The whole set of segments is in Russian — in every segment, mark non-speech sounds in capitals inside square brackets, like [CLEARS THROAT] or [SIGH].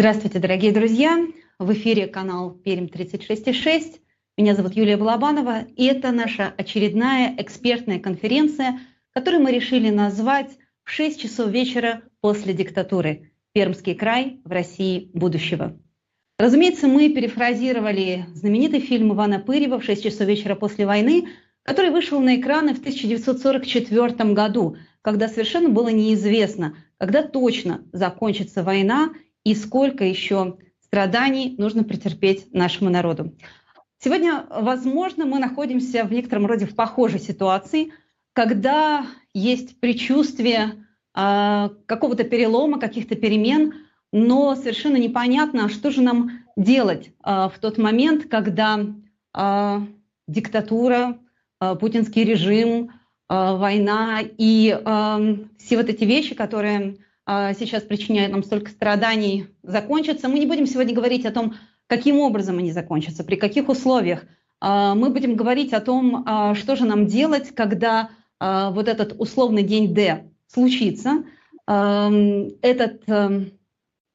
Здравствуйте, дорогие друзья! В эфире канал Перим 36,6. Меня зовут Юлия Балабанова, и это наша очередная экспертная конференция, которую мы решили назвать в 6 часов вечера после диктатуры. Пермский край в России будущего. Разумеется, мы перефразировали знаменитый фильм Ивана Пырева «В 6 часов вечера после войны», который вышел на экраны в 1944 году, когда совершенно было неизвестно, когда точно закончится война и сколько еще страданий нужно претерпеть нашему народу. Сегодня, возможно, мы находимся в некотором роде в похожей ситуации, когда есть предчувствие э, какого-то перелома, каких-то перемен, но совершенно непонятно, что же нам делать э, в тот момент, когда э, диктатура, э, путинский режим, э, война и э, все вот эти вещи, которые сейчас причиняют нам столько страданий, закончатся. Мы не будем сегодня говорить о том, каким образом они закончатся, при каких условиях. А, мы будем говорить о том, а, что же нам делать, когда вот этот условный день Д случится. Этот,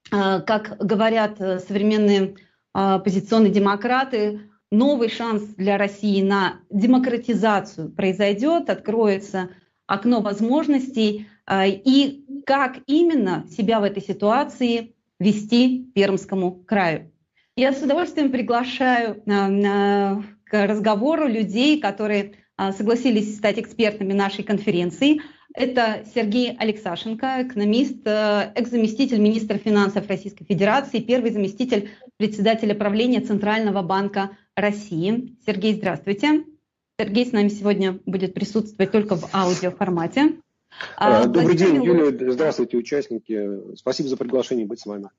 как говорят современные оппозиционные демократы, новый шанс для России на демократизацию произойдет, откроется окно возможностей. И как именно себя в этой ситуации вести Пермскому краю. Я с удовольствием приглашаю на, к разговору людей, которые а, согласились стать экспертами нашей конференции. Это Сергей Алексашенко, экономист, э, экс-заместитель министра финансов Российской Федерации, первый заместитель председателя правления Центрального банка России. Сергей, здравствуйте. Сергей с нами сегодня будет присутствовать только в аудиоформате. А, а, Добрый день, Юлия. Здравствуйте, участники. Спасибо за приглашение быть с вами.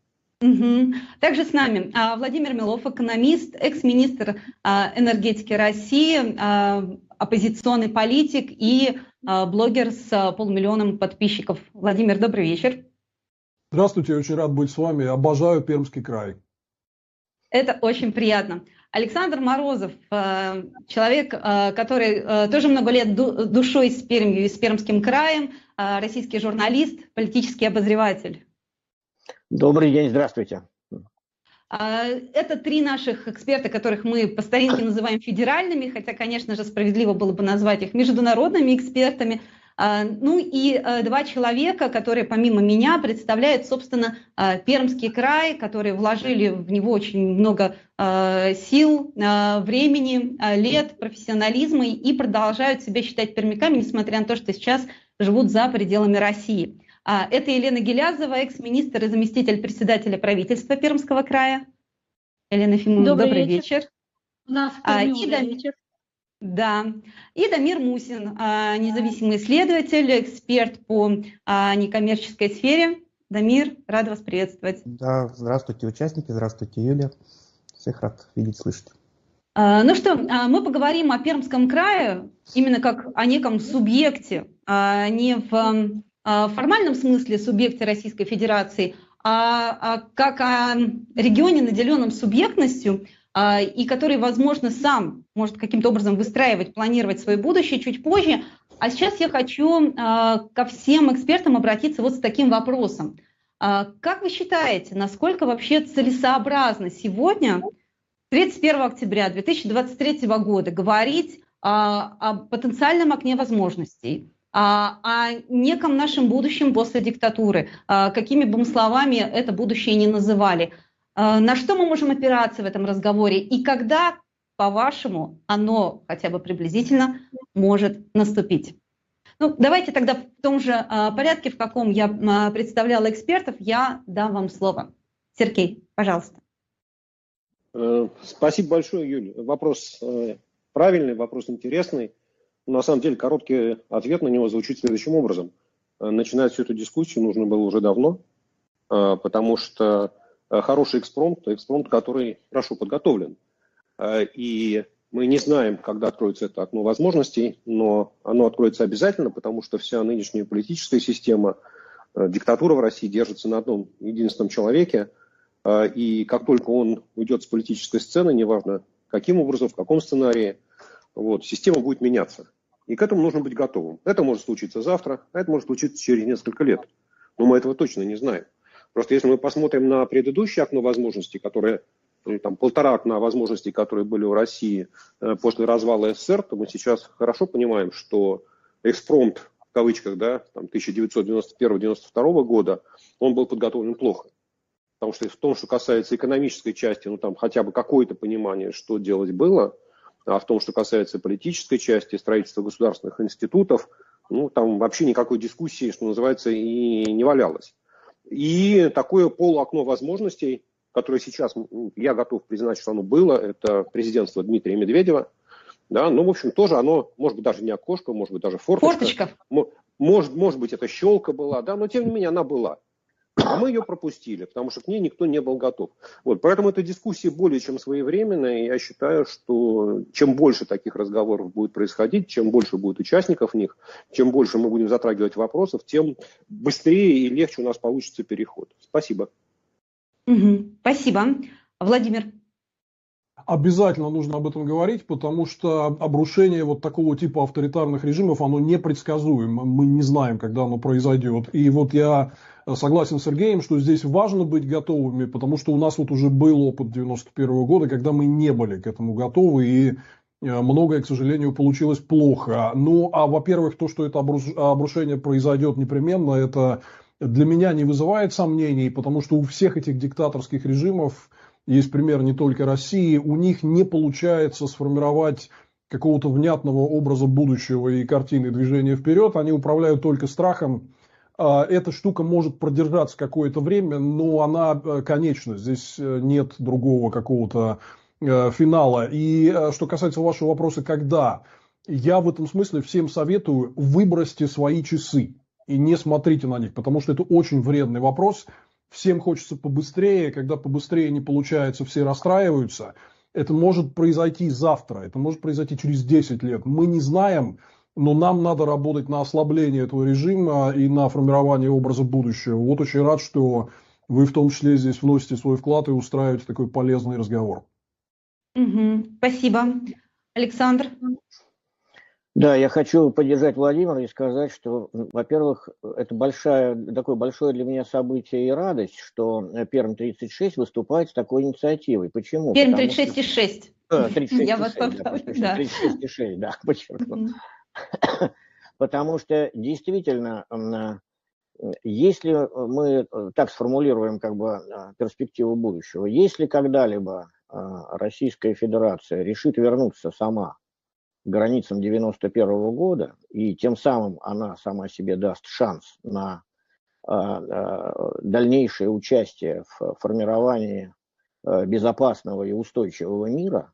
Угу. Также с нами а, Владимир Милов, экономист, экс-министр энергетики России, оппозиционный политик и блогер с полмиллионом подписчиков. Владимир, добрый вечер. Здравствуйте, очень рад быть с вами. Обожаю Пермский край. Это очень приятно. Александр Морозов, э, человек, э, который э, тоже много лет душой с Пермью и с Пермским краем, российский журналист, политический обозреватель. Добрый день, здравствуйте. Это три наших эксперта, которых мы по старинке называем федеральными, хотя, конечно же, справедливо было бы назвать их международными экспертами – ну и э, два человека, которые помимо меня представляют, собственно, э, Пермский край, которые вложили в него очень много э, сил, времени, лет, профессионализма и продолжают себя считать пермяками, несмотря на то, что сейчас живут за пределами России. А, это Елена Гелязова, экс-министр и заместитель председателя правительства Пермского края. Елена Ефимовна, добрый, добрый вечер. вечер. У нас в а, Перми а, вечер. Да. И Дамир Мусин, а, независимый исследователь, эксперт по а, некоммерческой сфере. Дамир, рад вас приветствовать. Да, здравствуйте, участники, здравствуйте, Юлия. Всех рад видеть, слышать. А, ну что, мы поговорим о Пермском крае именно как о неком субъекте, не в формальном смысле субъекте Российской Федерации, а как о регионе, наделенном субъектностью, и который, возможно, сам может каким-то образом выстраивать, планировать свое будущее чуть позже. А сейчас я хочу а, ко всем экспертам обратиться вот с таким вопросом. А, как вы считаете, насколько вообще целесообразно сегодня, 31 октября 2023 года, говорить о потенциальном окне возможностей, о неком нашем будущем после диктатуры, какими бы мы словами это будущее ни называли – на что мы можем опираться в этом разговоре и когда, по-вашему, оно хотя бы приблизительно может наступить? Ну, давайте тогда в том же э, порядке, в каком я э, представляла экспертов, я дам вам слово. Сергей, пожалуйста. Спасибо большое, Юль. Вопрос правильный, вопрос интересный. На самом деле короткий ответ на него звучит следующим образом. Начинать всю эту дискуссию нужно было уже давно, потому что Э, хороший экспромт, экспромт, который хорошо подготовлен. Э, и мы не знаем, когда откроется это окно возможностей, но оно откроется обязательно, потому что вся нынешняя политическая система, э, диктатура в России держится на одном единственном человеке. И как только он уйдет с политической сцены, неважно каким образом, в каком сценарии, вот, система будет меняться. И к этому нужно быть готовым. Это может случиться завтра, а это может случиться через несколько лет. Но мы этого точно не знаем. Просто если мы посмотрим на предыдущее окно возможностей, которое или там полтора окна возможностей, которые были у России э, после развала СССР, то мы сейчас хорошо понимаем, что экспромт, в кавычках, да, там 1991-1992 года, он был подготовлен плохо. Потому что в том, что касается экономической части, ну там хотя бы какое-то понимание, что делать было, а в том, что касается политической части, строительства государственных институтов, ну там вообще никакой дискуссии, что называется, и не валялось. И такое полуокно возможностей, которое сейчас я готов признать, что оно было, это президентство Дмитрия Медведева. Да, ну, в общем, тоже оно, может быть, даже не окошко, может быть, даже форточка. Форточка. Может, может быть, это щелка была, да, но тем не менее она была. А мы ее пропустили, потому что к ней никто не был готов. Вот, поэтому эта дискуссия более чем своевременная. И я считаю, что чем больше таких разговоров будет происходить, чем больше будет участников в них, чем больше мы будем затрагивать вопросов, тем быстрее и легче у нас получится переход. Спасибо. Угу, спасибо. Владимир. Обязательно нужно об этом говорить, потому что обрушение вот такого типа авторитарных режимов, оно непредсказуемо. Мы не знаем, когда оно произойдет. И вот я согласен с Сергеем, что здесь важно быть готовыми, потому что у нас вот уже был опыт 91 года, когда мы не были к этому готовы, и э, многое, к сожалению, получилось плохо. Ну, а, во-первых, то, что это обрушение произойдет непременно, это для меня не вызывает сомнений, потому что у всех этих диктаторских режимов есть пример не только России, у них не получается сформировать какого-то внятного образа будущего и картины движения вперед, они управляют только страхом, а, эта штука может продержаться какое-то время, но она э, конечна. Здесь э, нет другого какого-то э, финала. И что касается вашего вопроса, когда, я в этом смысле всем советую выбросьте свои часы и не смотрите на них, потому что это очень вредный вопрос. Всем хочется побыстрее, когда побыстрее не получается, все расстраиваются. Это может произойти завтра, это может произойти через 10 лет. Мы не знаем, но нам надо работать на ослабление этого режима и на формирование образа будущего. Вот очень рад, что вы в том числе здесь вносите свой вклад и устраиваете такой полезный разговор. Угу, спасибо. Александр? Да, я хочу поддержать Владимира и сказать, что, во-первых, это большая, такое большое для меня событие и радость, что Перм 36 выступает с такой инициативой. Почему? Перм 36,6. Что... 36,6, [LAUGHS] я вас поправлю. Да, 36,6, да, [LAUGHS] подчеркну. [COUGHS] Потому что действительно, если мы э, так сформулируем как бы э, перспективу будущего, если когда-либо э, Российская Федерация решит вернуться сама границам 91 -го года, и тем самым она сама себе даст шанс на дальнейшее участие в формировании безопасного и устойчивого мира,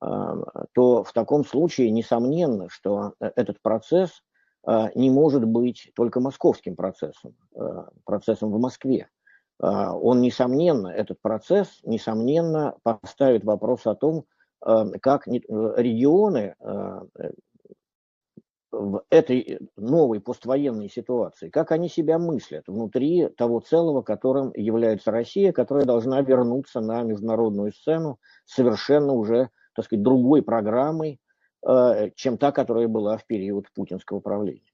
то в таком случае несомненно, что э, этот процесс а, не может быть только московским процессом, а, процессом в Москве. А, он, несомненно, этот процесс, несомненно, поставит вопрос о том, как регионы в этой новой поствоенной ситуации, как они себя мыслят внутри того целого, которым является Россия, которая должна вернуться на международную сцену совершенно уже так сказать, другой программой, э, чем та, которая была в период путинского правления.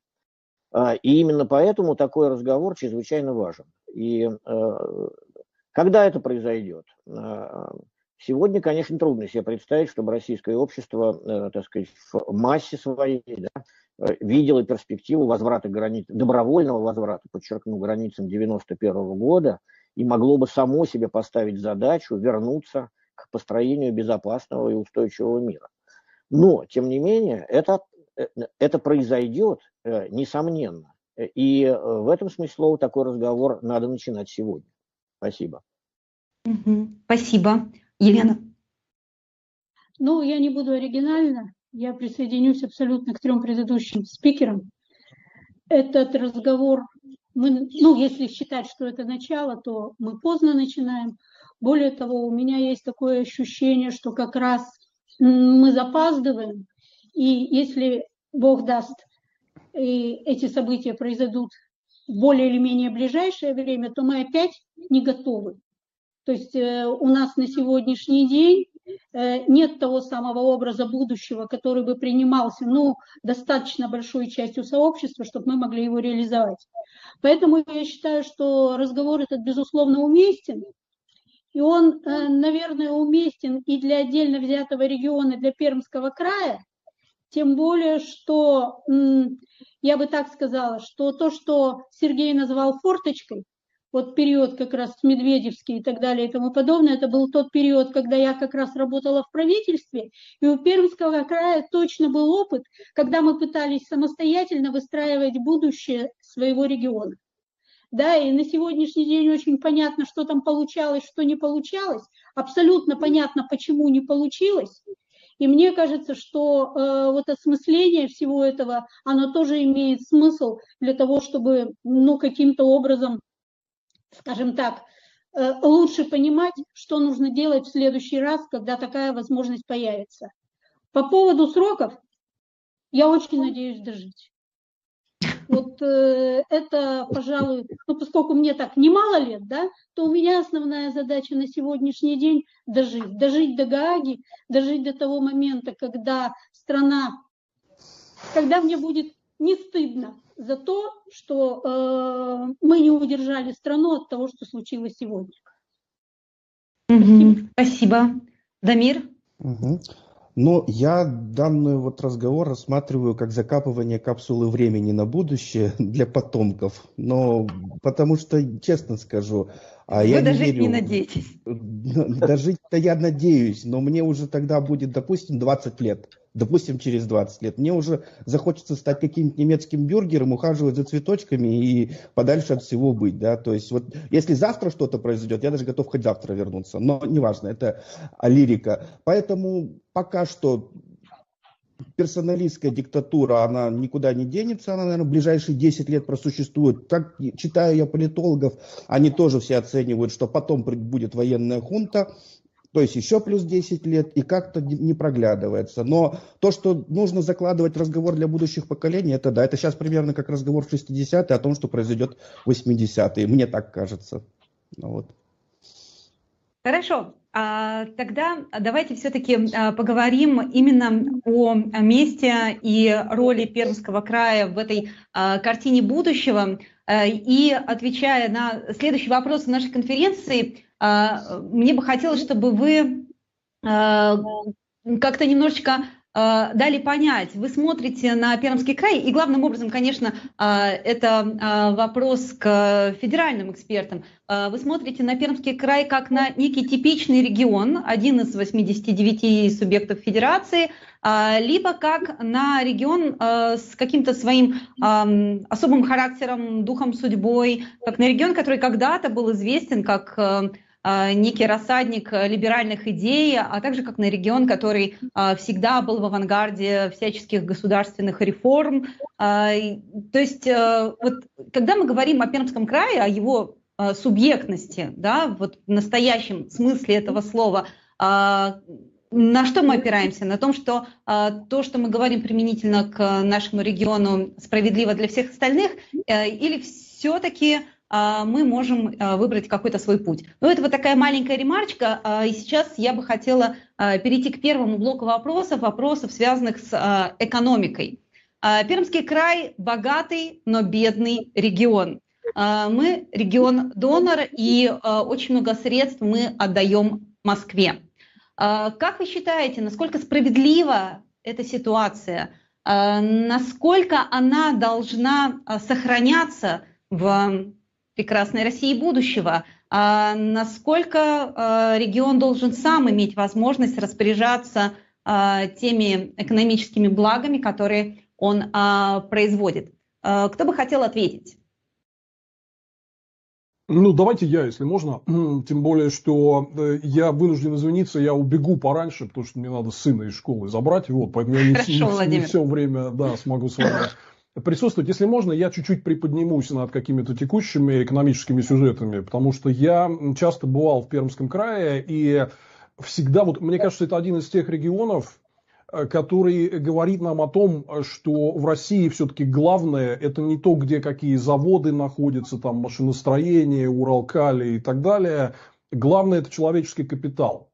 И именно поэтому такой разговор чрезвычайно важен. И э, когда это произойдет? Сегодня, конечно, трудно себе представить, чтобы российское общество, э, так сказать, в массе своей да, видело перспективу возврата границ, добровольного возврата, подчеркну, границам 91 года, и могло бы само себе поставить задачу вернуться к построению безопасного и устойчивого мира. Но, тем не менее, это, э, это произойдет, э, несомненно. И э, в этом смысле такой разговор надо начинать сегодня. Спасибо. Спасибо. Елена? Ну, я не буду оригинальна. Я присоединюсь абсолютно к трем предыдущим спикерам. Этот разговор, мы, ну, если считать, что это начало, то мы поздно начинаем. Более того, у меня есть такое ощущение, что как раз мы запаздываем, и если Бог даст, и эти события произойдут в более или менее ближайшее время, то мы опять не готовы. То есть э, у нас на сегодняшний день э, нет того самого образа будущего, который бы принимался, ну, достаточно большой частью сообщества, чтобы мы могли его реализовать. Поэтому я считаю, что разговор этот, безусловно, уместен, и он, э, наверное, уместен и для отдельно взятого региона, для Пермского края, тем более, что, я бы так сказала, что то, что Сергей назвал форточкой, вот период как раз Медведевский и так далее и тому подобное, это был тот период, когда я как раз работала в правительстве, и у Пермского края точно был опыт, когда мы пытались самостоятельно выстраивать будущее своего региона. Да, и на сегодняшний день очень понятно, что там получалось, что не получалось. Абсолютно понятно, почему не получилось. И мне кажется, что э, вот осмысление всего этого, оно тоже имеет смысл для того, чтобы ну, каким-то образом скажем так, э, лучше понимать, что нужно делать в следующий раз, когда такая возможность появится. По поводу сроков, я очень надеюсь дожить. Вот э, это, пожалуй, ну, поскольку мне так немало лет, да, то у меня основная задача на сегодняшний день дожить. Дожить до Гааги, дожить до того момента, когда страна, когда мне будет не стыдно за то, что э, мы не удержали страну от того, что случилось сегодня. Спасибо. Спасибо. Дамир? Угу. Но я данный вот разговор рассматриваю как закапывание капсулы времени на будущее для потомков. Но потому что, честно скажу, а Вы я дожить не, верю, не надеетесь. [LAUGHS] Дожить-то я надеюсь, но мне уже тогда будет, допустим, 20 лет допустим, через 20 лет. Мне уже захочется стать каким-нибудь немецким бюргером, ухаживать за цветочками и подальше от всего быть. Да? То есть вот если завтра что-то произойдет, я даже готов хоть завтра вернуться. Но неважно, это лирика. Поэтому пока что персоналистская диктатура, она никуда не денется, она, наверное, в ближайшие 10 лет просуществует. Так, читаю я политологов, они тоже все оценивают, что потом будет военная хунта, то есть еще плюс 10 лет, и как-то не проглядывается. Но то, что нужно закладывать разговор для будущих поколений, это да, это сейчас примерно как разговор в 60-е о том, что произойдет в 80-е. Мне так кажется. Ну вот. Хорошо. А, тогда давайте все-таки а, поговорим именно о месте и роли Пермского края в этой а, картине будущего. И отвечая на следующий вопрос нашей конференции, мне бы хотелось, чтобы вы как-то немножечко дали понять, вы смотрите на Пермский край, и главным образом, конечно, это вопрос к федеральным экспертам. Вы смотрите на Пермский край как на некий типичный регион, один из 89 субъектов федерации, либо как на регион с каким-то своим особым характером, духом, судьбой, как на регион, который когда-то был известен как некий рассадник э, либеральных идей, а также как на регион, который а, всегда был в авангарде всяческих государственных реформ. А, то есть э, вот, когда мы говорим о Пермском крае, о его субъектности, да, вот в настоящем смысле этого слова, на что мы опираемся? На том, что то, что мы говорим применительно к нашему региону, справедливо для всех остальных, э, или все-таки а, мы можем а, выбрать какой-то свой путь. Но это вот такая маленькая ремарочка, а, и сейчас я бы хотела перейти к первому блоку вопросов, вопросов, связанных с экономикой. Пермский край богатый, но бедный регион. Мы регион-донор, и очень много средств мы отдаем Москве. Как вы считаете, насколько справедлива эта ситуация? Насколько она должна сохраняться в прекрасной России будущего. А насколько а, регион должен сам иметь возможность распоряжаться а, теми экономическими благами, которые он а, производит? Кто бы хотел ответить? Ну, давайте я, если можно. Тем более, что э, я вынужден извиниться, я убегу пораньше, потому что мне надо сына из школы забрать. Вот, поэтому я не, Хорошо, не, не все время да, смогу с вами присутствовать. Если можно, я чуть-чуть приподнимусь над какими-то текущими экономическими сюжетами, потому что я часто бывал в Пермском крае, и всегда, вот мне кажется, это один из тех регионов, э, который говорит нам о том, что в России все-таки главное это не то, где какие заводы находятся, там машиностроение, Уралкали и так далее. Главное это человеческий капитал.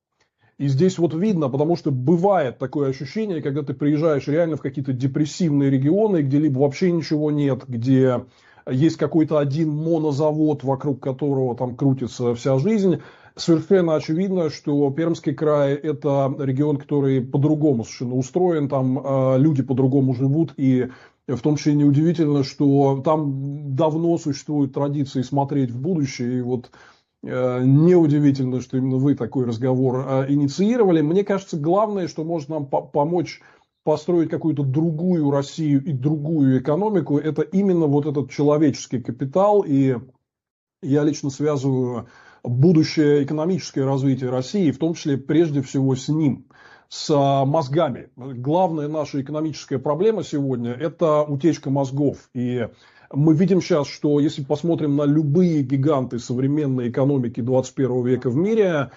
И здесь вот видно, потому что бывает такое ощущение, когда ты приезжаешь реально в какие-то депрессивные регионы, где либо вообще ничего нет, где есть какой-то один монозавод, вокруг которого там крутится вся жизнь. Совершенно очевидно, что Пермский край – это регион, который по-другому совершенно устроен, там э, люди по-другому живут, и в том числе неудивительно, что там давно существуют традиции смотреть в будущее, и вот неудивительно, что именно вы такой разговор э, инициировали. Мне кажется, главное, что может нам помочь построить какую-то другую Россию и другую экономику, это именно вот этот человеческий капитал. И я лично связываю будущее экономическое развитие России, в том числе прежде всего с ним, с мозгами. Главная наша экономическая проблема сегодня – это утечка мозгов. И мы видим сейчас, что если посмотрим на любые гиганты современной экономики 21 века в мире,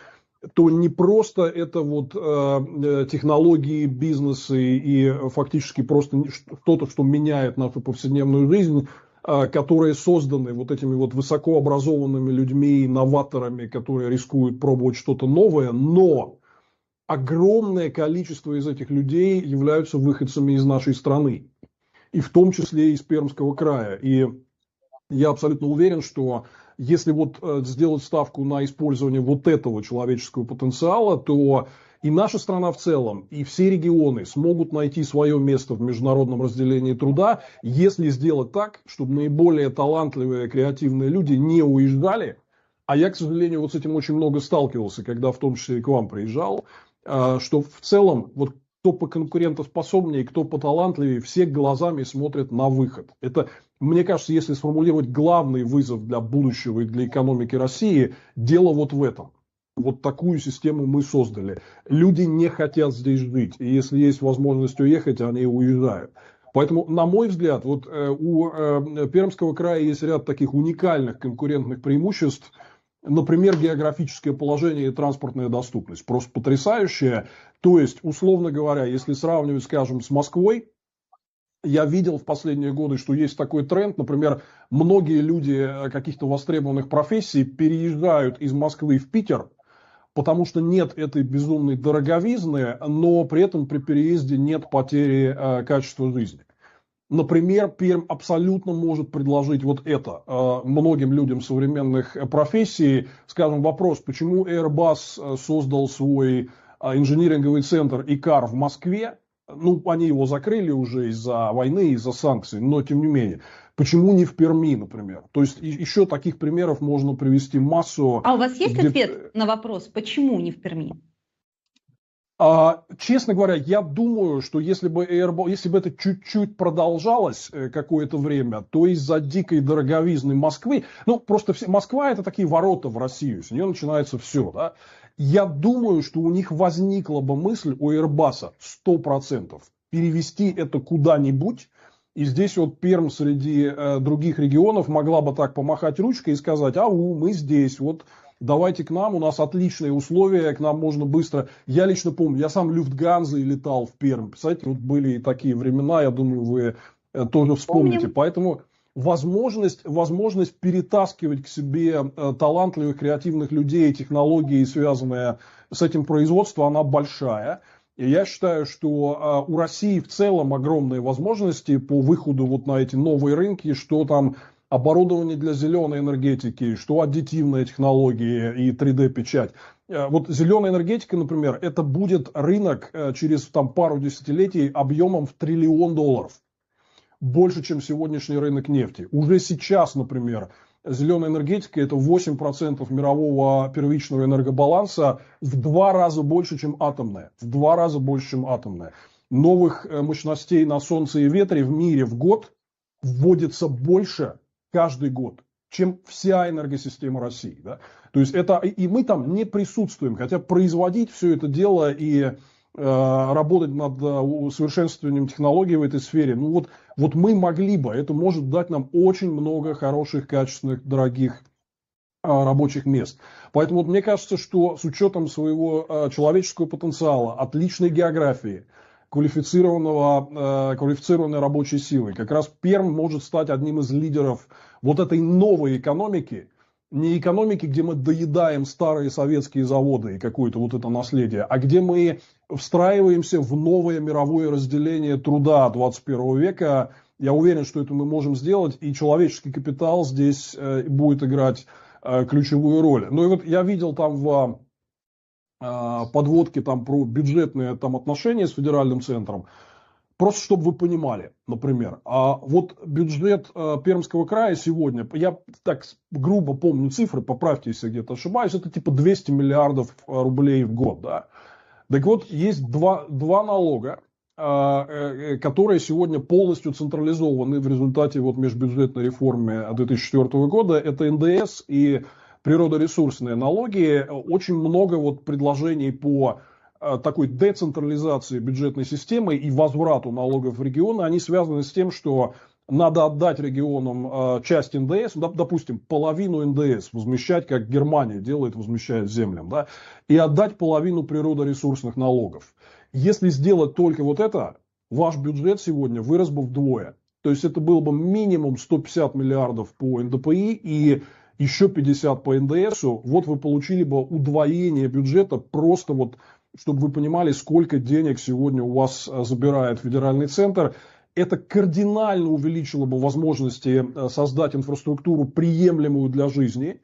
то не просто это вот э, технологии, бизнесы и фактически просто что-то, что меняет нашу повседневную жизнь, э, которые созданы вот этими вот высокообразованными людьми, новаторами, которые рискуют пробовать что-то новое, но огромное количество из этих людей являются выходцами из нашей страны и в том числе из Пермского края. И я абсолютно уверен, что если вот э, сделать ставку на использование вот этого человеческого потенциала, то и наша страна в целом, и все регионы смогут найти свое место в международном разделении труда, если сделать так, чтобы наиболее талантливые, креативные люди не уезжали. А я, к сожалению, вот с этим очень много сталкивался, когда в том числе и к вам приезжал, э, что в целом вот кто поконкурентоспособнее, кто поталантливее, все глазами смотрят на выход. Это, мне кажется, если сформулировать главный вызов для будущего и для экономики России, дело вот в этом. Вот такую систему мы создали. Люди не хотят здесь жить. И если есть возможность уехать, они уезжают. Поэтому, на мой взгляд, вот э, у э, Пермского края есть ряд таких уникальных конкурентных преимуществ – Например, географическое положение и транспортная доступность. Просто потрясающая. То есть, условно говоря, если сравнивать, скажем, с Москвой, я видел в последние годы, что есть такой тренд. Например, многие люди э, каких-то востребованных профессий переезжают из Москвы в Питер, потому что нет этой безумной дороговизны, но при этом при переезде нет потери э, качества жизни. Например, Пермь абсолютно может предложить вот это э, многим людям современных профессий. Скажем, вопрос, почему Airbus э, создал свой э, инжиниринговый центр ИКАР в Москве, ну, они его закрыли уже из-за войны, из-за санкций, но тем не менее. Почему не в Перми, например? То есть еще таких примеров можно привести массу. А у вас есть где... ответ на вопрос, почему не в Перми? А, честно говоря, я думаю, что если бы, Airbus, если бы это чуть-чуть продолжалось э, какое-то время, то из-за дикой дороговизны Москвы, ну просто все, Москва это такие ворота в Россию, с нее начинается все, да. Я думаю, что у них возникла бы мысль у Airbus 100% перевести это куда-нибудь, и здесь вот Перм среди э, других регионов могла бы так помахать ручкой и сказать, ау, мы здесь, вот давайте к нам, у нас отличные условия, к нам можно быстро. Я лично помню, я сам Люфтганзой летал в Пермь. Представляете, вот были и такие времена, я думаю, вы э, тоже вспомните. Помним. Поэтому возможность, возможность перетаскивать к себе э, талантливых, креативных людей, технологии, связанные с этим производством, она большая. И я считаю, что э, у России в целом огромные возможности по выходу вот на эти новые рынки, что там оборудование для зеленой энергетики, что аддитивные технологии и 3D-печать. Э, вот зеленая энергетика, например, это будет рынок э, через там, пару десятилетий объемом в триллион долларов. Больше, чем сегодняшний рынок нефти. Уже сейчас, например, зеленая энергетика это 8% мирового первичного энергобаланса, в два раза больше, чем атомная. В два раза больше, чем атомная. Новых э, мощностей на солнце и ветре в мире в год вводится больше, каждый год, чем вся энергосистема России. Да? То есть это и мы там не присутствуем, хотя производить все это дело и э, работать над э, усовершенствованием технологий в этой сфере, ну вот, вот мы могли бы, это может дать нам очень много хороших, качественных, дорогих э, рабочих мест. Поэтому вот мне кажется, что с учетом своего человеческого потенциала, отличной географии, квалифицированного, э, квалифицированной рабочей силы. Как раз Перм может стать одним из лидеров вот этой новой экономики, не экономики, где мы доедаем старые советские заводы и какое-то вот это наследие, а где мы встраиваемся в новое мировое разделение труда 21 века. Я уверен, что это мы можем сделать, и человеческий капитал здесь э, будет играть э, ключевую роль. Ну и вот я видел там в э, подводке там про бюджетные там отношения с федеральным центром. Просто чтобы вы понимали, например, а вот бюджет э, Пермского края сегодня, я так грубо помню цифры, поправьте, если где-то ошибаюсь, это типа 200 миллиардов э, рублей в год, да. Так вот, есть два, два налога, э, которые сегодня полностью централизованы в результате вот межбюджетной реформы 2004 года. Это НДС и природоресурсные налоги. Очень много вот предложений по Э, такой децентрализации бюджетной системы и возврату налогов в регионы, они связаны с тем, что надо отдать регионам э, часть НДС, допустим, половину НДС возмещать, как Германия делает, возмещает землям, да, и отдать половину природоресурсных налогов. Если сделать только вот это, ваш бюджет сегодня вырос бы вдвое. То есть это было бы минимум 150 миллиардов по НДПИ и еще 50 по НДСу. Вот вы получили бы удвоение бюджета просто вот чтобы вы понимали, сколько денег сегодня у вас э, забирает федеральный центр. Это кардинально увеличило бы возможности э, создать инфраструктуру, приемлемую для жизни.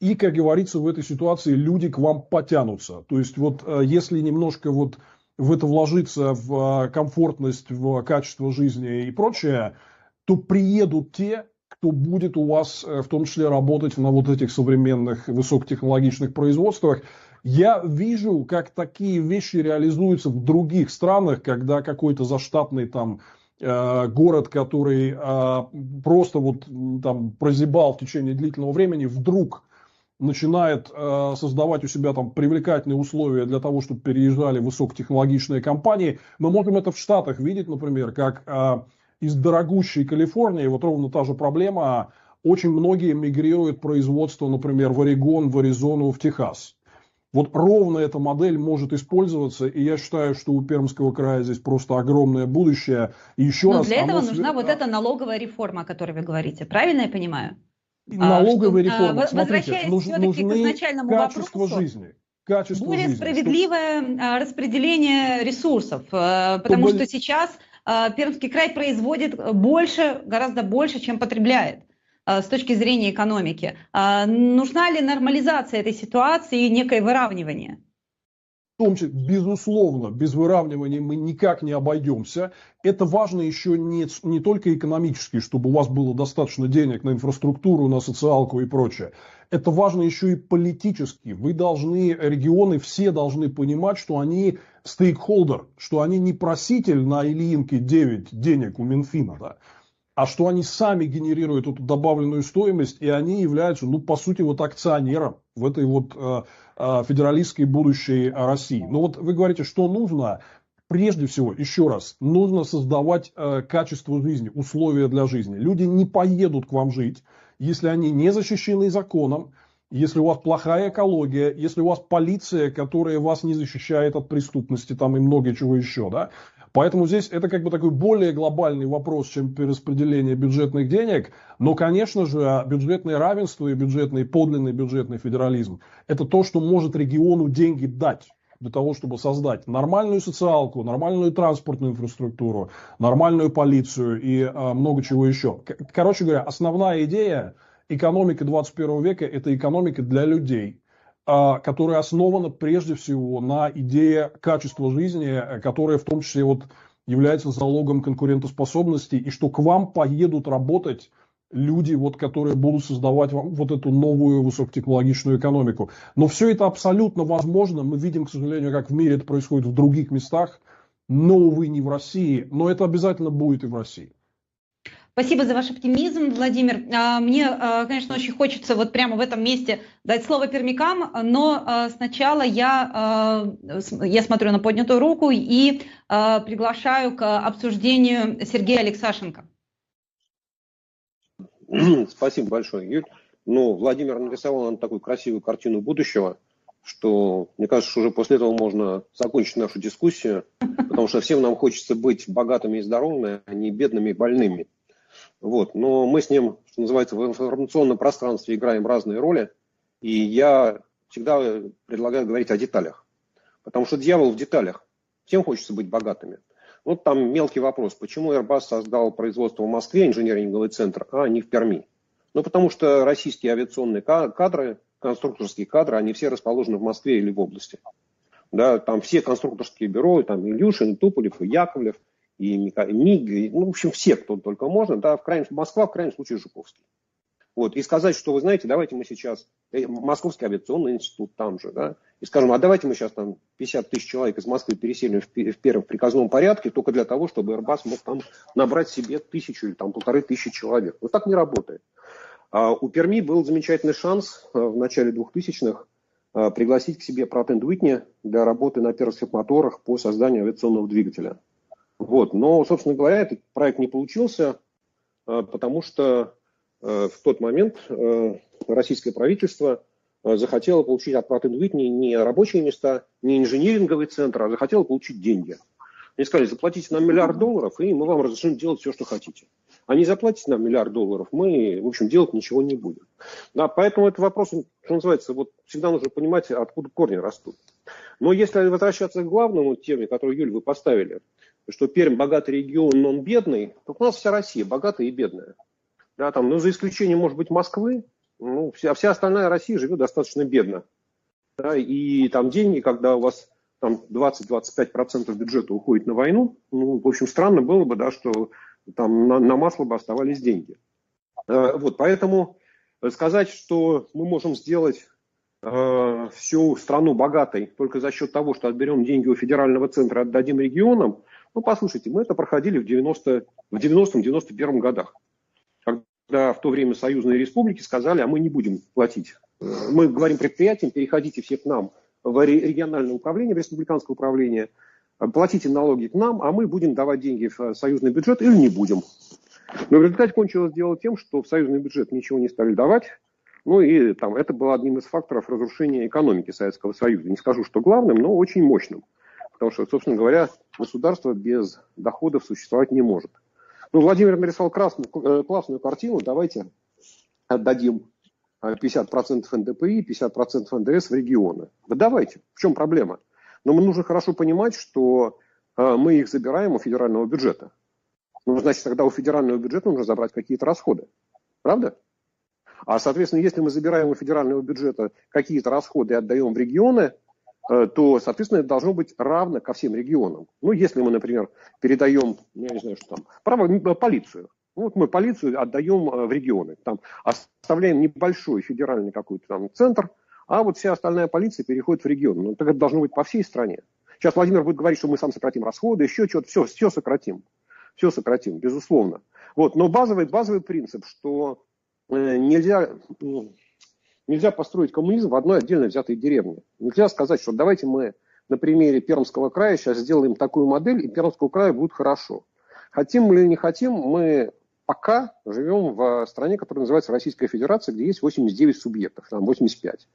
И, как говорится, в этой ситуации люди к вам потянутся. То есть, вот э, если немножко вот в это вложиться, в комфортность, в качество жизни и прочее, то приедут те, кто будет у вас в том числе работать на вот этих современных высокотехнологичных производствах. Я вижу, как такие вещи реализуются в других странах, когда какой-то заштатный там э, город, который э, просто вот там прозябал в течение длительного времени, вдруг начинает э, создавать у себя там привлекательные условия для того, чтобы переезжали высокотехнологичные компании. Мы можем это в Штатах видеть, например, как из дорогущей Калифорнии, вот ровно та же проблема, очень многие мигрируют производство, например, в Орегон, в Аризону, в Техас. Вот ровно эта модель может использоваться, и я считаю, что у Пермского края здесь просто огромное будущее. И еще Но раз, для этого нужна свер... вот эта налоговая реформа, о которой вы говорите. Правильно я понимаю? Налоговая а, реформа. Что, Смотрите, нуж, нужны качество вопросу, жизни. Качество более жизни, справедливое чтобы... А, распределение ресурсов, потому чтобы... что сейчас Пермский край производит больше, гораздо больше, чем потребляет. Э, с точки зрения экономики. А нужна ли нормализация этой ситуации и некое выравнивание? В том числе, безусловно, без выравнивания мы никак не обойдемся. Это важно еще не, не только экономически, чтобы у вас было достаточно денег на инфраструктуру, на социалку и прочее. Это важно еще и политически. Вы должны, регионы все должны понимать, что они стейкхолдер, что они не проситель на Ильинке 9 денег у Минфина. Да? а что они сами генерируют эту добавленную стоимость, и они являются, ну, по сути, вот акционером в этой вот э, э, федералистской будущей России. Но вот вы говорите, что нужно? Прежде всего, еще раз, нужно создавать э, качество жизни, условия для жизни. Люди не поедут к вам жить, если они не защищены законом, если у вас плохая экология, если у вас полиция, которая вас не защищает от преступности там и много чего еще, да, Поэтому здесь это как бы такой более глобальный вопрос, чем перераспределение бюджетных денег. Но, конечно же, бюджетное равенство и бюджетный, подлинный бюджетный федерализм – это то, что может региону деньги дать для того, чтобы создать нормальную социалку, нормальную транспортную инфраструктуру, нормальную полицию и а, много чего еще. Короче говоря, основная идея экономики 21 века – это экономика для людей, а, которая основана прежде всего на идее качества жизни, э, которая в том числе вот является залогом конкурентоспособности, и что к вам поедут работать люди, вот, которые будут создавать вам вот эту новую высокотехнологичную экономику. Но все это абсолютно возможно. Мы видим, к сожалению, как в мире это происходит в других местах, но, увы, не в России. Но это обязательно будет и в России. Спасибо за ваш оптимизм, Владимир. А, мне, а, конечно, очень хочется вот прямо в этом месте дать слово пермякам, но а, сначала я, я смотрю на поднятую руку и приглашаю к обсуждению Сергея Алексашенко. Спасибо большое, Юль. Ну, Владимир нарисовал нам такую красивую картину будущего, что, мне кажется, уже после этого можно закончить нашу дискуссию, потому что всем нам хочется быть богатыми и здоровыми, а не бедными и больными. Вот. Но мы с ним, что называется, в информационном пространстве играем разные роли. И я всегда предлагаю говорить о деталях. Потому что дьявол в деталях. Всем хочется быть богатыми. Вот там мелкий вопрос. Почему Airbus создал производство в Москве, инженеринговый центр, а не в Перми? Ну, потому что российские авиационные кадры, конструкторские кадры, они все расположены в Москве или в области. Да, там все конструкторские бюро, там Илюшин, Туполев, Яковлев, и МИГ, ну, в общем, все, кто только можно, да, в крайнем, Москва, в крайнем случае, Жуковский. Вот, и сказать, что вы знаете, давайте мы сейчас, э, Московский авиационный институт там же, да, и скажем, а давайте мы сейчас там 50 тысяч человек из Москвы переселим в, в первом приказном порядке только для того, чтобы Airbus мог там набрать себе тысячу или там полторы тысячи человек. Вот так не работает. А у Перми был замечательный шанс э, в начале 2000-х э, пригласить к себе Pratt Whitney для работы на перских моторах по созданию авиационного двигателя. Вот. Но, собственно говоря, этот проект не получился, потому что Э, в тот момент э, российское правительство захотело получить от Pratt Whitney не рабочие места, не инжиниринговый центр, а захотело получить деньги. Они сказали, заплатите нам миллиард долларов, и мы вам разрешим делать все, что хотите. А не заплатите нам миллиард долларов, мы, в общем, делать ничего не будем. Да, поэтому это вопрос, что называется, вот всегда нужно понимать, откуда корни растут. Но если возвращаться к главному теме, которую, Юль, вы поставили, что Пермь богатый регион, но он бедный, то у нас вся Россия богатая и бедная. Да, там, ну, за исключением, может быть, Москвы, ну, вся, вся остальная Россия живет достаточно бедно. Да, и там деньги, когда у вас там 20-25% бюджета уходит на войну, ну, в общем, странно было бы, да, что там на, на масло бы оставались деньги. Э, вот, поэтому сказать, что мы можем сделать э, всю страну богатой только за счет того, что отберем деньги у федерального центра отдадим регионам, ну, послушайте, мы это проходили в 90-91 в 90 годах когда в то время союзные республики сказали, а мы не будем платить. Мы говорим предприятиям, переходите все к нам в региональное управление, в республиканское управление, платите налоги к нам, а мы будем давать деньги в союзный бюджет или не будем. Но в результате кончилось дело тем, что в союзный бюджет ничего не стали давать, ну и там, это было одним из факторов разрушения экономики Советского Союза. Не скажу, что главным, но очень мощным. Потому что, собственно говоря, государство без доходов существовать не может. Ну, Владимир нарисовал красную, э, классную картину. Давайте отдадим 50% НДПИ, 50% НДС в регионы. Да давайте. В чем проблема? Но мы нужно хорошо понимать, что э, мы их забираем у федерального бюджета. Ну, значит, тогда у федерального бюджета нужно забрать какие-то расходы. Правда? А, соответственно, если мы забираем у федерального бюджета какие-то расходы и отдаем в регионы, Э, то, соответственно, это должно быть равно ко всем регионам. Ну, если мы, например, передаем, ну, я не знаю, что там, право, э, полицию. Ну, вот мы полицию отдаем э, в регионы. Там оставляем небольшой федеральный какой-то там центр, а вот вся остальная полиция переходит в регион. Ну, так это должно быть по всей стране. Сейчас Владимир будет говорить, что мы сам сократим расходы, еще что-то. Все, все сократим. Все сократим, безусловно. Вот. Но базовый, базовый принцип, что нельзя, ну, Нельзя построить коммунизм в одной отдельно взятой деревне. Нельзя сказать, что давайте мы на примере Пермского края сейчас сделаем такую модель, и Пермского края будет хорошо. Хотим мы или не хотим, мы пока живем в стране, которая называется Российская Федерация, где есть 89 субъектов, там 85.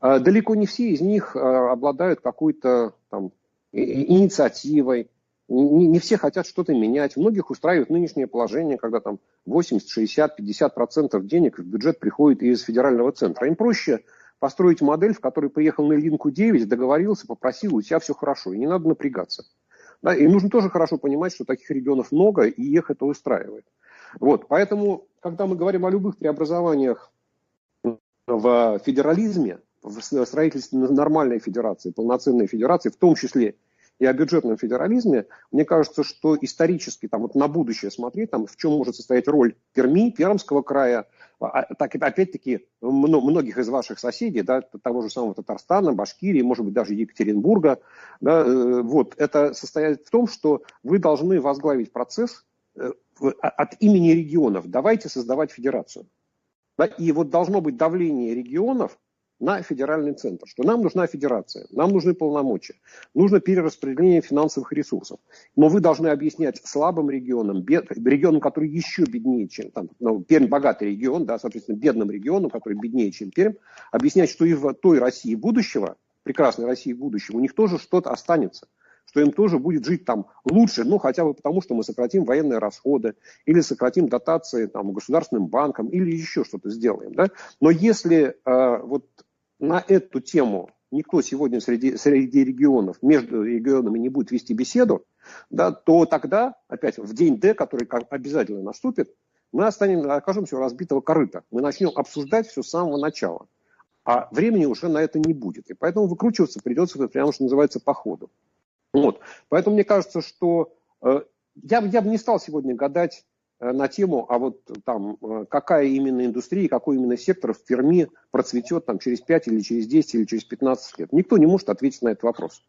А далеко не все из них а, обладают какой-то там инициативой, не, не все хотят что-то менять. Многих устраивает нынешнее положение, когда там 80, 60, 50 процентов денег в бюджет приходит из федерального центра. Им проще построить модель, в которой приехал на линку 9, договорился, попросил, у тебя все хорошо, и не надо напрягаться. Да, и нужно тоже хорошо понимать, что таких регионов много, и их это устраивает. Вот, поэтому, когда мы говорим о любых преобразованиях в федерализме, в строительстве нормальной федерации, полноценной федерации, в том числе и о бюджетном федерализме, мне кажется, что исторически, там, вот на будущее смотреть, там, в чем может состоять роль Перми, Пермского края, а, а, так, опять-таки, многих из ваших соседей, да, того же самого Татарстана, Башкирии, может быть, даже Екатеринбурга, да, э, вот, это состоит в том, что вы должны возглавить процесс э, от имени регионов. Давайте создавать федерацию. Да, и вот должно быть давление регионов на федеральный центр, что нам нужна федерация, нам нужны полномочия, нужно перераспределение финансовых ресурсов. Но вы должны объяснять слабым регионам, бед, регионам, которые еще беднее, чем там, ну, Пермь богатый регион, да, соответственно, бедным регионам, которые беднее, чем Пермь, объяснять, что и в той России будущего, прекрасной России будущего, у них тоже что-то останется. что им тоже будет жить там лучше, ну, хотя бы потому, что мы сократим военные расходы, или сократим дотации там, государственным банкам, или еще что-то сделаем. Да? Но если э, вот на эту тему никто сегодня среди, среди регионов, между регионами не будет вести беседу, да, то тогда, опять в день Д, который обязательно наступит, мы останем, окажемся у разбитого корыта. Мы начнем обсуждать все с самого начала. А времени уже на это не будет. И поэтому выкручиваться придется, прямо что называется, по ходу. Вот. Поэтому мне кажется, что э, я, я бы не стал сегодня гадать на тему, а вот там, э, какая именно индустрия, какой именно сектор в Перми процветет там, через 5 или через 10 или через 15 лет. Никто не может ответить на этот вопрос.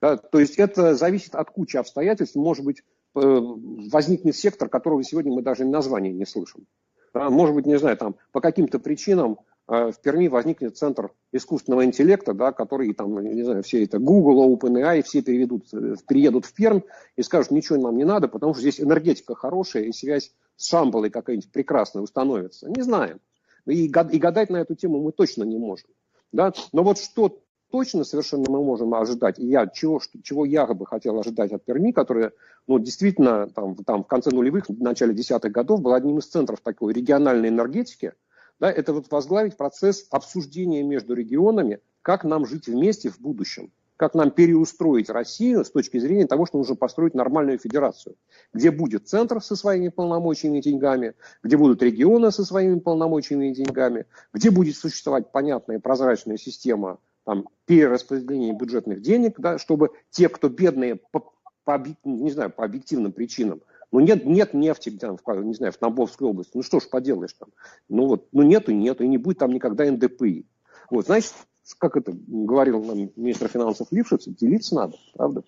Да? То есть это зависит от кучи обстоятельств. Может быть, э, возникнет сектор, которого сегодня мы даже названия не слышим. Может быть, не знаю, там, по каким-то причинам Э, в Перми возникнет центр искусственного интеллекта, да, который там, не знаю, все это Google, OpenAI, все переведут, э, переедут в Пермь и скажут, ничего нам не надо, потому что здесь энергетика хорошая и связь с Шамбалой какая-нибудь прекрасная установится. Не знаем. И, и гадать на эту тему мы точно не можем. Да? Но вот что точно совершенно мы можем ожидать, и я, чего, чего я бы хотел ожидать от Перми, которая ну, действительно там, там, в конце нулевых, в начале десятых годов была одним из центров такой региональной энергетики – да, это вот возглавить процесс обсуждения между регионами, как нам жить вместе в будущем, как нам переустроить Россию с точки зрения того, что нужно построить нормальную федерацию, где будет центр со своими полномочиями и деньгами, где будут регионы со своими полномочиями и деньгами, где будет существовать понятная прозрачная система там, перераспределения бюджетных денег, да, чтобы те, кто бедные по, по, не знаю, по объективным причинам, ну нет, нет нефти, там, в, не знаю, в Тамбовской области. Ну что ж поделаешь там. Ну вот, ну нету, нету, и не будет там никогда НДПИ. Вот, значит, как это говорил нам министр финансов Лившиц, делиться надо, правда?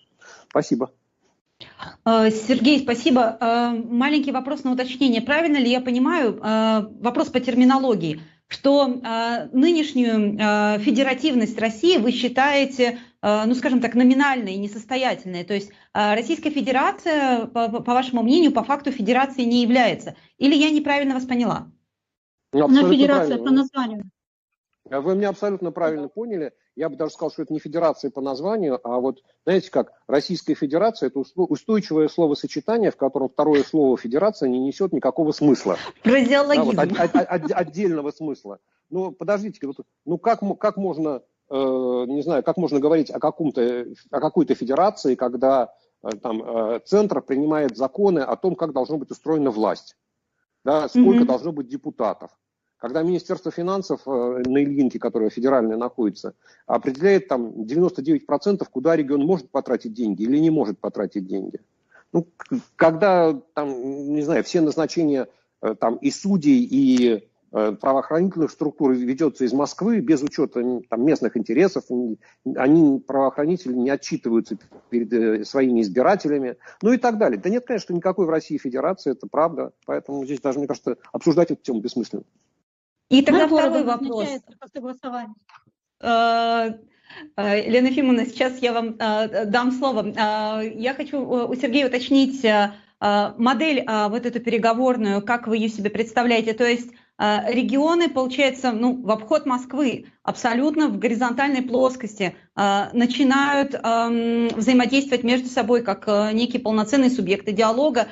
Спасибо. Э, Сергей, спасибо. Э, маленький вопрос на уточнение. Правильно ли я понимаю, э, вопрос по терминологии, что нынешнюю федеративность России вы считаете ну, скажем так, номинальные, несостоятельные. То есть э, Российская Федерация, по, по вашему мнению, по факту федерации не является. Или я неправильно вас поняла? Ну, Она федерация правильно. по названию. Вы меня абсолютно правильно поняли. Я бы даже сказал, что это не федерация по названию, а вот, знаете как, Российская Федерация – это устойчивое словосочетание, в котором второе слово «федерация» не несет никакого смысла. Фразеологизм. Да, вот, от, от, от, отдельного смысла. Ну, подождите, вот, ну как, как можно Э, не знаю, как можно говорить о, каком-то, о какой-то федерации, когда э, там, э, центр принимает законы о том, как должна быть устроена власть, да, сколько mm-hmm. должно быть депутатов. Когда Министерство финансов на Ильинке, которое федеральное находится, определяет там 99%, куда регион может потратить деньги или не может потратить деньги. Ну, когда там, не знаю, все назначения там и судей, и Э, правоохранительных структур ведется из Москвы без учета там, местных интересов. Они, правоохранители, не отчитываются перед э, своими избирателями, ну и так далее. Да нет, конечно, никакой в России федерации, это правда. Поэтому здесь даже, мне кажется, обсуждать эту тему бессмысленно. И тогда второй вопрос. Э, Лена Ефимовна, сейчас я вам дам слово. Я хочу у Сергея уточнить модель вот эту переговорную, как вы ее себе представляете. То есть регионы, получается, ну, в обход Москвы, абсолютно в горизонтальной плоскости, а, начинают взаимодействовать между собой как а, некие полноценные субъекты диалога,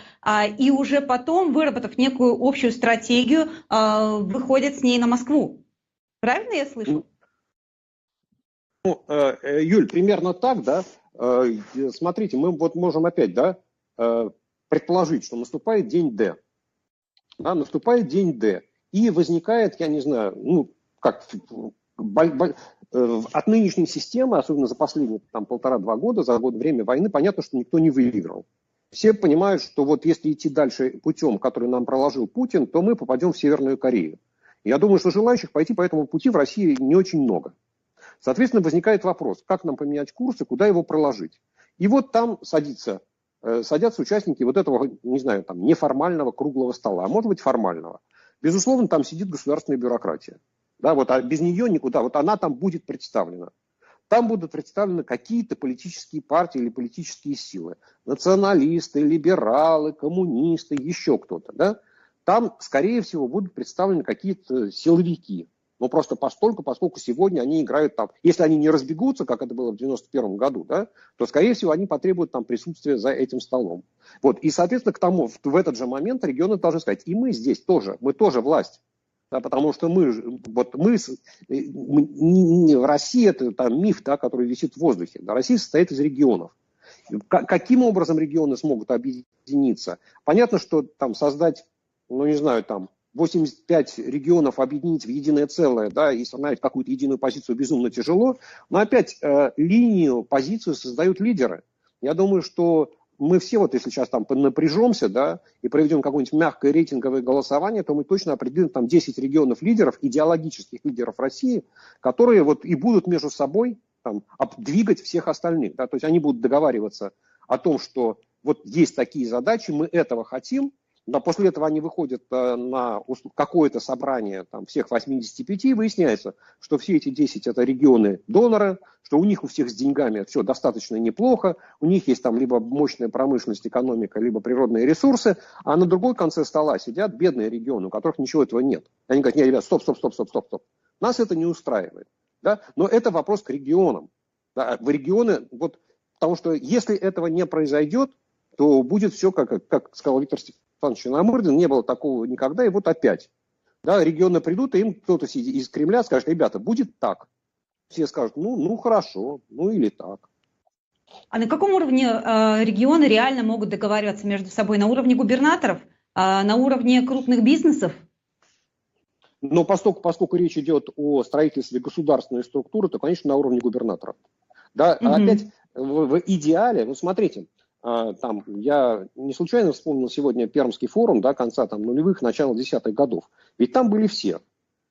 и уже потом, выработав некую общую стратегию, выходят с ней на Москву. Правильно я слышу? Ну, э, э, Юль, примерно так, да. Э, смотрите, мы вот можем опять, да, предположить, что наступает день Д. Да, наступает день Д. И возникает, я не знаю, ну, как э, от нынешней системы, особенно за последние там, полтора-два года, за год время войны, понятно, что никто не выиграл. Все понимают, что вот если идти дальше путем, который нам проложил Путин, то мы попадем в Северную Корею. Я думаю, что желающих пойти по этому пути в России не очень много. Соответственно, возникает вопрос, как нам поменять курс и куда его проложить. И вот там садится, э, садятся участники вот этого, не знаю, там, неформального круглого стола, а может быть формального. Безусловно, там сидит государственная бюрократия. Да, вот, а без нее никуда. Вот она там будет представлена. Там будут представлены какие-то политические партии или политические силы. Националисты, либералы, коммунисты, еще кто-то. Да? Там, скорее всего, будут представлены какие-то силовики. Но просто постольку, поскольку сегодня они играют там, если они не разбегутся, как это было в 91 году, да, то, скорее всего, они потребуют там присутствия за этим столом. Вот. И, соответственно, к тому, в, в этот же момент регионы должны сказать, и мы здесь тоже, мы тоже власть. Да, потому что мы, вот мы, мы Россия это там миф, да, который висит в воздухе. Да, Россия состоит из регионов. Каким образом регионы смогут объединиться? Понятно, что там создать, ну не знаю, там 85 регионов объединить в единое целое, да, и составить какую-то единую позицию безумно тяжело. Но опять э, линию, позицию создают лидеры. Я думаю, что мы все вот если сейчас там напряжемся, да, и проведем какое-нибудь мягкое рейтинговое голосование, то мы точно определим там 10 регионов лидеров, идеологических лидеров России, которые вот и будут между собой там, двигать всех остальных. Да, то есть они будут договариваться о том, что вот есть такие задачи, мы этого хотим, но после этого они выходят э, на какое-то собрание там, всех 85, и выясняется, что все эти 10 это регионы донора, что у них у всех с деньгами все достаточно неплохо, у них есть там либо мощная промышленность, экономика, либо природные ресурсы, а на другой конце стола сидят бедные регионы, у которых ничего этого нет. Они говорят, нет, ребят, стоп, стоп, стоп, стоп, стоп, стоп. Нас это не устраивает. Да? Но это вопрос к регионам. Да? В регионы, вот, потому что если этого не произойдет, то будет все, как, как сказал Виктор Александрович Намырдин, не было такого никогда, и вот опять. Да, регионы придут, и им кто-то из Кремля скажет, ребята, будет так. Все скажут, ну, ну хорошо, ну или так. А на каком уровне э, регионы реально могут договариваться между собой? На уровне губернаторов? Э, на уровне крупных бизнесов? Но поскольку, поскольку речь идет о строительстве государственной структуры, то, конечно, на уровне губернаторов. Да, угу. опять в, в идеале, ну смотрите, там, я не случайно вспомнил сегодня Пермский форум, да, конца там, нулевых, начала десятых годов. Ведь там были все.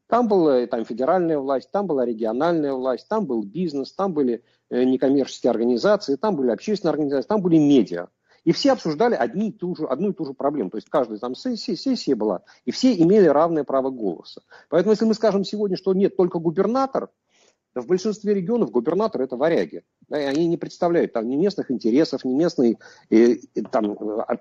Там была там, федеральная власть, там была региональная власть, там был бизнес, там были э, некоммерческие организации, там были общественные организации, там были медиа. И все обсуждали одни и ту же, одну и ту же проблему. То есть каждая там сессия, сессия была, и все имели равное право голоса. Поэтому если мы скажем сегодня, что нет только губернатор, в большинстве регионов губернаторы это варяги. Да, и они не представляют там ни местных интересов, ни местной, э, там, э,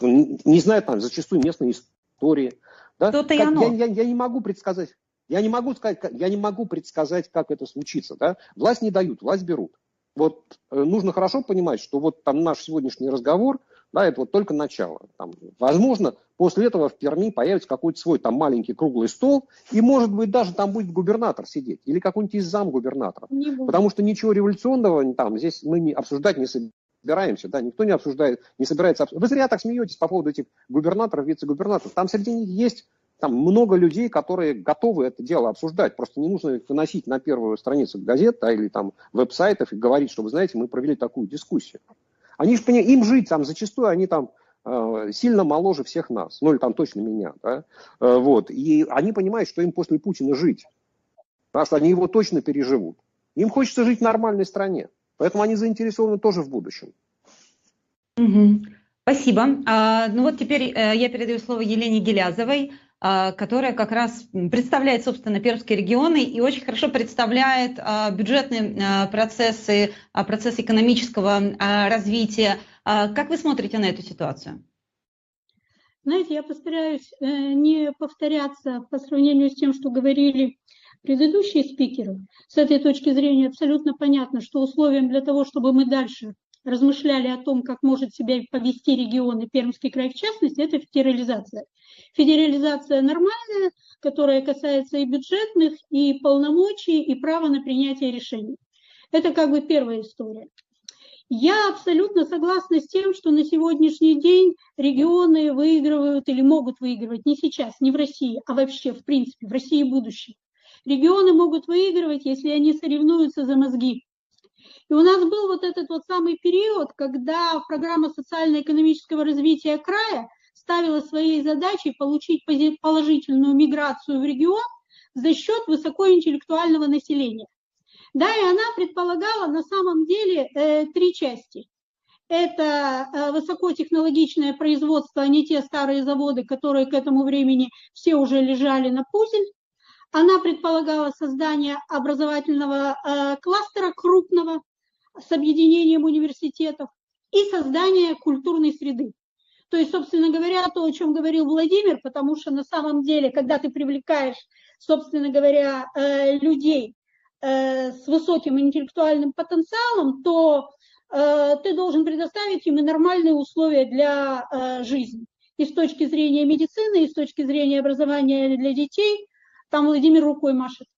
не знают там зачастую местной истории. Да? Как, я, я, я не могу предсказать. Я не могу сказать, я не могу предсказать, как это случится. Да? Власть не дают, власть берут. Вот э, нужно хорошо понимать, что вот там наш сегодняшний разговор – да, это вот только начало. Там, возможно, после этого в Перми появится какой-то свой там маленький круглый стол, и, может быть, даже там будет губернатор сидеть, или какой-нибудь из зам губернатора. Потому что ничего революционного там здесь мы не обсуждать не собираемся, да, никто не обсуждает, не собирается обсуждать. Вы зря так смеетесь по поводу этих губернаторов, вице-губернаторов. Там среди них есть там много людей, которые готовы это дело обсуждать. Просто не нужно их выносить на первую страницу газет да, или там веб-сайтов и говорить, что, вы знаете, мы провели такую дискуссию. Они же, им жить там зачастую, они там э, сильно моложе всех нас, ну или там точно меня, да, э, вот, и они понимают, что им после Путина жить, потому что они его точно переживут. Им хочется жить в нормальной стране, поэтому они заинтересованы тоже в будущем. Угу. Спасибо. А, ну вот теперь э, я передаю слово Елене Гелязовой. А, которая как раз представляет, собственно, Пермские регионы и очень хорошо представляет а, бюджетные а, процессы, процесс экономического развития. Как вы смотрите на эту ситуацию? Знаете, я постараюсь э, не повторяться по сравнению с тем, что говорили предыдущие спикеры. С этой точки зрения абсолютно понятно, что условием для того, чтобы мы дальше размышляли о том, как может себя повести регион и Пермский край в частности, это федерализация. Федерализация нормальная, которая касается и бюджетных, и полномочий, и права на принятие решений. Это как бы первая история. Я абсолютно согласна с тем, что на сегодняшний день регионы выигрывают или могут выигрывать не сейчас, не в России, а вообще, в принципе, в России будущем. Регионы могут выигрывать, если они соревнуются за мозги. И у нас был вот этот вот самый период, когда программа социально-экономического развития края ставила своей задачей получить положительную миграцию в регион за счет высокоинтеллектуального населения. Да, и она предполагала на самом деле э, три части. Это э, высокотехнологичное производство, а не те старые заводы, которые к этому времени все уже лежали на пузель. Она предполагала создание образовательного э, кластера крупного с объединением университетов и создание культурной среды. То есть, собственно говоря, то, о чем говорил Владимир, потому что на самом деле, когда ты привлекаешь собственно говоря, людей с высоким интеллектуальным потенциалом, то ты должен предоставить им и нормальные условия для жизни. И с точки зрения медицины, и с точки зрения образования для детей, там Владимир рукой машет.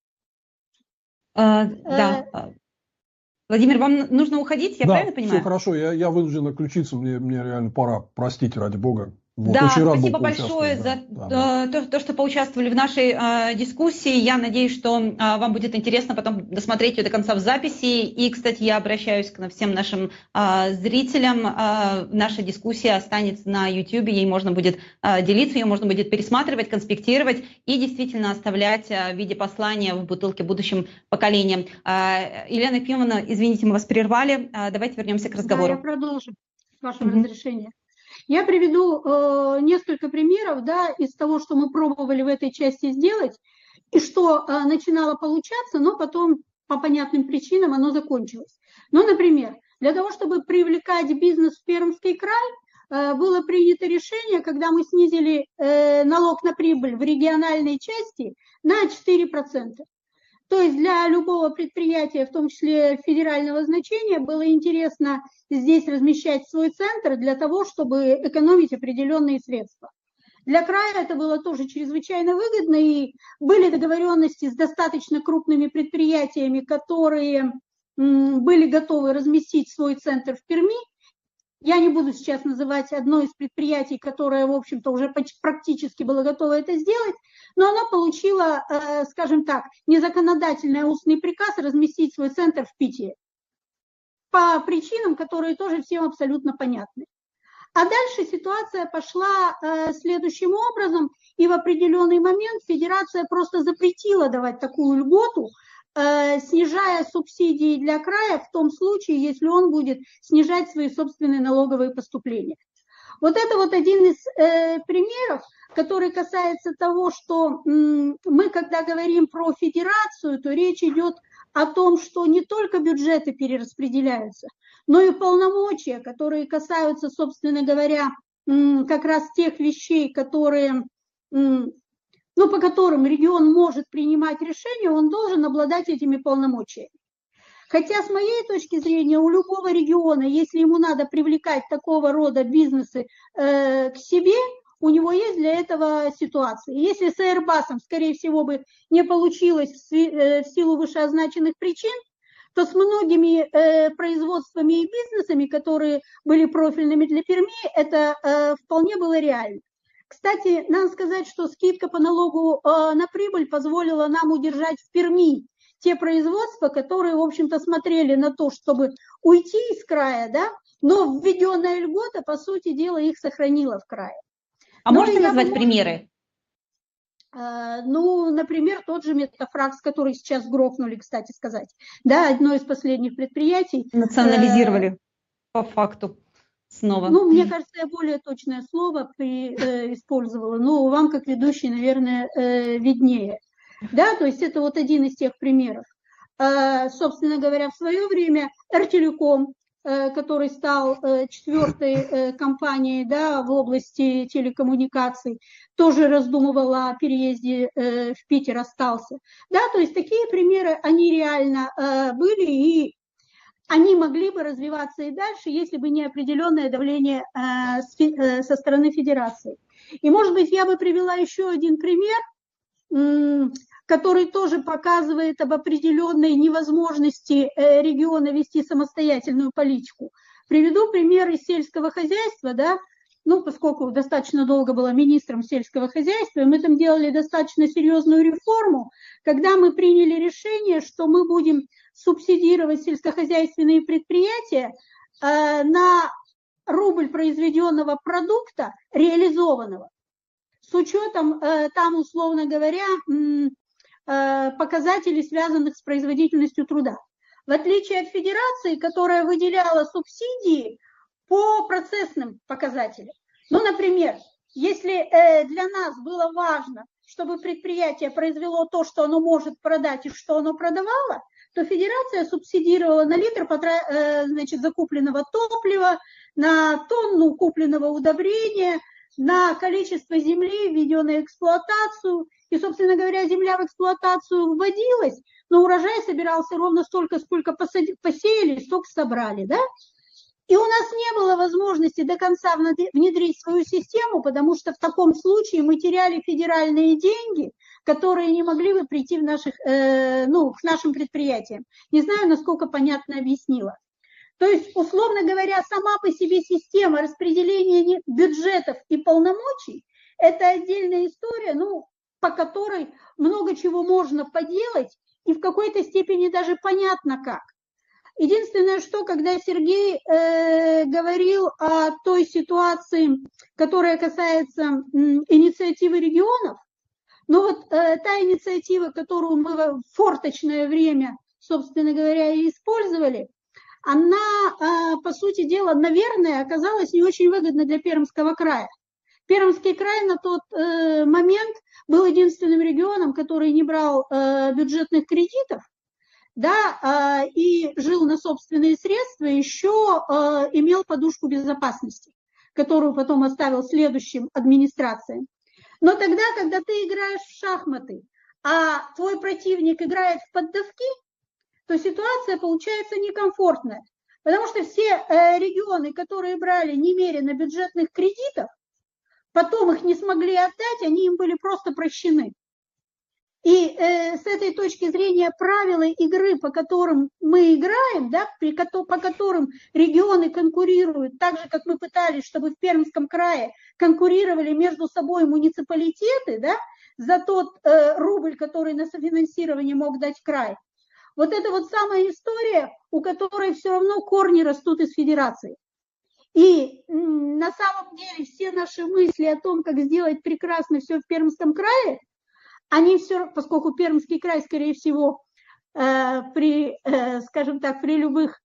А, да. Владимир, вам нужно уходить, я да, правильно понимаю? все хорошо, я, я вынужден отключиться, мне, мне реально пора, простите, ради бога. Вот, да, спасибо большое за да, да. То, то, что поучаствовали в нашей э, дискуссии. Я надеюсь, что э, вам будет интересно потом досмотреть ее до конца в записи. И, кстати, я обращаюсь к всем нашим э, зрителям. Э, наша дискуссия останется на YouTube, ей можно будет э, делиться, ее можно будет пересматривать, конспектировать и действительно оставлять э, в виде послания в бутылке будущим поколениям. Э, Елена Пимовна, извините, мы вас прервали. Э, давайте вернемся к разговору. Да, я продолжу, с вашего mm-hmm. разрешения. Я приведу э, несколько примеров да, из того, что мы пробовали в этой части сделать, и что э, начинало получаться, но потом по понятным причинам оно закончилось. Ну, например, для того, чтобы привлекать бизнес в Пермский край, э, было принято решение, когда мы снизили э, налог на прибыль в региональной части на 4%. То есть для любого предприятия, в том числе федерального значения, было интересно здесь размещать свой центр для того, чтобы экономить определенные средства. Для края это было тоже чрезвычайно выгодно, и были договоренности с достаточно крупными предприятиями, которые были готовы разместить свой центр в Перми, я не буду сейчас называть одно из предприятий, которое, в общем-то, уже практически было готово это сделать, но она получила, э, скажем так, незаконодательный устный приказ разместить свой центр в Питере по причинам, которые тоже всем абсолютно понятны. А дальше ситуация пошла э, следующим образом, и в определенный момент федерация просто запретила давать такую льготу, Э, снижая субсидии для края в том случае, если он будет снижать свои собственные налоговые поступления. Вот это вот один из э, примеров, который касается того, что м, мы, когда говорим про федерацию, то речь идет о том, что не только бюджеты перераспределяются, но и полномочия, которые касаются, собственно говоря, м, как раз тех вещей, которые м, но по которым регион может принимать решения, он должен обладать этими полномочиями. Хотя с моей точки зрения у любого региона, если ему надо привлекать такого рода бизнесы э, к себе, у него есть для этого ситуация. Если с Airbus, скорее всего, бы не получилось э, в силу вышеозначенных причин, то с многими э, производствами и бизнесами, которые были профильными для Перми, это э, вполне было реально. Кстати, надо сказать, что скидка по налогу э, на прибыль позволила нам удержать в Перми те производства, которые, в общем-то, смотрели на то, чтобы уйти из края, да, но введенная льгота, по сути дела, их сохранила в крае. А но можете назвать бы, примеры? Э, ну, например, тот же Метафракс, который сейчас грохнули, кстати сказать. Да, одно из последних предприятий. Национализировали э, по факту снова? Ну, мне кажется, я более точное слово при, э, использовала, но вам, как ведущий, наверное, э, виднее. Да, то есть это вот один из тех примеров. Э, собственно говоря, в свое время Эртелеком, э, который стал э, четвертой э, компанией да, в области телекоммуникаций, тоже раздумывал о переезде в Питер, остался. Да, то есть такие примеры, они реально были, и они могли бы развиваться и дальше, если бы не определенное давление со стороны федерации. И, может быть, я бы привела еще один пример, который тоже показывает об определенной невозможности э, региона вести самостоятельную политику. Приведу пример из сельского хозяйства, да, ну, поскольку достаточно долго была министром сельского хозяйства, мы там делали достаточно серьезную реформу, когда мы приняли решение, что мы будем субсидировать сельскохозяйственные предприятия э, на рубль произведенного продукта, реализованного, с учетом э, там, условно говоря, показателей, связанных с производительностью труда. В отличие от федерации, которая выделяла субсидии по процессным показателям. Ну, например, если для нас было важно, чтобы предприятие произвело то, что оно может продать и что оно продавало, то федерация субсидировала на литр э, значит, закупленного топлива, на тонну купленного удобрения, на количество земли, введенной эксплуатацию. И, собственно говоря, земля в эксплуатацию вводилась, но урожай собирался ровно столько, сколько посеяли, столько собрали. Да? И у нас не было возможности до конца внедрить свою систему, потому что в таком случае мы теряли федеральные деньги, которые не могли бы прийти в наших, э, ну, к нашим предприятиям. Не знаю, насколько понятно объяснила. То есть, условно говоря, сама по себе система распределения бюджетов и полномочий – это отдельная история, ну, по которой много чего можно поделать, и в какой-то степени даже понятно как. Единственное, что когда Сергей э, говорил о той ситуации, которая касается э, инициативы регионов, ну вот э, та инициатива, которую мы в форточное время, собственно говоря, и использовали, она, э, по сути дела, наверное, оказалась не очень выгодна для Пермского края. Пермский край на тот э, момент был единственным регионом, который не брал э, бюджетных кредитов, да, э, и жил на собственные средства, еще э, имел подушку безопасности, которую потом оставил следующим администрациям. Но тогда, когда ты играешь в шахматы, а твой противник играет в поддавки, то ситуация получается некомфортная. Потому что все э, регионы, которые брали немерено бюджетных кредитов, потом их не смогли отдать, они им были просто прощены. И э, с этой точки зрения правила игры, по которым мы играем, да, при, по которым регионы конкурируют, так же, как мы пытались, чтобы в Пермском крае конкурировали между собой муниципалитеты да, за тот э, рубль, который на софинансирование мог дать край. Вот это вот самая история, у которой все равно корни растут из федерации. И на самом деле все наши мысли о том, как сделать прекрасно все в Пермском крае – они все, поскольку Пермский край, скорее всего, э, при, э, скажем так, при любых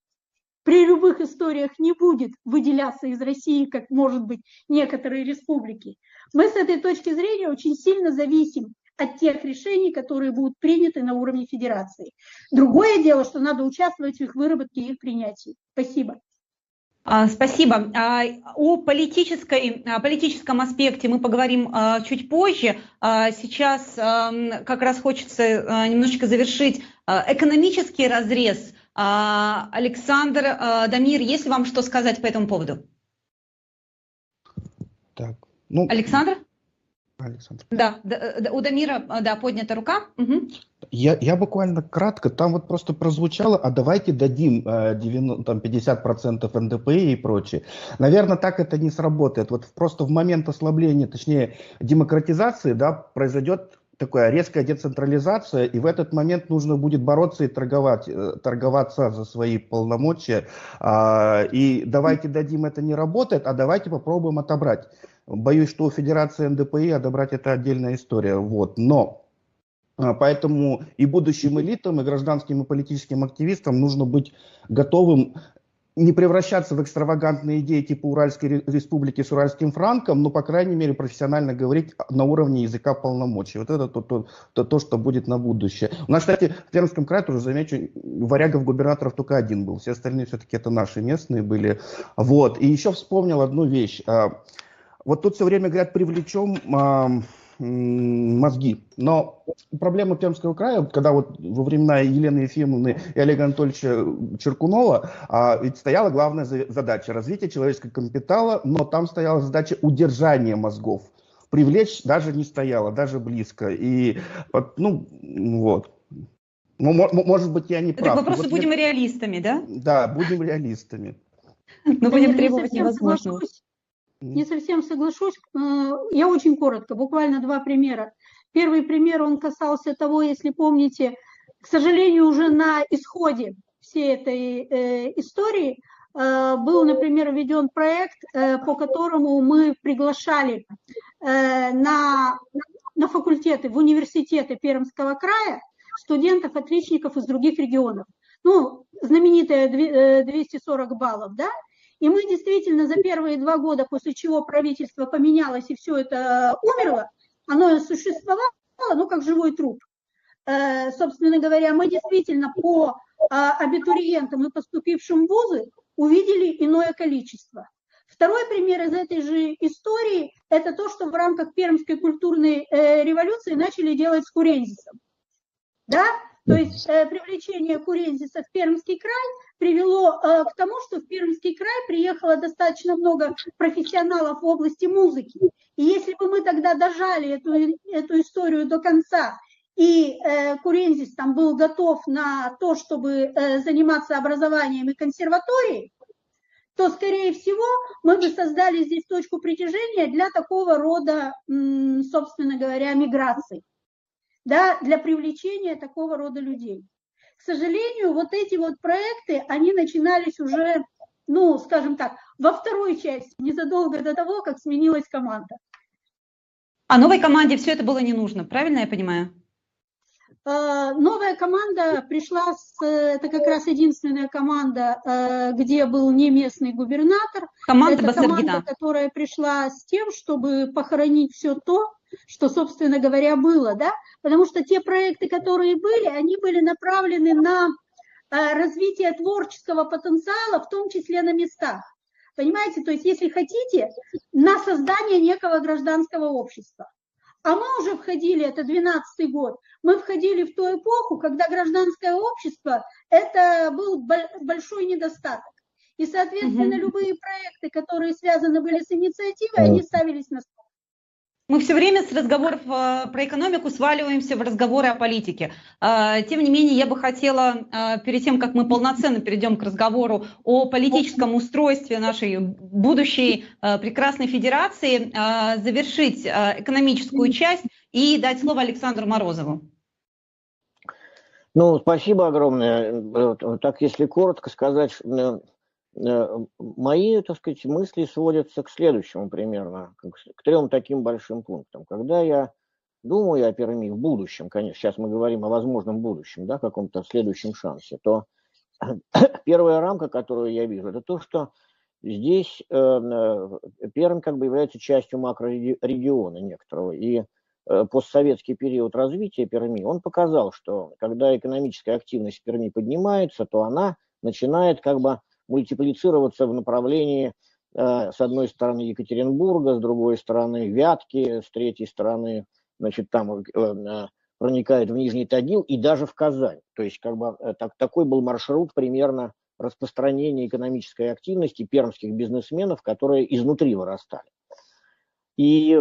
при любых историях не будет выделяться из России, как, может быть, некоторые республики. Мы с этой точки зрения очень сильно зависим от тех решений, которые будут приняты на уровне федерации. Другое дело, что надо участвовать в их выработке и их принятии. Спасибо. А, спасибо. А, о политической, о политическом аспекте мы поговорим а, чуть позже. Сейчас как раз хочется немножечко завершить экономический разрез. Александр, Дамир, есть ли вам что сказать по этому поводу? Так, ну, Александр? Александр. Да, да, у Дамира, да, поднята рука. Угу. Я, я буквально кратко, там вот просто прозвучало, а давайте дадим э, 90, там 50% НДПИ и прочее. Наверное, так это не сработает. Вот просто в момент ослабления, точнее демократизации, да, произойдет такая резкая децентрализация, и в этот момент нужно будет бороться и торговать, э, торговаться за свои полномочия. А, и давайте дадим, это не работает, а давайте попробуем отобрать. Боюсь, что у Федерации НДПИ отобрать это отдельная история. Вот. Но а, Поэтому и будущим элитам, и гражданским и политическим активистам нужно быть готовым не превращаться в экстравагантные идеи типа Уральской республики с уральским франком, но, по крайней мере, профессионально говорить на уровне языка полномочий. Вот это то, то, то, то что будет на будущее. У нас, кстати, в Пермском крае, тоже замечу, варягов губернаторов только один был. Все остальные все-таки это наши местные были. Вот. И еще вспомнил одну вещь. А, вот тут все время говорят, привлечем мозги. Но проблема Пермского края, когда вот во времена Елены Ефимовны и Олега Анатольевича Черкунова, а, ведь стояла главная задача развития человеческого капитала, но там стояла задача удержания мозгов. Привлечь даже не стояло, даже близко. И ну вот. Может быть, я не прав. Так мы просто вот будем я... реалистами, да? Да, будем реалистами. Но будем требовать невозможного. Не совсем соглашусь. Э, я очень коротко, буквально два примера. Первый пример, он касался того, если помните, к сожалению, уже на исходе всей этой э, истории э, был, например, введен проект, по которому мы приглашали на, на факультеты, в университеты Пермского края студентов-отличников из других регионов. Ну, знаменитые 240 баллов, да, и мы действительно за первые два года, после чего правительство поменялось и все это умерло, оно существовало, ну, как живой труп. Э, собственно говоря, мы действительно по а, абитуриентам и поступившим в вузы увидели иное количество. Второй пример из этой же истории – это то, что в рамках Пермской культурной э, революции начали делать с Курензисом. Да? То есть э, привлечение Курензиса в Пермский край привело э, к тому, что в Пермский край приехало достаточно много профессионалов в области музыки. И если бы мы тогда дожали эту, эту историю до конца, и э, Курензис там был готов на то, чтобы э, заниматься образованием и консерваторией, то, скорее всего, мы бы создали здесь точку притяжения для такого рода, собственно говоря, миграции, да, для привлечения такого рода людей. К сожалению, вот эти вот проекты, они начинались уже, ну, скажем так, во второй части, незадолго до того, как сменилась команда. А новой команде все это было не нужно, правильно я понимаю? Э, новая команда пришла, с, это как раз единственная команда, э, где был не местный губернатор. Команда это команда, которая пришла с тем, чтобы похоронить все то, что, собственно говоря, было, да, потому что те проекты, которые были, они были направлены на э, развитие творческого потенциала, в том числе на местах. Понимаете, то есть, если хотите, на создание некого гражданского общества. А мы уже входили, это 12 год, мы входили в ту эпоху, когда гражданское общество – это был большой недостаток. И, соответственно, угу. любые проекты, которые связаны были с инициативой, они ставились на стол. Мы все время с разговоров э, про экономику сваливаемся в разговоры о политике. Э, тем не менее, я бы хотела, э, перед тем, как мы полноценно перейдем к разговору о политическом устройстве нашей будущей прекрасной федерации, завершить экономическую часть и дать слово Александру Морозову. Ну, спасибо огромное. Так, если коротко сказать, мои, так сказать, мысли сводятся к следующему примерно, к трем таким большим пунктам. Когда я думаю о Перми в будущем, конечно, сейчас мы говорим о возможном будущем, да, каком-то следующем шансе, то [CLEARS THROAT] первая рамка, которую я вижу, это то, что здесь э, э, Пермь как бы является частью макрорегиона некоторого. И э, постсоветский период развития Перми, он показал, что когда экономическая активность Перми поднимается, то она начинает как бы мультиплицироваться в направлении, э, с одной стороны, Екатеринбурга, с другой стороны, Вятки, с третьей стороны, значит, там э, э, проникает в Нижний Тагил и даже в Казань. То есть, как бы, так, такой был маршрут примерно распространения экономической активности пермских бизнесменов, которые изнутри вырастали. И э,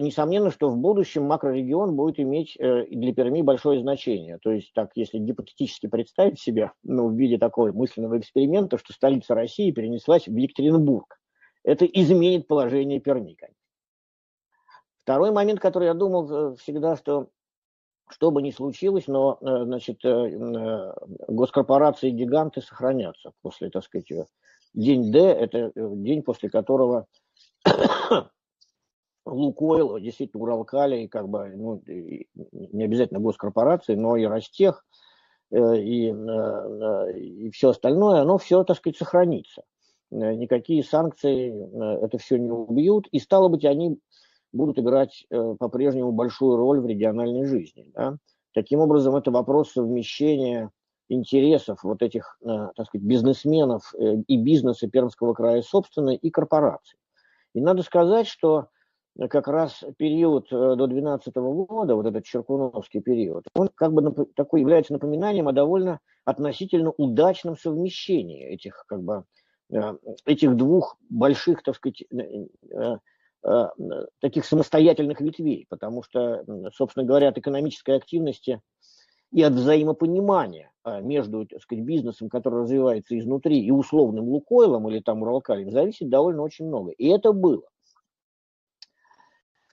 несомненно, что в будущем макрорегион будет иметь э, для Перми большое значение. То есть, так, если гипотетически представить себе, ну, в виде такого мысленного эксперимента, что столица России перенеслась в Екатеринбург, это изменит положение Перми. Второй момент, который я думал э, всегда, что что бы ни случилось, но, значит, госкорпорации гиганты сохранятся после, так сказать, день Д, это день, после которого Лукойл, действительно Уралкали, как бы, ну, не обязательно госкорпорации, но и Ростех, э, и, э, и все остальное, оно все, так сказать, сохранится. Э, никакие санкции это все не убьют, и стало быть, они будут играть по-прежнему большую роль в региональной жизни. Да? Таким образом, это вопрос совмещения интересов вот этих, так сказать, бизнесменов и бизнеса Пермского края собственно и корпораций. И надо сказать, что как раз период э, до 2012 года, вот этот Черкуновский период, он как бы такой является напоминанием о довольно относительно удачном совмещении этих как бы э, этих двух больших, так сказать, э, таких самостоятельных ветвей, потому что, собственно говоря, от экономической активности и от взаимопонимания между так сказать, бизнесом, который развивается изнутри, и условным Лукойлом или там Уралкалем, зависит довольно очень много. И это было.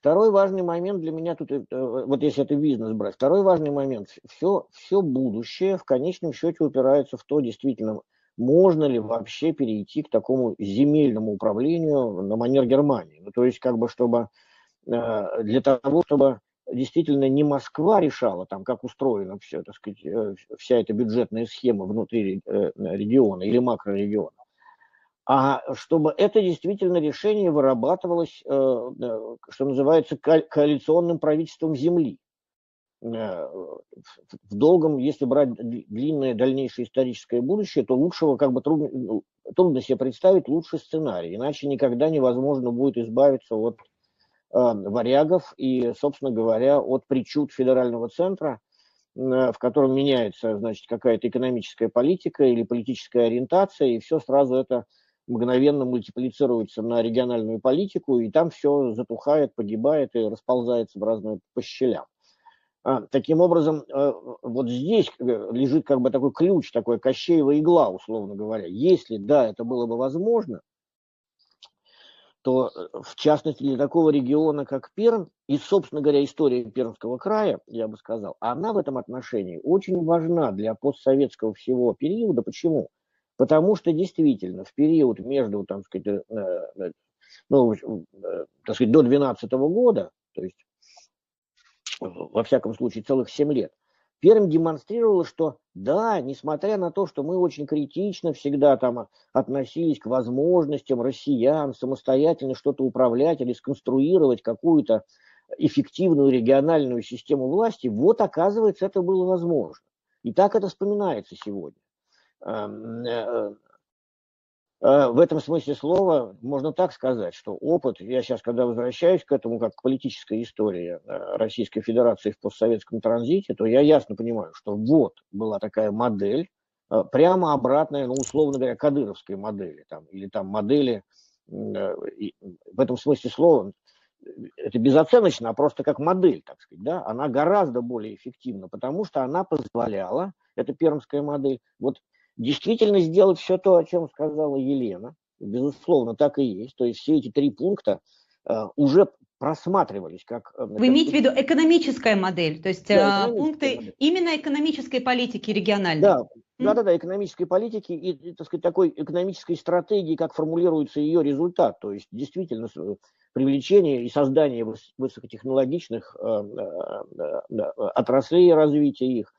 Второй важный момент для меня тут, э, вот если это бизнес брать, второй важный момент, все, все будущее в конечном счете упирается в то, действительно, можно ли вообще перейти к такому земельному управлению на манер Германии. Ну, то есть, как бы, чтобы э, для того, чтобы действительно не Москва решала, там, как устроена все, так сказать, э, вся эта бюджетная схема внутри региона или макрорегиона, а чтобы это действительно решение вырабатывалось, э, что называется, коалиционным правительством Земли. Э, в долгом, если брать длинное дальнейшее историческое будущее, то лучшего как бы трудно, ну, трудно себе представить лучший сценарий, иначе никогда невозможно будет избавиться от э, варягов и, собственно говоря, от причуд федерального центра, в котором меняется, значит, какая-то экономическая политика или политическая ориентация, и все сразу это мгновенно мультиплицируется на региональную политику, и там все затухает, погибает и расползается в разные по щелям. А, таким образом, э, вот здесь э, лежит как бы такой ключ, такой Кощеева игла, условно говоря. Если, да, это было бы возможно, то, э, в частности, для такого региона, как Пермь, и, собственно говоря, история Пермского края, я бы сказал, она в этом отношении очень важна для постсоветского всего периода. Почему? Потому что действительно в период между, там сказать, ну, так сказать, до 12 года, то есть во всяком случае, целых 7 лет, Пермь демонстрировала, что да, несмотря на то, что мы очень критично всегда там относились к возможностям россиян самостоятельно что-то управлять или сконструировать какую-то эффективную региональную систему власти, вот оказывается это было возможно. И так это вспоминается сегодня. Эм, э, Э, в этом смысле слова можно так сказать, что опыт, я сейчас, когда возвращаюсь к этому, как к политической истории э, Российской Федерации в постсоветском транзите, то я ясно понимаю, что вот была такая модель, прямо обратная, ну, условно говоря, кадыровской модели, там, или там модели, в этом смысле слова, это безоценочно, а просто как модель, так сказать, да, она гораздо более эффективна, потому что она позволяла, это пермская модель, вот действительно сделать все то, о чем сказала Елена. Безусловно, так и есть. То есть все эти три пункта э, уже просматривались как... Э, Вы имеете в виду экономическая модель, то есть да, э, пункты модель. именно экономической политики региональной? Да, да, да, да, экономической политики и, и, так сказать, такой экономической стратегии, как формулируется ее результат. То есть действительно привлечение и создание высокотехнологичных отраслей развития их,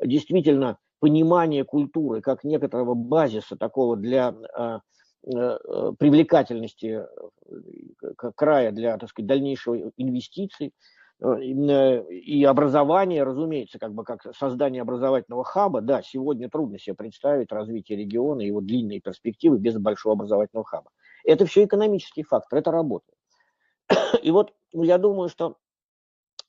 действительно понимание культуры как некоторого базиса такого для а, э, э, привлекательности э, края для, так сказать, дальнейшего инвестиций и образование, разумеется, как бы как создание образовательного хаба, да, сегодня трудно себе представить развитие региона и его длинные перспективы без большого образовательного хаба. Это все экономический фактор, это работает. [COUGHS] И вот я думаю, что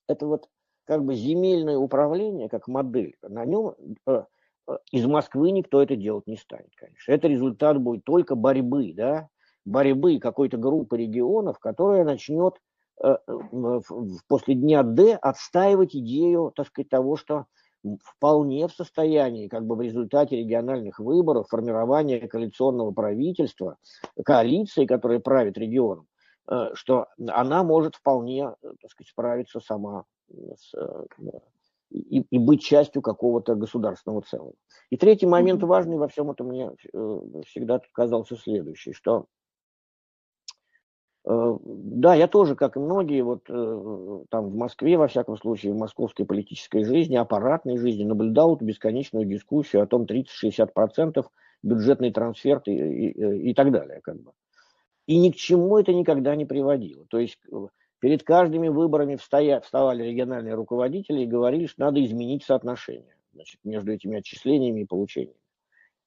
это вот как бы земельное управление, как модель, на нем из Москвы никто это делать не станет, конечно. Это результат будет только борьбы, да, борьбы какой-то группы регионов, которая начнет э, после дня Д отстаивать идею, так сказать, того, что вполне в состоянии, как бы в результате региональных выборов, формирования коалиционного правительства, коалиции, которая правит регионом, э, что она может вполне, так сказать, справиться сама с и, и быть частью какого-то государственного целого. И третий момент важный во всем этом мне э, всегда казался следующий, что э, да, я тоже, как и многие, вот э, там в Москве, во всяком случае, в московской политической жизни, аппаратной жизни, наблюдал эту бесконечную дискуссию о том 30-60% бюджетный трансфер и, и, и так далее. Как бы. И ни к чему это никогда не приводило. То есть Перед каждыми выборами вставали региональные руководители и говорили, что надо изменить соотношение значит, между этими отчислениями и получениями.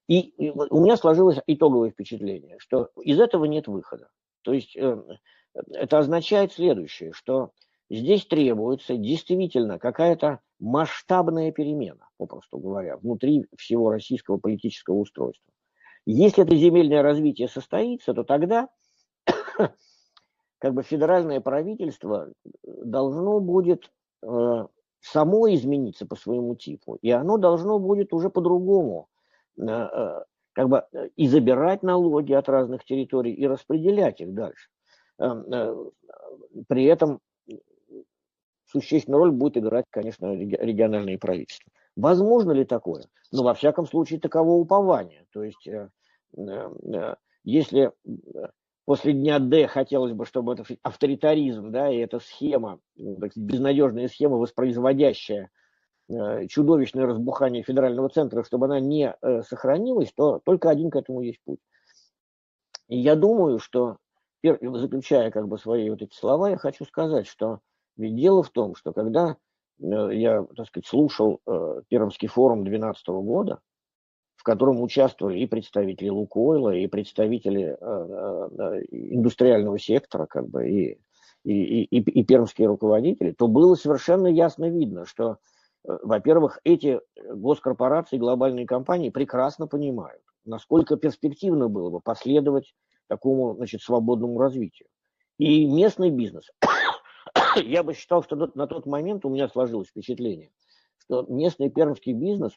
И, у меня сложилось итоговое впечатление, что из этого нет выхода. То есть э, это означает следующее, что здесь требуется действительно какая-то масштабная перемена, попросту говоря, внутри всего российского политического устройства. Если это земельное развитие состоится, то тогда как бы федеральное правительство э, должно будет э, само измениться по своему типу, и оно должно будет уже по-другому э, как бы и забирать налоги от разных территорий и распределять их дальше. При этом существенную роль будет играть, конечно, региональные правительства. Возможно ли такое? Ну, во всяком случае, таково упование. То есть, если после дня Д хотелось бы, чтобы это авторитаризм, да, и эта схема, ну, безнадежная схема, воспроизводящая э, чудовищное разбухание федерального центра, чтобы она не э, сохранилась, то только один к этому есть путь. И я думаю, что, заключая как бы свои вот эти слова, я хочу сказать, что ведь дело в том, что когда э, я, так сказать, слушал Пермский форум 2012 года, в котором участвовали и представители Лукойла, и представители э, индустриального сектора, как бы, и, и, и, и пермские руководители, то было совершенно ясно видно, что, во-первых, эти госкорпорации, глобальные компании прекрасно понимают, насколько перспективно было бы последовать такому значит, свободному развитию. И местный бизнес, [COUGHS] я бы считал, что на тот момент у меня сложилось впечатление, что местный пермский бизнес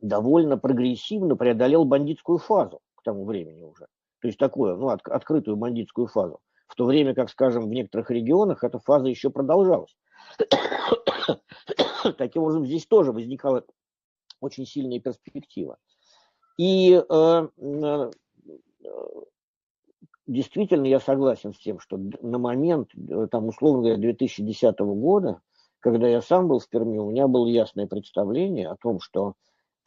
довольно прогрессивно преодолел бандитскую фазу к тому времени уже. То есть такую, ну, от, открытую бандитскую фазу. В то время как, скажем, в некоторых регионах эта фаза еще продолжалась. [COUGHS] Таким образом, здесь тоже возникала очень сильная перспектива. И э, э, действительно я согласен с тем, что на момент, э, там, условно говоря, 2010 года, когда я сам был в Перми, у меня было ясное представление о том, что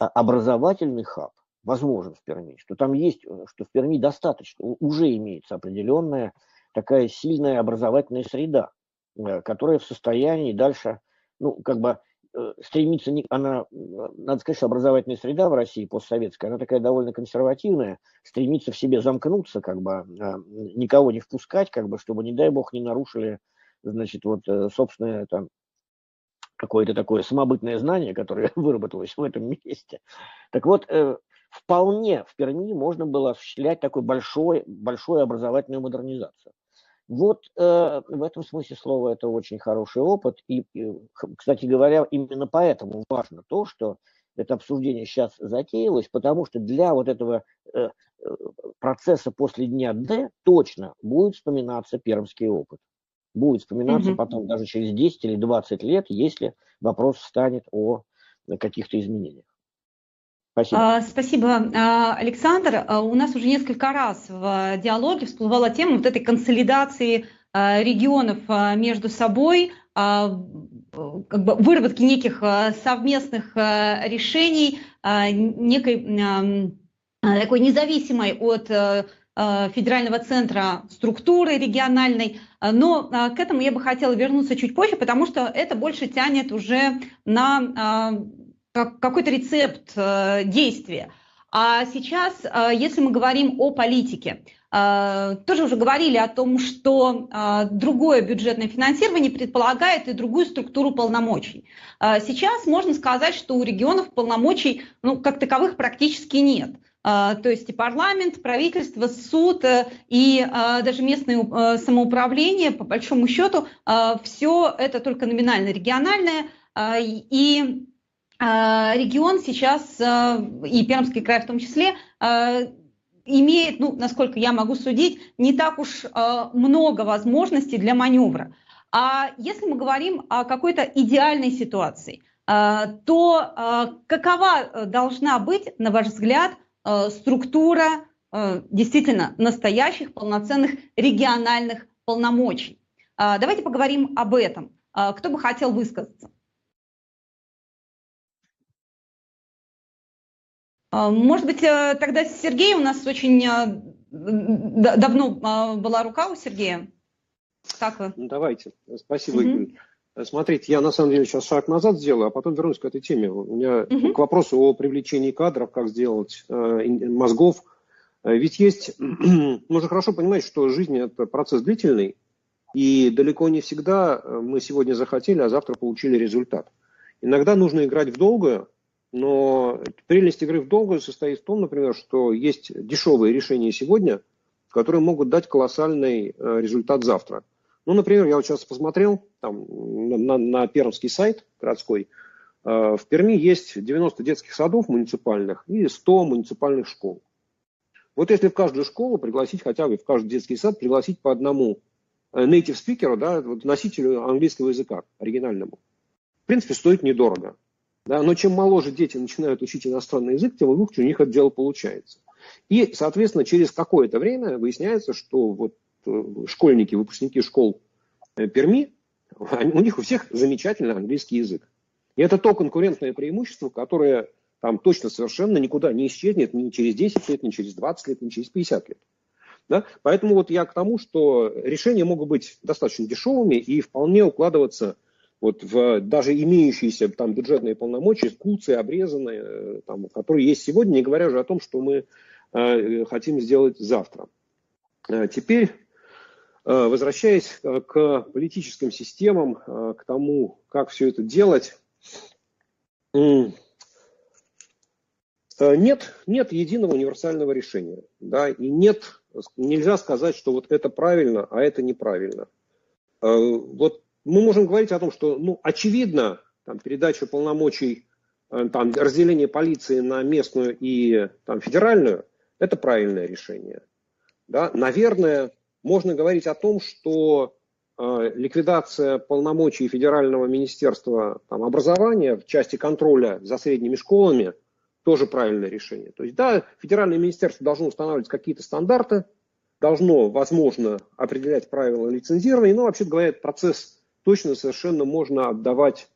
образовательный хаб возможен в Перми, что там есть, э, что в Перми достаточно, уже имеется определенная такая сильная образовательная среда, э, которая в состоянии дальше, ну, как бы Э, стремится, она, надо сказать, что образовательная среда в России постсоветская, она такая довольно консервативная, стремится в себе замкнуться, как бы, а, никого не впускать, как бы, чтобы, не дай бог, не нарушили, значит, вот, собственное там какое-то такое самобытное знание, которое [LAUGHS] выработалось в этом месте. Так вот, э, вполне в Перми можно было осуществлять такой большой, большую образовательную модернизацию. Вот э, в этом смысле слова это очень хороший опыт. И, и, кстати говоря, именно поэтому важно то, что это обсуждение сейчас затеялось, потому что для вот этого э, э процесса после дня Д точно будет вспоминаться пермский опыт. Будет вспоминаться mm-hmm. потом даже через 10 или 20 лет, если вопрос встанет о каких-то изменениях. Спасибо. А, спасибо, а, Александр. А, у нас уже несколько раз в диалоге всплывала тема вот этой консолидации регионов между собой, как бы выработки неких совместных решений, некой такой независимой от федерального центра структуры региональной. Но к этому я бы хотела вернуться чуть позже, потому что это больше тянет уже на как, какой-то рецепт э, действия. А сейчас, э, если мы говорим о политике, э, тоже уже говорили о том, что э, другое бюджетное финансирование предполагает и другую структуру полномочий. Э, сейчас можно сказать, что у регионов полномочий ну, как таковых практически нет. Uh, то есть и парламент, правительство, суд uh, и uh, даже местное самоуправление, по большому счету, все это только номинально региональное. И а, регион сейчас, а, и Пермский край в том числе, а, имеет, ну, насколько я могу судить, не так уж много возможностей для маневра. А если мы говорим о какой-то идеальной ситуации, то какова должна быть, на ваш взгляд, структура действительно настоящих полноценных региональных полномочий? Давайте поговорим об этом. Кто бы хотел высказаться? А, может быть, э, тогда Сергей у нас очень э, давно а, была рука у Сергея. Как вы? Ну, давайте. Спасибо, угу. Игорь. Смотрите, я на самом деле сейчас шаг назад сделаю, а потом вернусь к этой теме. У меня угу. к вопросу о привлечении кадров, как сделать э, мозгов. Э, ведь есть, [CLEARS THROAT] нужно хорошо понимать, что жизнь это процесс длительный, и далеко не всегда мы сегодня захотели, а завтра получили результат. Иногда нужно играть в долгую, но прелесть игры в долгую состоит в том, например, что есть дешевые решения сегодня, которые могут дать колоссальный э, результат завтра. Ну, например, я вот сейчас посмотрел там, на, на пермский сайт городской. Э, в Перми есть 90 детских садов муниципальных и 100 муниципальных школ. Вот если в каждую школу пригласить хотя бы в каждый детский сад пригласить по одному э, native спикеру, да, вот носителю английского языка оригинальному, в принципе, стоит недорого. Да? Но чем моложе дети начинают учить иностранный язык, тем лучше у них это дело получается. И, соответственно, через какое-то время выясняется, что вот школьники, выпускники школ э, Перми, у них у всех замечательный английский язык. И это то конкурентное преимущество, которое там точно совершенно никуда не исчезнет ни через 10 лет, ни через 20 лет, ни через 50 лет. Да? Поэтому вот я к тому, что решения могут быть достаточно дешевыми и вполне укладываться вот в даже имеющиеся там бюджетные полномочия, куцы обрезанные, э, там, которые есть сегодня, не говоря уже о том, что мы э, хотим сделать завтра. Э, теперь, э, возвращаясь э, к политическим системам, э, к тому, как все это делать, э, нет, нет единого универсального решения. Да, и нет, нельзя сказать, что вот это правильно, а это неправильно. Э, вот мы можем говорить о том, что, ну, очевидно, там, передача полномочий, э, там, разделение полиции на местную и там, федеральную, это правильное решение. Да? Наверное, можно говорить о том, что э, ликвидация полномочий Федерального министерства там, образования в части контроля за средними школами тоже правильное решение. То есть, да, Федеральное министерство должно устанавливать какие-то стандарты, должно, возможно, определять правила лицензирования, но, вообще говоря, процесс точно совершенно можно отдавать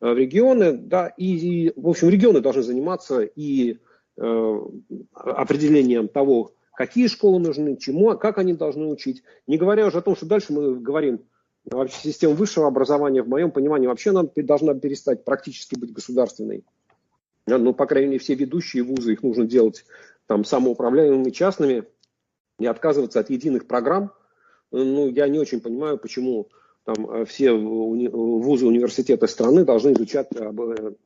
э, в регионы, да, и, и в общем, регионы должны заниматься и э, определением того, какие школы нужны, чему, как они должны учить. Не говоря уже о том, что дальше мы говорим, вообще система высшего образования, в моем понимании, вообще нам должна перестать практически быть государственной. Ну, по крайней мере, все ведущие вузы, их нужно делать там самоуправляемыми частными, и отказываться от единых программ. Ну, я не очень понимаю, почему там э, все вузы, университеты страны должны изучать э,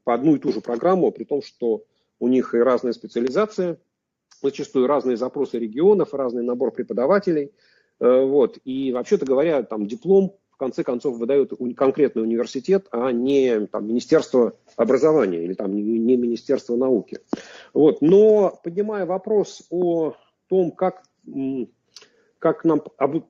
по одну и ту же программу, при том, что у них и разная специализация, зачастую разные запросы регионов, разный набор преподавателей. Э, вот. И вообще-то говоря, там диплом в конце концов выдает конкретный университет, а не там, Министерство образования или там, не Министерство науки. Вот. Но поднимая вопрос о том, как как нам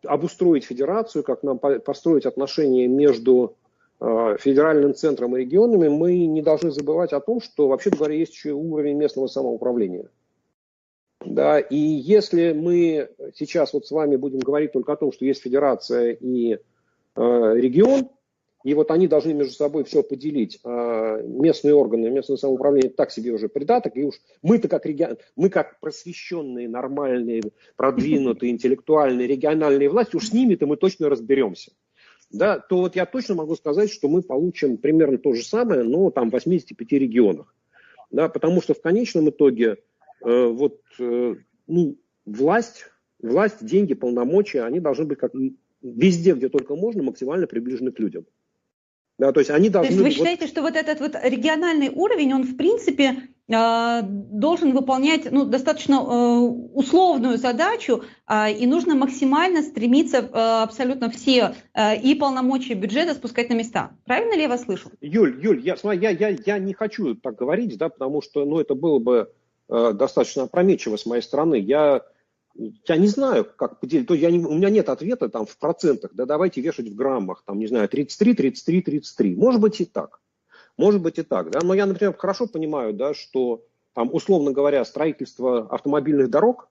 обустроить федерацию, как нам построить отношения между э, федеральным центром и регионами, мы не должны забывать о том, что, вообще говоря, есть еще уровень местного самоуправления. Да, и если мы сейчас вот с вами будем говорить только о том, что есть федерация и э, регион, и вот они должны между собой все поделить. А местные органы, местное самоуправление так себе уже придаток. И уж мы-то как регион, мы как просвещенные, нормальные, продвинутые, интеллектуальные, региональные власти, уж с ними-то мы точно разберемся. Да, то вот я точно могу сказать, что мы получим примерно то же самое, но там в 85 регионах. Да, потому что в конечном итоге э, вот, э, ну, власть, власть, деньги, полномочия, они должны быть как везде, где только можно, максимально приближены к людям. Да, то есть они должны... То есть вы считаете, вот... что вот этот вот региональный уровень, он в принципе э, должен выполнять ну, достаточно э, условную задачу, э, и нужно максимально стремиться абсолютно все и полномочия бюджета спускать на места. Правильно ли я вас слышу? Юль, Юль, я, я, я, я не хочу так говорить, да, потому что ну, это было бы достаточно опрометчиво с моей стороны. Я я не знаю, как поделить. То я не, у меня нет ответа там в процентах. Да давайте вешать в граммах, там, не знаю, 33, 33, 33. Может быть и так. Может быть и так. Да? Но я, например, хорошо понимаю, да, что там, условно говоря, строительство автомобильных дорог,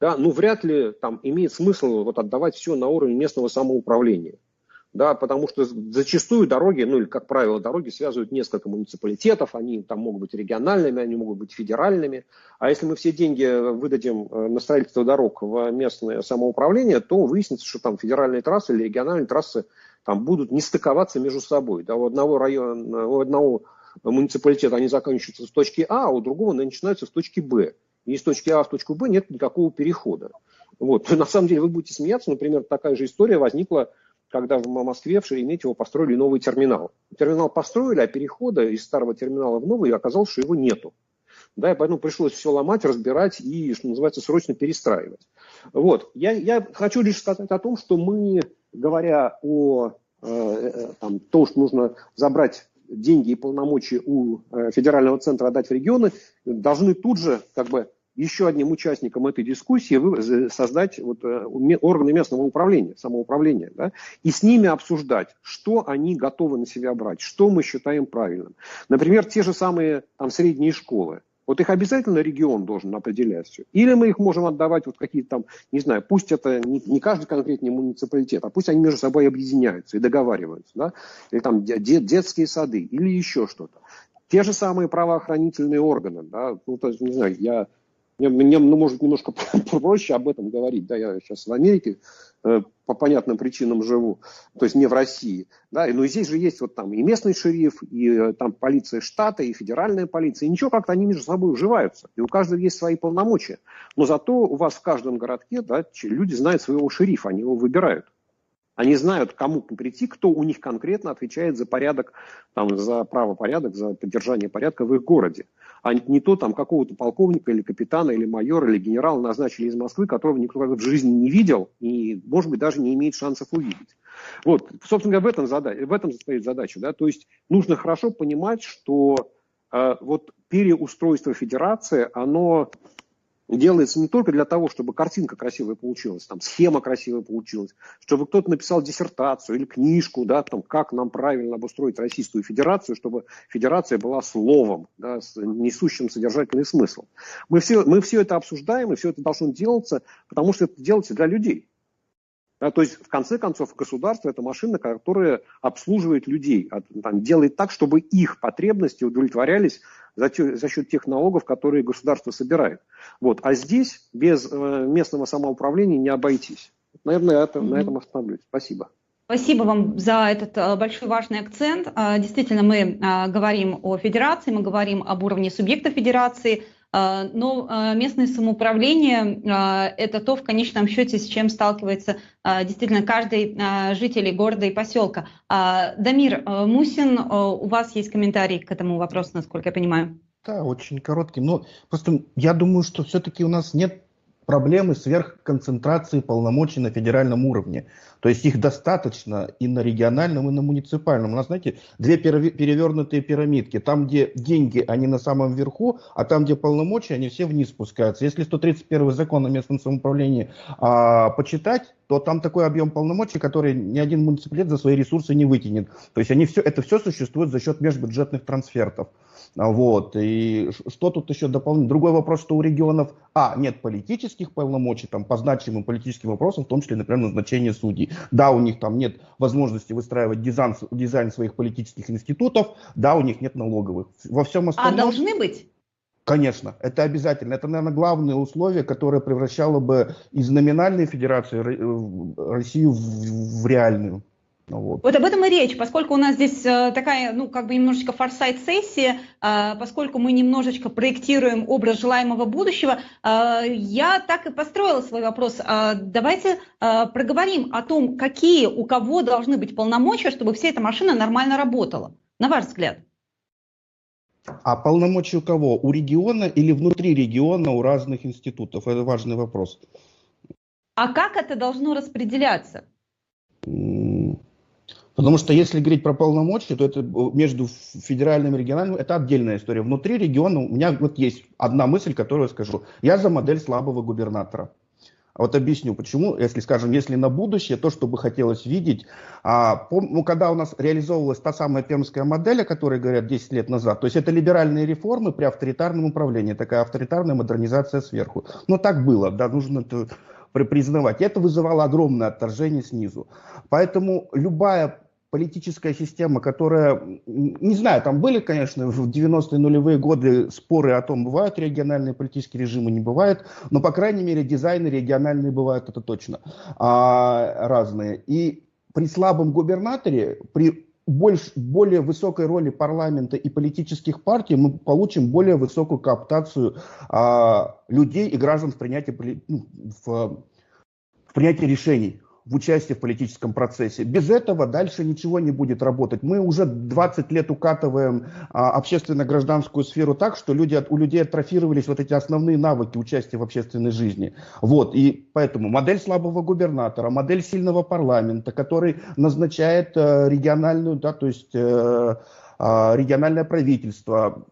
да, ну, вряд ли там имеет смысл вот отдавать все на уровень местного самоуправления да, потому что зачастую дороги, ну или как правило, дороги связывают несколько муниципалитетов, они там могут быть региональными, они могут быть федеральными, а если мы все деньги выдадим э, на строительство дорог в местное самоуправление, то выяснится, что там федеральные трассы или региональные трассы там будут не стыковаться между собой, да, у одного района, у одного муниципалитета они заканчиваются с точки А, а у другого начинаются с точки Б. И из точки А в точку Б нет никакого перехода. Вот. [LAUGHS] На самом деле вы будете смеяться, например, такая же история возникла когда в Москве в Шереметьево построили новый терминал. Терминал построили, а перехода из старого терминала в новый оказалось, что его нету. Да, и поэтому пришлось все ломать, разбирать и, что называется, срочно перестраивать. Вот. Я, я хочу лишь сказать о том, что мы, говоря о э, э там, том, что нужно забрать деньги и полномочия у э, федерального центра отдать в регионы, должны тут же как бы еще одним участником этой дискуссии создать вот, э, органы местного управления, самоуправления, да, и с ними обсуждать, что они готовы на себя брать, что мы считаем правильным. Например, те же самые там, средние школы. Вот их обязательно регион должен определять все. Или мы их можем отдавать вот какие-то там, не знаю, пусть это не, не каждый конкретный муниципалитет, а пусть они между собой объединяются и договариваются, да, или там де, детские сады, или еще что-то. Те же самые правоохранительные органы, да, ну, то есть, не знаю, я Мне, ну, может, немножко [LAUGHS] проще об этом говорить. Да, я сейчас в Америке э, по понятным причинам живу, то есть не в России. Да, но здесь же есть вот там и местный шериф, и э, там полиция штата, и федеральная полиция. И ничего, как-то они между собой уживаются. И у каждого есть свои полномочия. Но зато у вас в каждом городке да, люди знают своего шерифа, они его выбирают. Они знают, кому прийти, кто у них конкретно отвечает за порядок, там, за правопорядок, за поддержание порядка в их городе. А не то там какого-то полковника или капитана, или майора, или генерала назначили из Москвы, которого никто в жизни не видел и, может быть, даже не имеет шансов увидеть. Вот, собственно говоря, в этом, задача, в этом состоит задача. Да? То есть нужно хорошо понимать, что э, вот переустройство федерации, оно делается не только для того, чтобы картинка красивая получилась, там схема красивая получилась, чтобы кто-то написал диссертацию или книжку, да, там, как нам правильно обустроить Российскую Федерацию, чтобы Федерация была словом, да, с несущим содержательный смысл. Мы все, мы все это обсуждаем, и все это должно делаться, потому что это делается для людей. Да, то есть, в конце концов, государство – это машина, которая обслуживает людей, там, делает так, чтобы их потребности удовлетворялись за, те, за счет тех налогов, которые государство собирает. Вот. А здесь без э, местного самоуправления не обойтись. Наверное, это, mm-hmm. на этом остановлюсь. Спасибо. Спасибо вам за этот э, большой важный акцент. Э, действительно, мы э, говорим о федерации, мы говорим об уровне субъекта федерации, но местное самоуправление – это то, в конечном счете, с чем сталкивается действительно каждый житель города и поселка. Дамир Мусин, у вас есть комментарий к этому вопросу, насколько я понимаю? Да, очень короткий. Но просто я думаю, что все-таки у нас нет проблемы сверхконцентрации полномочий на федеральном уровне. То есть их достаточно и на региональном, и на муниципальном. У нас, знаете, две перевернутые пирамидки. Там, где деньги, они на самом верху, а там, где полномочия, они все вниз спускаются. Если 131 закон о местном самоуправлении а, почитать, то там такой объем полномочий, который ни один муниципалитет за свои ресурсы не вытянет. То есть они все, это все существует за счет межбюджетных трансфертов. А, вот. И что тут еще дополнительно? Другой вопрос, что у регионов, а, нет политических полномочий, там, по значимым политическим вопросам, в том числе, например, назначение судей. Да, у них там нет возможности выстраивать дизайн, дизайн своих политических институтов, да, у них нет налоговых. Во всем а остальном... А должны быть? Конечно, это обязательно. Это, наверное, главное условие, которое превращало бы из номинальной федерации э, Россию в, в реальную. Ну вот. вот об этом и речь, поскольку у нас здесь э, такая, ну, как бы немножечко форсайт-сессия, э, поскольку мы немножечко проектируем образ желаемого будущего, э, я так и построила свой вопрос. Давайте проговорим о том, какие у кого должны быть полномочия, чтобы вся эта машина нормально работала, на ваш взгляд. А полномочия у кого? У региона или внутри региона у разных институтов? Это важный вопрос. А как это должно распределяться? Потому что если говорить про полномочия, то это между федеральным и региональным, это отдельная история. Внутри региона у меня вот есть одна мысль, которую я скажу. Я за модель слабого губернатора. Вот объясню, почему, если, скажем, если на будущее, то, что бы хотелось видеть, а, пом, ну, когда у нас реализовывалась та самая пермская модель, о которой говорят 10 лет назад, то есть это либеральные реформы при авторитарном управлении, такая авторитарная модернизация сверху. Но так было, да, нужно это признавать. Это вызывало огромное отторжение снизу. Поэтому любая политическая система, которая, не знаю, там были, конечно, в 90-е нулевые годы споры о том, бывают региональные политические режимы, не бывают, но, по крайней мере, дизайны региональные бывают, это точно, а, разные. И при слабом губернаторе, при больше, более высокой роли парламента и политических партий мы получим более высокую кооптацию а, людей и граждан в принятии, ну, в, в принятии решений в участии в политическом процессе. Без этого дальше ничего не будет работать. Мы уже 20 лет укатываем а, общественно-гражданскую сферу так, что люди, у людей атрофировались вот эти основные навыки участия в общественной жизни. Вот, и поэтому модель слабого губернатора, модель сильного парламента, который назначает э, региональную, да, то есть э, э, региональное правительство,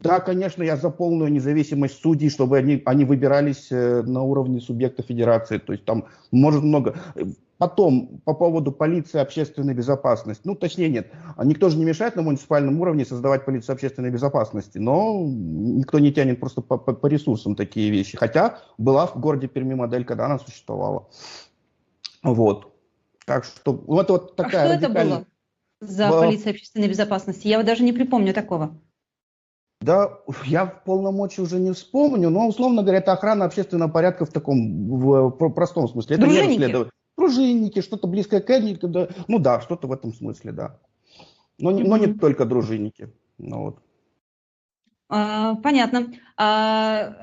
да, конечно, я за полную независимость судей, чтобы они, они выбирались э, на уровне субъекта федерации. То есть там может много... Потом, по поводу полиции общественной безопасности. Ну, точнее, нет. Никто же не мешает на муниципальном уровне создавать полицию общественной безопасности. Но никто не тянет просто по, по, по ресурсам такие вещи. Хотя была в городе Перми модель, когда она существовала. Вот. Так что вот, вот такая... А что это было за была... полиция общественной безопасности? Я даже не припомню такого. Да, я в полномочии уже не вспомню, но, условно говоря, это охрана общественного порядка в таком в, в простом смысле. Это Дружинники. Дружинники, что-то близкое к этнике, да. ну да, что-то в этом смысле, да. Но, mm-hmm. но не только дружинники. Ну, вот. а, понятно. А,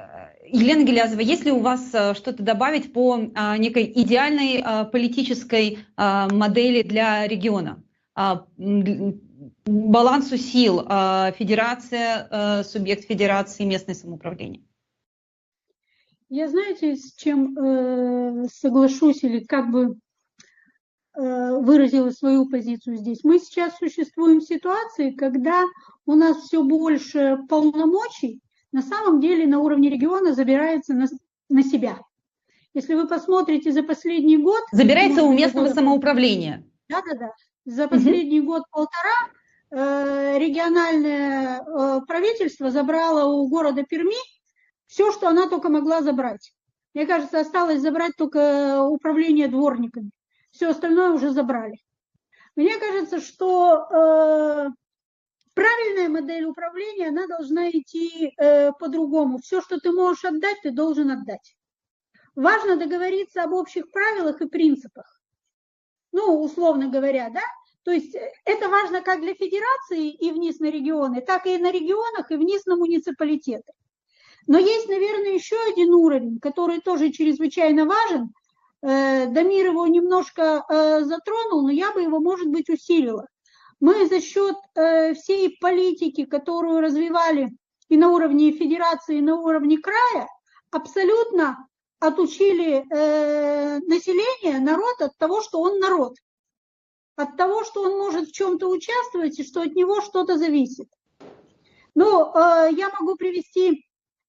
Елена Гелязова, есть ли у вас а, что-то добавить по а, некой идеальной а, политической а, модели для региона? А, балансу сил а, федерация, а, субъект федерации, местное самоуправление? Я знаете, с чем э, соглашусь или как бы э, выразила свою позицию здесь. Мы сейчас существуем в ситуации, когда у нас все больше полномочий на самом деле на уровне региона забирается на, на себя. Если вы посмотрите за последний год... Забирается у местного года, самоуправления. Да-да-да. За последний угу. год-полтора региональное э, правительство забрало у города Перми все, что она только могла забрать. Мне кажется, осталось забрать только управление дворниками. Все остальное уже забрали. Мне кажется, что э, правильная модель управления, она должна идти э, по-другому. Все, что ты можешь отдать, ты должен отдать. Важно договориться об общих правилах и принципах. Ну, условно говоря, да? То есть э, это важно как для федерации и вниз на регионы, так и на регионах и вниз на муниципалитеты. Но есть, наверное, еще один уровень, который тоже чрезвычайно важен. Э, Дамир его немножко э, затронул, но я бы его, может быть, усилила. Мы за счет всей политики, которую развивали и на уровне федерации, и на уровне края, абсолютно отучили население, народ от того, что он народ, от того, что он может в чем-то участвовать и что от него что-то зависит. Ну, я могу привести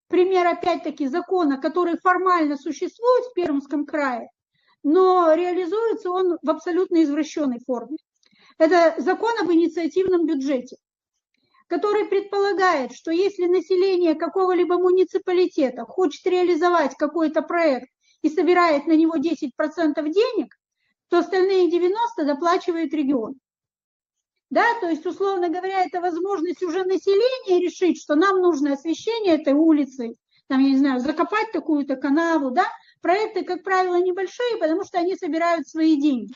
пример, опять-таки, закона, который формально существует в Пермском крае, но реализуется он в абсолютно извращенной форме. Это закон об инициативном бюджете, который предполагает, что если население какого-либо муниципалитета хочет реализовать какой-то проект и собирает на него 10% денег, то остальные 90% доплачивает регион да, то есть, условно говоря, это возможность уже населения решить, что нам нужно освещение этой улицы, там, я не знаю, закопать такую-то канаву, да, проекты, как правило, небольшие, потому что они собирают свои деньги.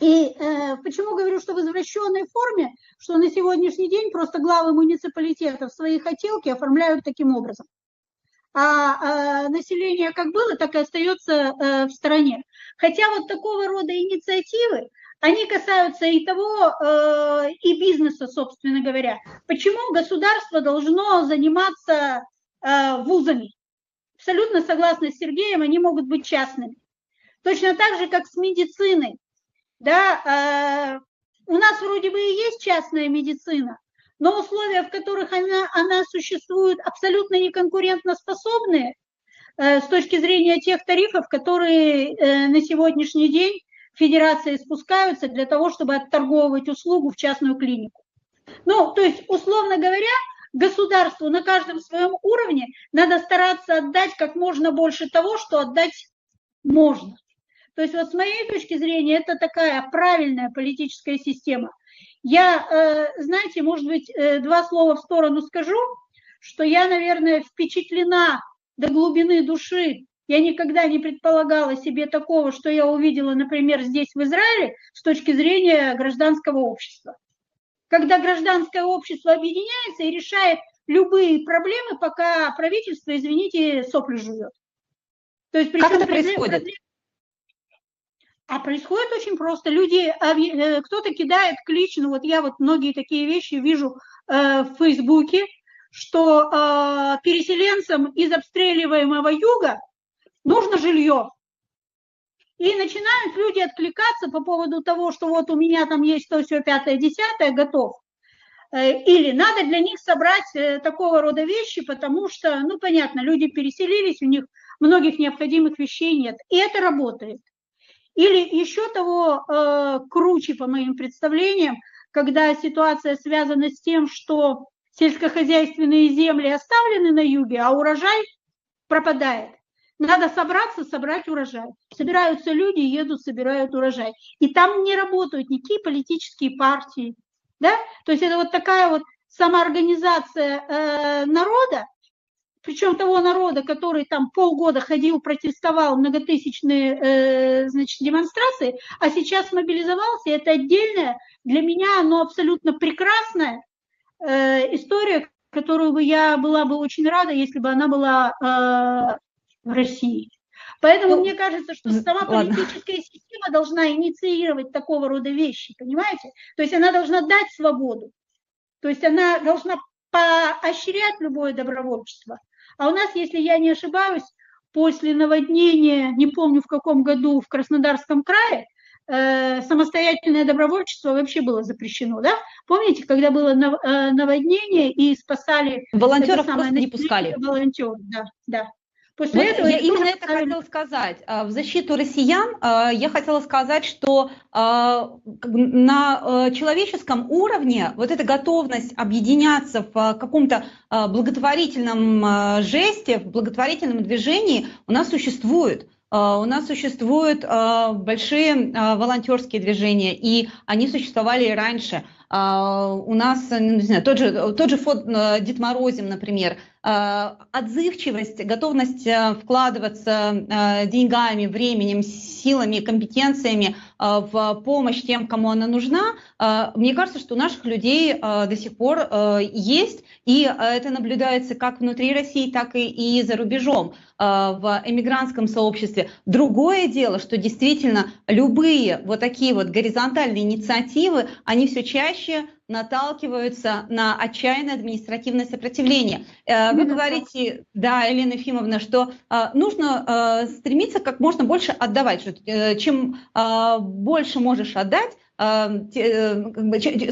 И э, почему говорю, что в извращенной форме, что на сегодняшний день просто главы муниципалитетов свои хотелки оформляют таким образом. А э, население как было, так и остается э, в стороне. Хотя вот такого рода инициативы, они касаются и того, э, и бизнеса, собственно говоря. Почему государство должно заниматься э, вузами? Абсолютно согласна с Сергеем, они могут быть частными. Точно так же, как с медициной. Да, у нас вроде бы и есть частная медицина, но условия, в которых она, она существует, абсолютно неконкурентоспособные э, с точки зрения тех тарифов, которые э, на сегодняшний день федерации спускаются для того, чтобы отторговывать услугу в частную клинику. Ну, то есть, условно говоря, государству на каждом своем уровне надо стараться отдать как можно больше того, что отдать можно. То есть вот с моей точки зрения это такая правильная политическая система. Я, э, знаете, может быть, э, два слова в сторону скажу, что я, наверное, впечатлена до глубины души я никогда не предполагала себе такого, что я увидела, например, здесь в Израиле с точки зрения гражданского общества. Когда гражданское общество объединяется и решает любые проблемы, пока правительство, извините, сопли жует. То есть, как это происходит? А происходит очень просто. Люди, э, кто-то кидает клич, ну вот я вот многие такие вещи вижу э, в Фейсбуке, что э, переселенцам из обстреливаемого юга нужно жилье. И начинают люди откликаться по поводу того, что вот у меня там есть то, все, пятое, десятое, готов. Или надо для них собрать такого рода вещи, потому что, ну, понятно, люди переселились, у них многих необходимых вещей нет. И это работает. Или еще того э, круче, по моим представлениям, когда ситуация связана с тем, что сельскохозяйственные земли оставлены на юге, а урожай пропадает. Надо собраться, собрать урожай. Собираются люди, едут, собирают урожай. И там не работают никакие политические партии. Да? То есть это вот такая вот самоорганизация э, народа, причем того народа, который там полгода ходил, протестовал многотысячные э, значит, демонстрации, а сейчас мобилизовался, это отдельная, для меня оно абсолютно прекрасная э, история, которую бы я была бы очень рада, если бы она была э, в России. Поэтому ну, мне кажется, что сама ладно. политическая система должна инициировать такого рода вещи, понимаете? То есть она должна дать свободу, то есть она должна поощрять любое добровольчество. А у нас, если я не ошибаюсь, после наводнения, не помню в каком году, в Краснодарском крае, э, самостоятельное добровольчество вообще было запрещено, да? Помните, когда было э, наводнение и спасали... Волонтеров просто не пускали. Волонтеров, да, да. После вот этого я именно это ставили... хотела сказать. А, в защиту россиян а, я хотела сказать, что а, на человеческом уровне вот эта готовность объединяться в каком-то благотворительном жесте, в благотворительном движении у нас существует. У нас существуют большие волонтерские движения, и они существовали и раньше. У нас, не знаю, тот же, тот же фонд Дед Морозим, например, Э, отзывчивость, готовность э, вкладываться э, деньгами, временем, силами, компетенциями в помощь тем, кому она нужна, мне кажется, что у наших людей до сих пор есть, и это наблюдается как внутри России, так и за рубежом в эмигрантском сообществе. Другое дело, что действительно любые вот такие вот горизонтальные инициативы, они все чаще наталкиваются на отчаянное административное сопротивление. Э, вы говорите, да, Елена Ефимовна, что э, нужно э, стремиться как можно больше отдавать. Чем больше можешь отдать,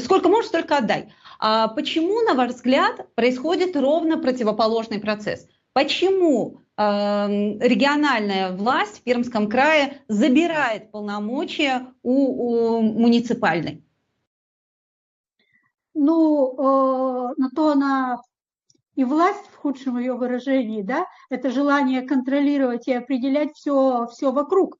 сколько можешь, столько отдай. А почему, на ваш взгляд, происходит ровно противоположный процесс? Почему региональная власть в Пермском крае забирает полномочия у, у муниципальной? Ну, э, на то она и власть в худшем ее выражении, да, это желание контролировать и определять все, все вокруг.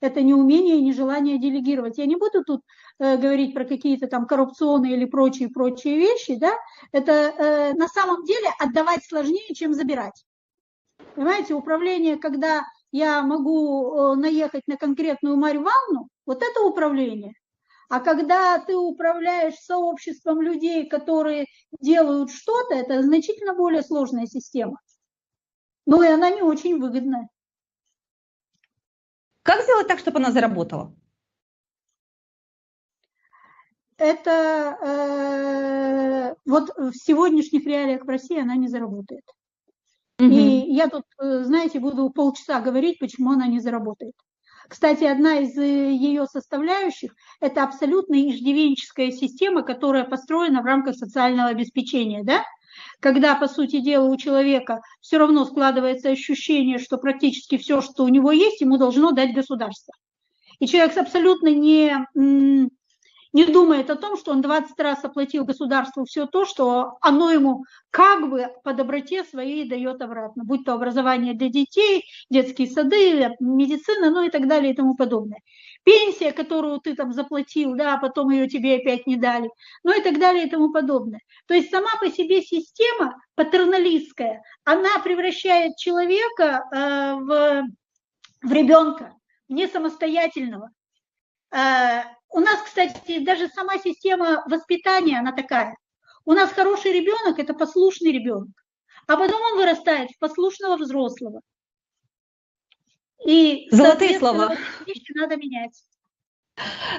Это не умение и не желание делегировать. Я не буду тут э, говорить про какие-то там коррупционные или прочие-прочие вещи, да, это э, на самом деле отдавать сложнее, чем забирать. Понимаете, управление, когда я могу э, наехать на конкретную Марью Ванну, вот это управление. А когда ты управляешь сообществом людей, которые делают что-то, это значительно более сложная система. Ну и она не очень выгодная. Как сделать так, чтобы она заработала? Это э, вот в сегодняшних реалиях в России она не заработает. Угу. И я тут, э, знаете, буду полчаса говорить, почему она не заработает. Кстати, одна из э, ее составляющих – это абсолютно иждивенческая система, которая построена в рамках социального обеспечения. Да? Когда, по сути дела, у человека все равно складывается ощущение, что практически все, что у него есть, ему должно дать государство. И человек абсолютно не не думает о том, что он 20 раз оплатил государству все то, что оно ему как бы по доброте своей дает обратно, будь то образование для детей, детские сады, медицина, ну и так далее и тому подобное. Пенсия, которую ты там заплатил, да, а потом ее тебе опять не дали, ну и так далее и тому подобное. То есть сама по себе система патерналистская, она превращает человека э, в, в ребенка, не самостоятельного. Э, у нас, кстати, даже сама система воспитания, она такая. У нас хороший ребенок – это послушный ребенок, а потом он вырастает в послушного взрослого. И, Золотые слова. Вещи надо менять.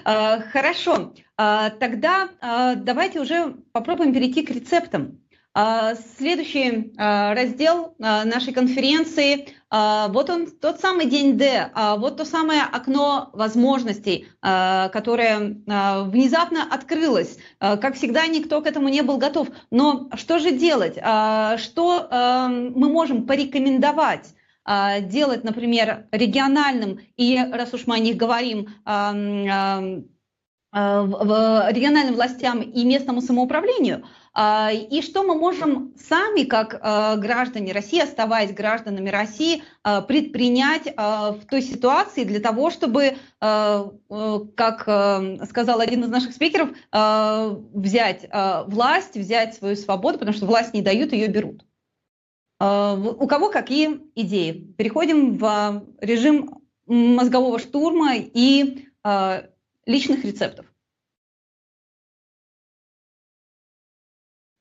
А, хорошо, а, тогда а, давайте уже попробуем перейти к рецептам. А, следующий а, раздел а, нашей конференции, вот он, тот самый день Д, вот то самое окно возможностей, которое внезапно открылось. Как всегда, никто к этому не был готов. Но что же делать? Что мы можем порекомендовать? делать, например, региональным, и раз уж мы о них говорим, в региональным властям и местному самоуправлению – а, и что мы можем сами, как а, граждане России, оставаясь гражданами России, а, предпринять в той ситуации для того, чтобы, как сказал один из наших спикеров, взять власть, взять свою свободу, потому что власть не дают, ее берут. У кого какие идеи? Переходим в режим мозгового штурма и личных рецептов.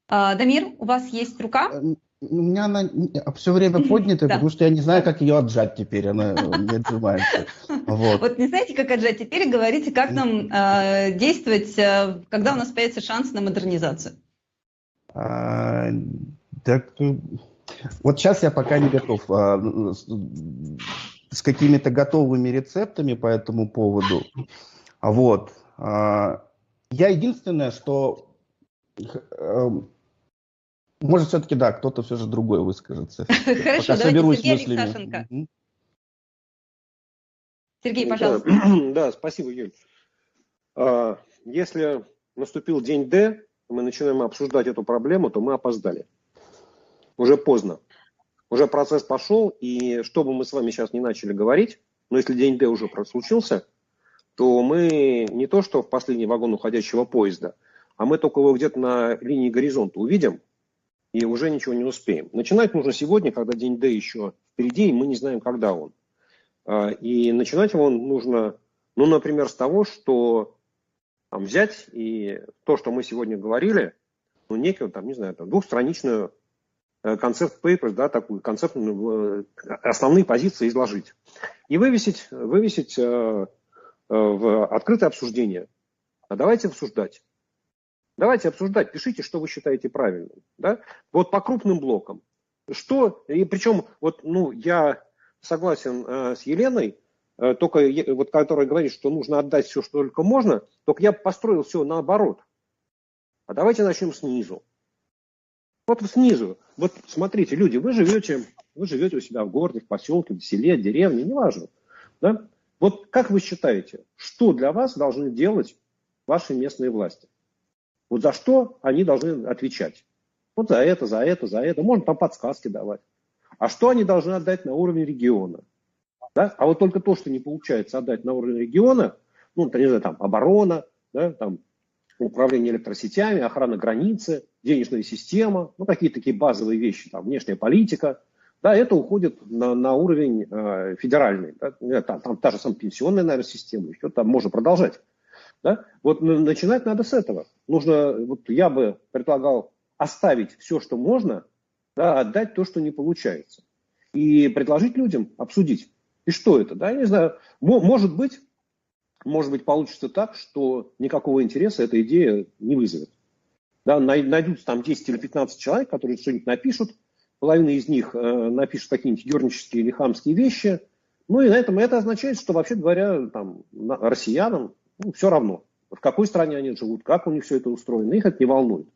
А, Дамир, у вас есть рука? Э, у меня она все время поднята, потому что я не знаю, как ее отжать теперь, она не отжимается. Вот. вот не знаете, как отжать, теперь говорите, как нам э, действовать, э, когда у нас появится шанс на модернизацию. А, так, вот сейчас я пока не готов а, с, с какими-то готовыми рецептами по этому поводу. Вот. А, я единственное, что эм, может, все-таки, да, кто-то все же другой выскажется. [LAUGHS] Хорошо, Пока соберусь Сергей мыслями. Сергей, пожалуйста. [CLEARS THROAT] Да, спасибо, Юль. А, если наступил день Д, мы начинаем обсуждать эту проблему, то мы опоздали. Уже поздно. Уже процесс пошел, и что бы мы с вами сейчас не начали говорить, но если день Д уже случился, то мы не то что в последний вагон уходящего поезда, а мы только его где-то на линии горизонта увидим, и уже ничего не успеем. Начинать нужно сегодня, когда день Д еще впереди, и мы не знаем, когда он. А, и начинать его нужно, ну, например, с того, что там, взять и то, что мы сегодня говорили, ну, некую, там, не знаю, там, двухстраничную э, концепт papers, да, такую концептную, э, основные позиции изложить. И вывесить, вывесить э, в открытое обсуждение. А давайте обсуждать. Давайте обсуждать, пишите, что вы считаете правильным. Да? Вот по крупным блокам. Что, и причем, вот, ну, я согласен э, с Еленой, э, только вот которая говорит, что нужно отдать все, что только можно, только я построил все наоборот. А давайте начнем снизу. Вот снизу. Вот смотрите, люди, вы живете, вы живете у себя в городе, в поселке, в селе, деревне, неважно. Да? Вот как вы считаете, что для вас должны делать ваши местные власти? Вот за что они должны отвечать. Вот за это, за это, за это. Можно там подсказки давать. А что они должны отдать на уровень региона? Да? А вот только то, что не получается отдать на уровень региона, ну, не знаю, там оборона, да, там управление электросетями, охрана границы, денежная система, ну, какие-то такие базовые вещи, там, внешняя политика, да, это уходит на, на уровень э, федеральный. Да, там, там та же самая пенсионная, наверное, система, еще там можно продолжать. Да? Вот начинать надо с этого. Нужно, вот я бы предлагал оставить все, что можно, да, отдать то, что не получается. И предложить людям обсудить. И что это? Да, я не знаю. Может быть, может быть, получится так, что никакого интереса эта идея не вызовет. Да, найдутся там 10 или 15 человек, которые что-нибудь напишут, половина из них э, напишет какие-нибудь ернические или хамские вещи, ну и на этом это означает, что, вообще говоря, там, россиянам ну, все равно, в какой стране они живут, как у них все это устроено, их это не волнует.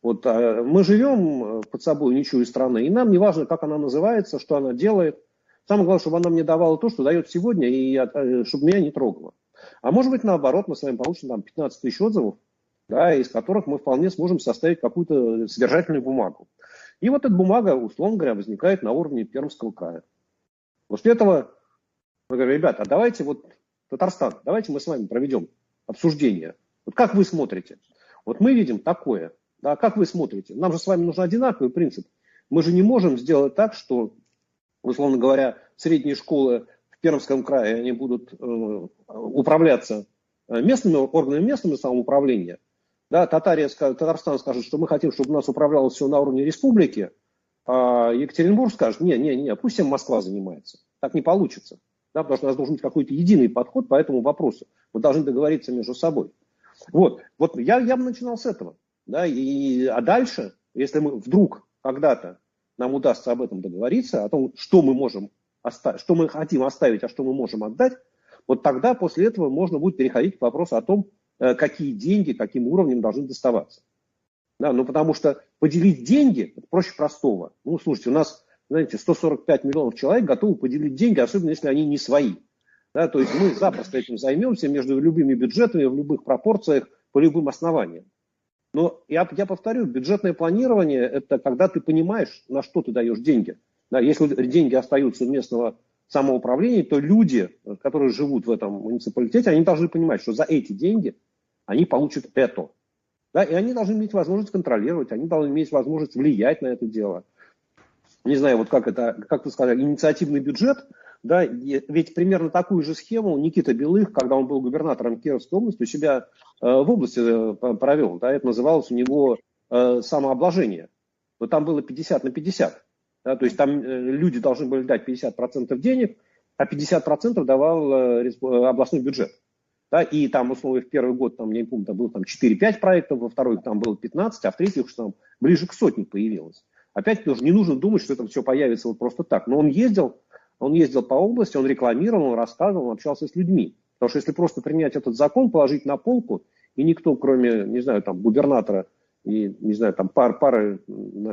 Вот а мы живем э, под собой ничью страны, и нам не важно, как она называется, что она делает. Самое главное, чтобы она мне давала то, что дает сегодня, и э, чтобы меня не трогало. А может быть, наоборот, мы с вами получим там 15 тысяч отзывов, да, из которых мы вполне сможем составить какую-то содержательную бумагу. И вот эта бумага, условно говоря, возникает на уровне Пермского края. После этого мы говорим, ребята, а давайте вот Татарстан, давайте мы с вами проведем обсуждение. Вот как вы смотрите? Вот мы видим такое. Да, как вы смотрите? Нам же с вами нужен одинаковый принцип. Мы же не можем сделать так, что, условно говоря, средние школы в Пермском крае, они будут э, управляться э, местными органами местного самоуправления. Да, Татария, Татарстан скажет, что мы хотим, чтобы у нас управлялось все на уровне республики, а Екатеринбург скажет, не, не, не, пусть всем Москва занимается. Так не получится да, потому что у нас должен быть какой-то единый подход по этому вопросу. Мы должны договориться между собой. Вот, вот я, я бы начинал с этого. Да, и, а дальше, если мы вдруг когда-то нам удастся об этом договориться, о том, что мы можем оставить, что мы хотим оставить, а что мы можем отдать, вот тогда после этого можно будет переходить к вопросу о том, какие деньги, каким уровнем должны доставаться. Да, ну потому что поделить деньги проще простого. Ну, слушайте, у нас знаете, 145 миллионов человек готовы поделить деньги, особенно если они не свои. Да, то есть мы запросто этим займемся между любыми бюджетами, в любых пропорциях, по любым основаниям. Но я, я повторю, бюджетное планирование – это когда ты понимаешь, на что ты даешь деньги. Да, если деньги остаются у местного самоуправления, то люди, которые живут в этом муниципалитете, они должны понимать, что за эти деньги они получат это. Да, и они должны иметь возможность контролировать, они должны иметь возможность влиять на это дело. Не знаю, вот как это, как вы сказали, инициативный бюджет – да, ведь примерно такую же схему Никита Белых, когда он был губернатором Кировской области, у себя э, в области э, провел. Да, это называлось у него э, самообложение. Но там было 50 на 50. Да, то есть там э, люди должны были дать 50% денег, а 50% давал э, э, областной бюджет. Да, и там, условно, в первый год, там, не помню, там было там 4-5 проектов, во второй там было 15, а в третьих что там ближе к сотне появилось. Опять тоже не нужно думать, что это все появится вот просто так. Но он ездил, он ездил по области, он рекламировал, он рассказывал, он общался с людьми. Потому что если просто принять этот закон, положить на полку, и никто, кроме, не знаю, там, губернатора и, не знаю, там, пар, пары,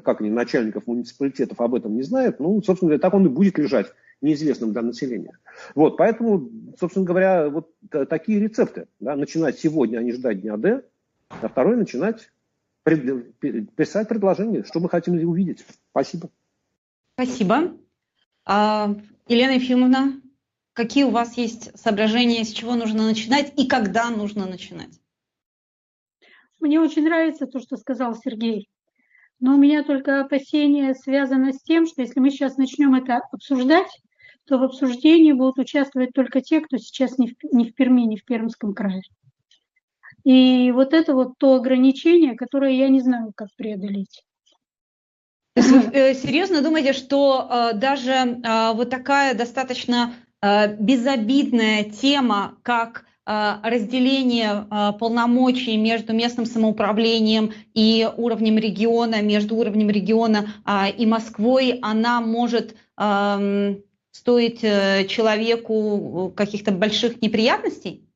как они, начальников муниципалитетов об этом не знают, ну, собственно говоря, так он и будет лежать неизвестным для населения. Вот, поэтому, собственно говоря, вот такие рецепты. Да, начинать сегодня, а не ждать дня Д, а второй начинать пред, писать предложение, что мы хотим увидеть. Спасибо. Спасибо. А, Елена Ефимовна, какие у вас есть соображения, с чего нужно начинать и когда нужно начинать? Мне очень нравится то, что сказал Сергей. Но у меня только опасение связано с тем, что если мы сейчас начнем это обсуждать, то в обсуждении будут участвовать только те, кто сейчас не в, не в Перми, не в Пермском крае. И вот это вот то ограничение, которое я не знаю, как преодолеть. Вы э, серьезно думаете, что э, даже э, вот такая достаточно безобидная тема, как разделение полномочий между местным самоуправлением и уровнем региона, между уровнем региона и Москвой, она может эм, стоить человеку каких-то больших неприятностей?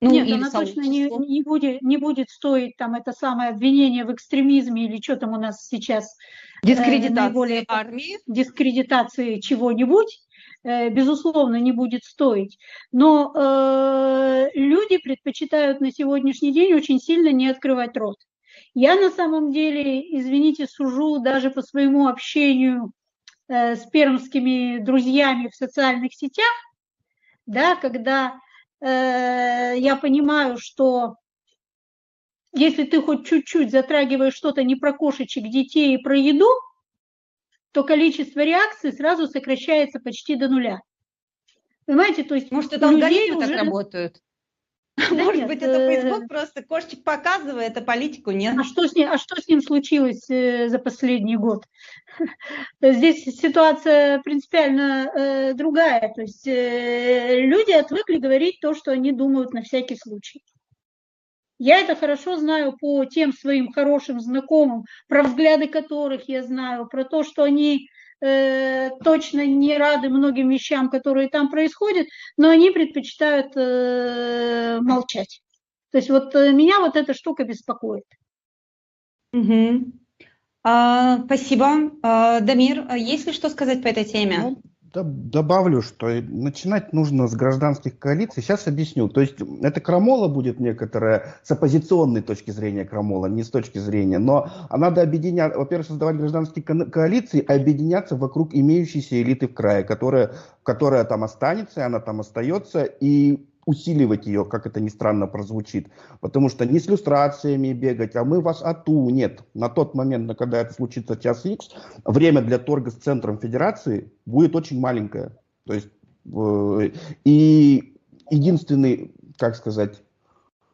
Ну, Нет, она точно не, не, будет, не будет стоить там это самое обвинение в экстремизме или что там у нас сейчас. Дискредитация э, армии. Дискредитации чего-нибудь, э, безусловно, не будет стоить. Но э, люди предпочитают на сегодняшний день очень сильно не открывать рот. Я на самом деле, извините, сужу даже по своему общению э, с пермскими друзьями в социальных сетях, да, когда Э, я понимаю, что если ты хоть чуть-чуть затрагиваешь что-то не про кошечек, детей и про еду, то количество реакций сразу сокращается почти до нуля. Понимаете, то есть может это алгоритмы уже... так работают? Да [LAUGHS] Может нет, быть, это Facebook э, просто кошечек показывает, а политику нет. А что с ним, а что с ним случилось э, за последний год? [LAUGHS] Здесь ситуация принципиально э, другая. То есть люди отвыкли говорить то, что они думают на всякий случай. Я это хорошо знаю по тем своим хорошим знакомым, про взгляды которых я знаю, про то, что они э, точно не рады многим вещам, которые там происходят, но они предпочитают э, молчать. То есть вот э, меня вот эта штука беспокоит. Угу. А, спасибо. А, Дамир, есть ли что сказать по этой теме? Ну, Добавлю, что начинать нужно с гражданских коалиций. Сейчас объясню. То есть это крамола будет некоторая с оппозиционной точки зрения крамола, не с точки зрения. Но надо объединять, во-первых, создавать гражданские коалиции, а объединяться вокруг имеющейся элиты в крае, которая, которая там останется, и она там остается. И усиливать ее, как это ни странно прозвучит. Потому что не с люстрациями бегать, а мы вас ату. Нет, на тот момент, когда это случится час X, время для торга с центром федерации будет очень маленькое. То есть, э, и единственный, как сказать,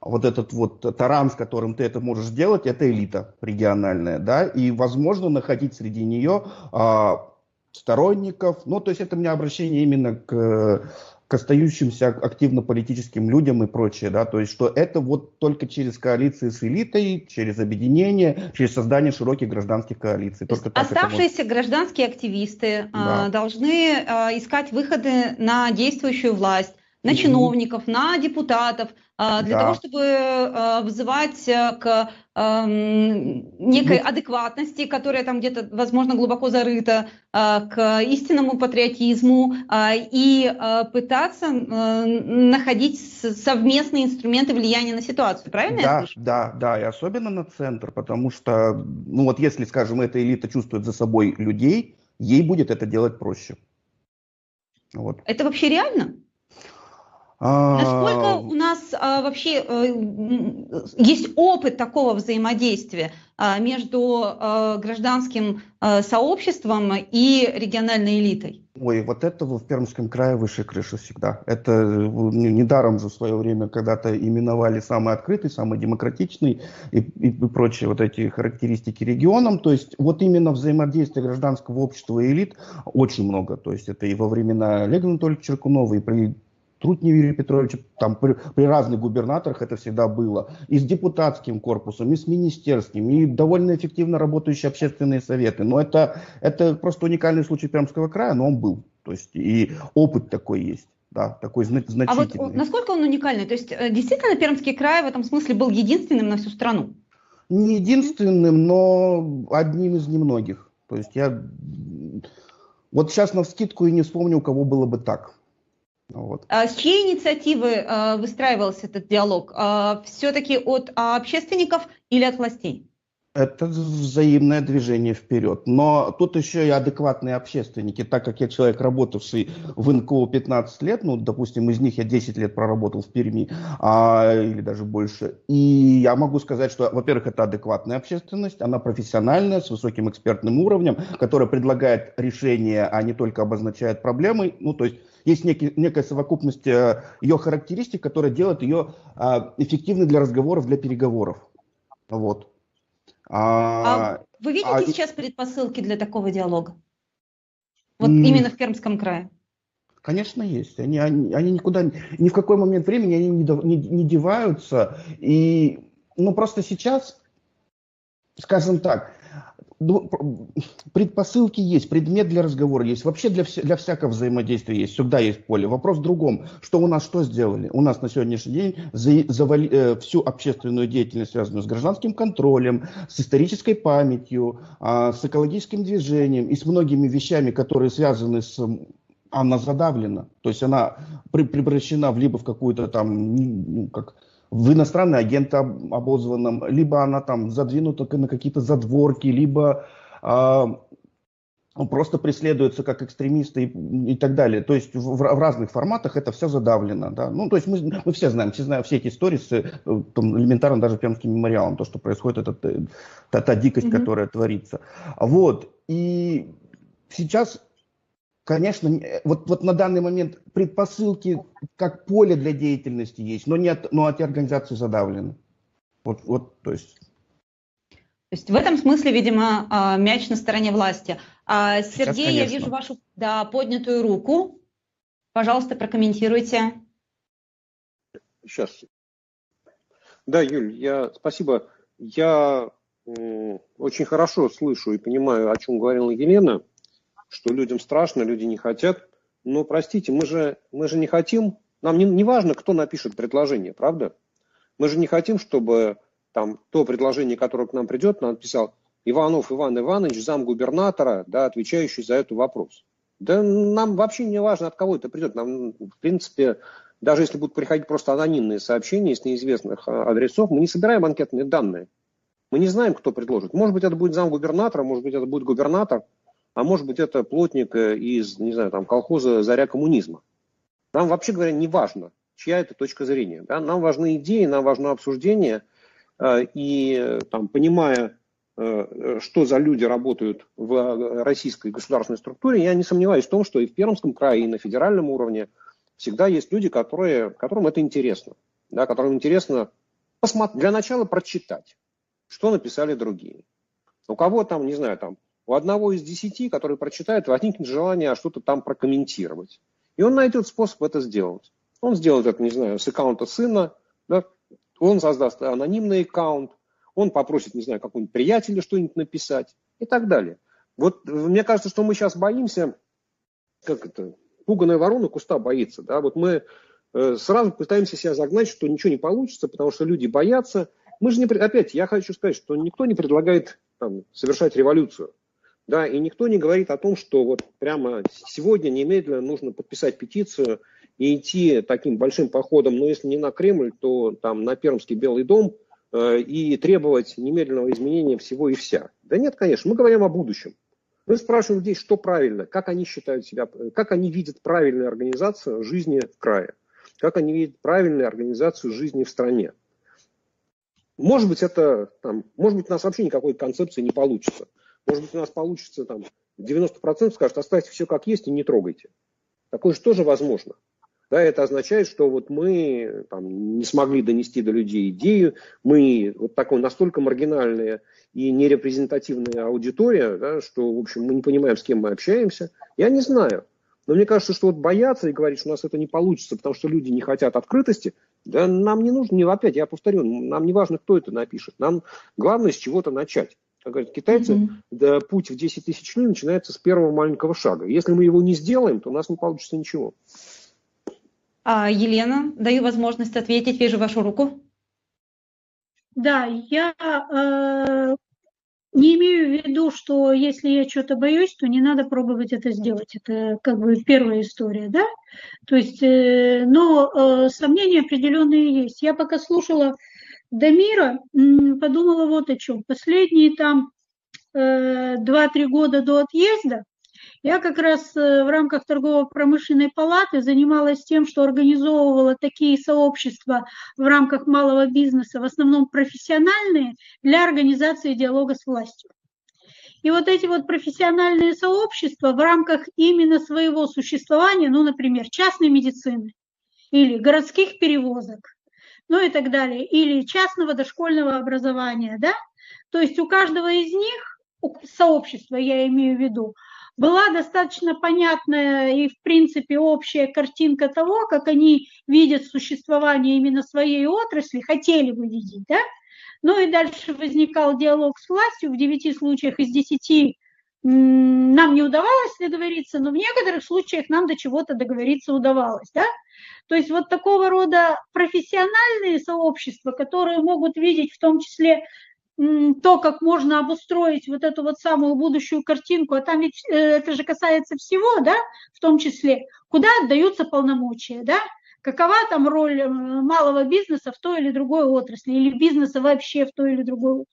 вот этот вот таран, с которым ты это можешь сделать, это элита региональная, да, и возможно находить среди нее а, сторонников, ну, то есть это у меня обращение именно к к остающимся активно политическим людям и прочее, да, то есть что это вот только через коалиции с элитой, через объединение, через создание широких гражданских коалиций. Только Оставшиеся может... гражданские активисты а, да. должны а, искать выходы на действующую власть, на чиновников, на депутатов, а, для да. того, чтобы а, вызывать э, к некой ну, адекватности, которая там где-то, возможно, глубоко зарыта, а, к истинному патриотизму и пытаться э, находить совместные инструменты влияния на ситуацию. Правильно да, я слышу? Да, да, и особенно на центр, потому что, ну вот если, скажем, эта элита чувствует за собой людей, ей будет это делать проще. Вот. Это вообще реально? Насколько у нас а, вообще а, есть опыт такого взаимодействия а, между а, гражданским а, сообществом и региональной элитой? Ой, вот этого в Пермском крае выше крыши всегда. Это недаром же в свое время когда-то именовали самый открытый, самый демократичный и, и, и прочие вот эти характеристики регионам. То есть вот именно взаимодействие гражданского общества и элит очень много. То есть это и во времена Олега Анатольевича Черкунова, и при Трутни Юрия Петровича, там при, при разных губернаторах это всегда было, и с депутатским корпусом, и с министерским, и довольно эффективно работающие общественные советы. Но это, это просто уникальный случай Пермского края, но он был. То есть и опыт такой есть. Да, такой значительный. А вот насколько он уникальный? То есть э, действительно Пермский край в этом смысле был единственным на всю страну? Не единственным, но одним из немногих. То есть я вот сейчас на вскидку и не вспомню, у кого было бы так. Вот. А с чьей инициативы а, выстраивался этот диалог? А, все-таки от а, общественников или от властей? Это взаимное движение вперед. Но тут еще и адекватные общественники, так как я человек, работавший в НКО 15 лет, ну, допустим, из них я 10 лет проработал в Перми, а, или даже больше. И я могу сказать, что, во-первых, это адекватная общественность, она профессиональная, с высоким экспертным уровнем, которая предлагает решения, а не только обозначает проблемы. Ну, то есть есть некий, некая совокупность э, ее характеристик, которая делает ее а, эффективной для разговоров, для переговоров. Вот. А, а вы видите а, сейчас предпосылки для такого диалога? Вот именно в Пермском крае. Конечно, есть. Они, они, они никуда, ни в какой момент времени они не, не, не деваются. И, ну, просто сейчас, скажем так, предпосылки есть, предмет для разговора есть, вообще для, для всякого взаимодействия есть, всегда есть поле. Вопрос в другом, что у нас что сделали? У нас на сегодняшний день за, завали, э, всю общественную деятельность, связанную с гражданским контролем, с исторической памятью, э, с экологическим движением и с многими вещами, которые связаны с она задавлена, то есть она при, превращена в либо в какую-то там, ну, как в иностранный агент обозванном, либо она там задвинута на какие-то задворки, либо а, просто преследуется как экстремисты и, и так далее. То есть в, в разных форматах это все задавлено. Да? Ну, то есть мы, мы все знаем, все знаем все эти истории с э, там, элементарно даже Пермским мемориалом, то, что происходит, это, э, та, та дикость, mm-hmm. которая творится. Вот. И сейчас Конечно, э, вот, вот на данный момент предпосылки как поле для деятельности есть, но, нет, но эти организации задавлены. Вот, вот, то есть. То есть в этом смысле, видимо, а, мяч на стороне власти. А, Сергей, Сейчас, я вижу вашу да, поднятую руку. Пожалуйста, прокомментируйте. Сейчас. Да, Юль, я спасибо. Я очень хорошо слышу и понимаю, о чем говорила Елена что людям страшно, люди не хотят. Но, простите, мы же, мы же не хотим, нам не, не важно, кто напишет предложение, правда? Мы же не хотим, чтобы там то предложение, которое к нам придет, нам написал Иванов Иван Иванович, замгубернатора, да, отвечающий за этот вопрос. Да нам вообще не важно, от кого это придет. Нам, в принципе, даже если будут приходить просто анонимные сообщения с неизвестных а, адресов, мы не собираем анкетные данные. Мы не знаем, кто предложит. Может быть, это будет замгубернатора, может быть, это будет губернатор – а может быть это плотник э, из, не знаю, там, колхоза «Заря коммунизма». Нам, вообще говоря, не важно, чья это точка зрения. Да? Нам важны идеи, нам важно обсуждение, э, и там, понимая, э, что за люди работают в российской государственной структуре, я не сомневаюсь в том, что и в Пермском крае, и на федеральном уровне всегда есть люди, которые, которым это интересно, да, которым интересно посмотреть, для начала прочитать, что написали другие. У кого там, не знаю, там у одного из десяти, который прочитает, возникнет желание что-то там прокомментировать. И он найдет способ это сделать. Он сделает это, не знаю, с аккаунта сына, да? он создаст анонимный аккаунт, он попросит, не знаю, какого-нибудь приятеля что-нибудь написать и так далее. Вот мне кажется, что мы сейчас боимся, как это, пуганая ворона куста боится. Да? Вот мы э, сразу пытаемся себя загнать, что ничего не получится, потому что люди боятся. Мы же не... Опять, я хочу сказать, что никто не предлагает там, совершать революцию. Да, и никто не говорит о том, что вот прямо сегодня немедленно нужно подписать петицию и идти таким большим походом, но если не на Кремль, то там на Пермский Белый дом э, и требовать немедленного изменения всего и вся. Да нет, конечно, мы говорим о будущем. Мы спрашиваем людей, что правильно, как они считают себя, как они видят правильную организацию жизни в крае, как они видят правильную организацию жизни в стране. Может быть, это, там, может быть, у нас вообще никакой концепции не получится. Может быть, у нас получится там 90% скажут, оставьте все как есть и не трогайте. Такое же тоже возможно. Да, это означает, что вот мы там, не смогли донести до людей идею, мы вот такой настолько маргинальная и нерепрезентативная аудитория, да, что, в общем, мы не понимаем, с кем мы общаемся. Я не знаю. Но мне кажется, что вот бояться и говорить, что у нас это не получится, потому что люди не хотят открытости, да нам не нужно, не, опять я повторю, нам не важно, кто это напишет. Нам главное с чего-то начать. Как говорят китайцы, mm-hmm. да, путь в 10 тысяч миль начинается с первого маленького шага. Если мы его не сделаем, то у нас не получится ничего. А, Елена, даю возможность ответить. Вижу вашу руку. Да, я э, не имею в виду, что если я что-то боюсь, то не надо пробовать это сделать. Это как бы первая история, да? То есть, э, но э, сомнения определенные есть. Я пока слушала Дамира, подумала вот о чем. Последние там э, 2-3 года до отъезда я как раз э, в рамках торгово-промышленной палаты занималась тем, что организовывала такие сообщества в рамках малого бизнеса, в основном профессиональные, для организации диалога с властью. И вот эти вот профессиональные сообщества в рамках именно своего существования, ну, например, частной медицины или городских перевозок, ну и так далее, или частного дошкольного образования, да, то есть у каждого из них, сообщества я имею в виду, была достаточно понятная и, в принципе, общая картинка того, как они видят существование именно своей отрасли, хотели бы видеть, да? Ну и дальше возникал диалог с властью, в девяти случаях из десяти нам не удавалось договориться, но в некоторых случаях нам до чего-то договориться удавалось, да? То есть вот такого рода профессиональные сообщества, которые могут видеть в том числе то, как можно обустроить вот эту вот самую будущую картинку, а там ведь э, это же касается всего, да, в том числе, куда отдаются полномочия, да, какова там роль э, малого бизнеса в той или другой отрасли, или бизнеса вообще в той или другой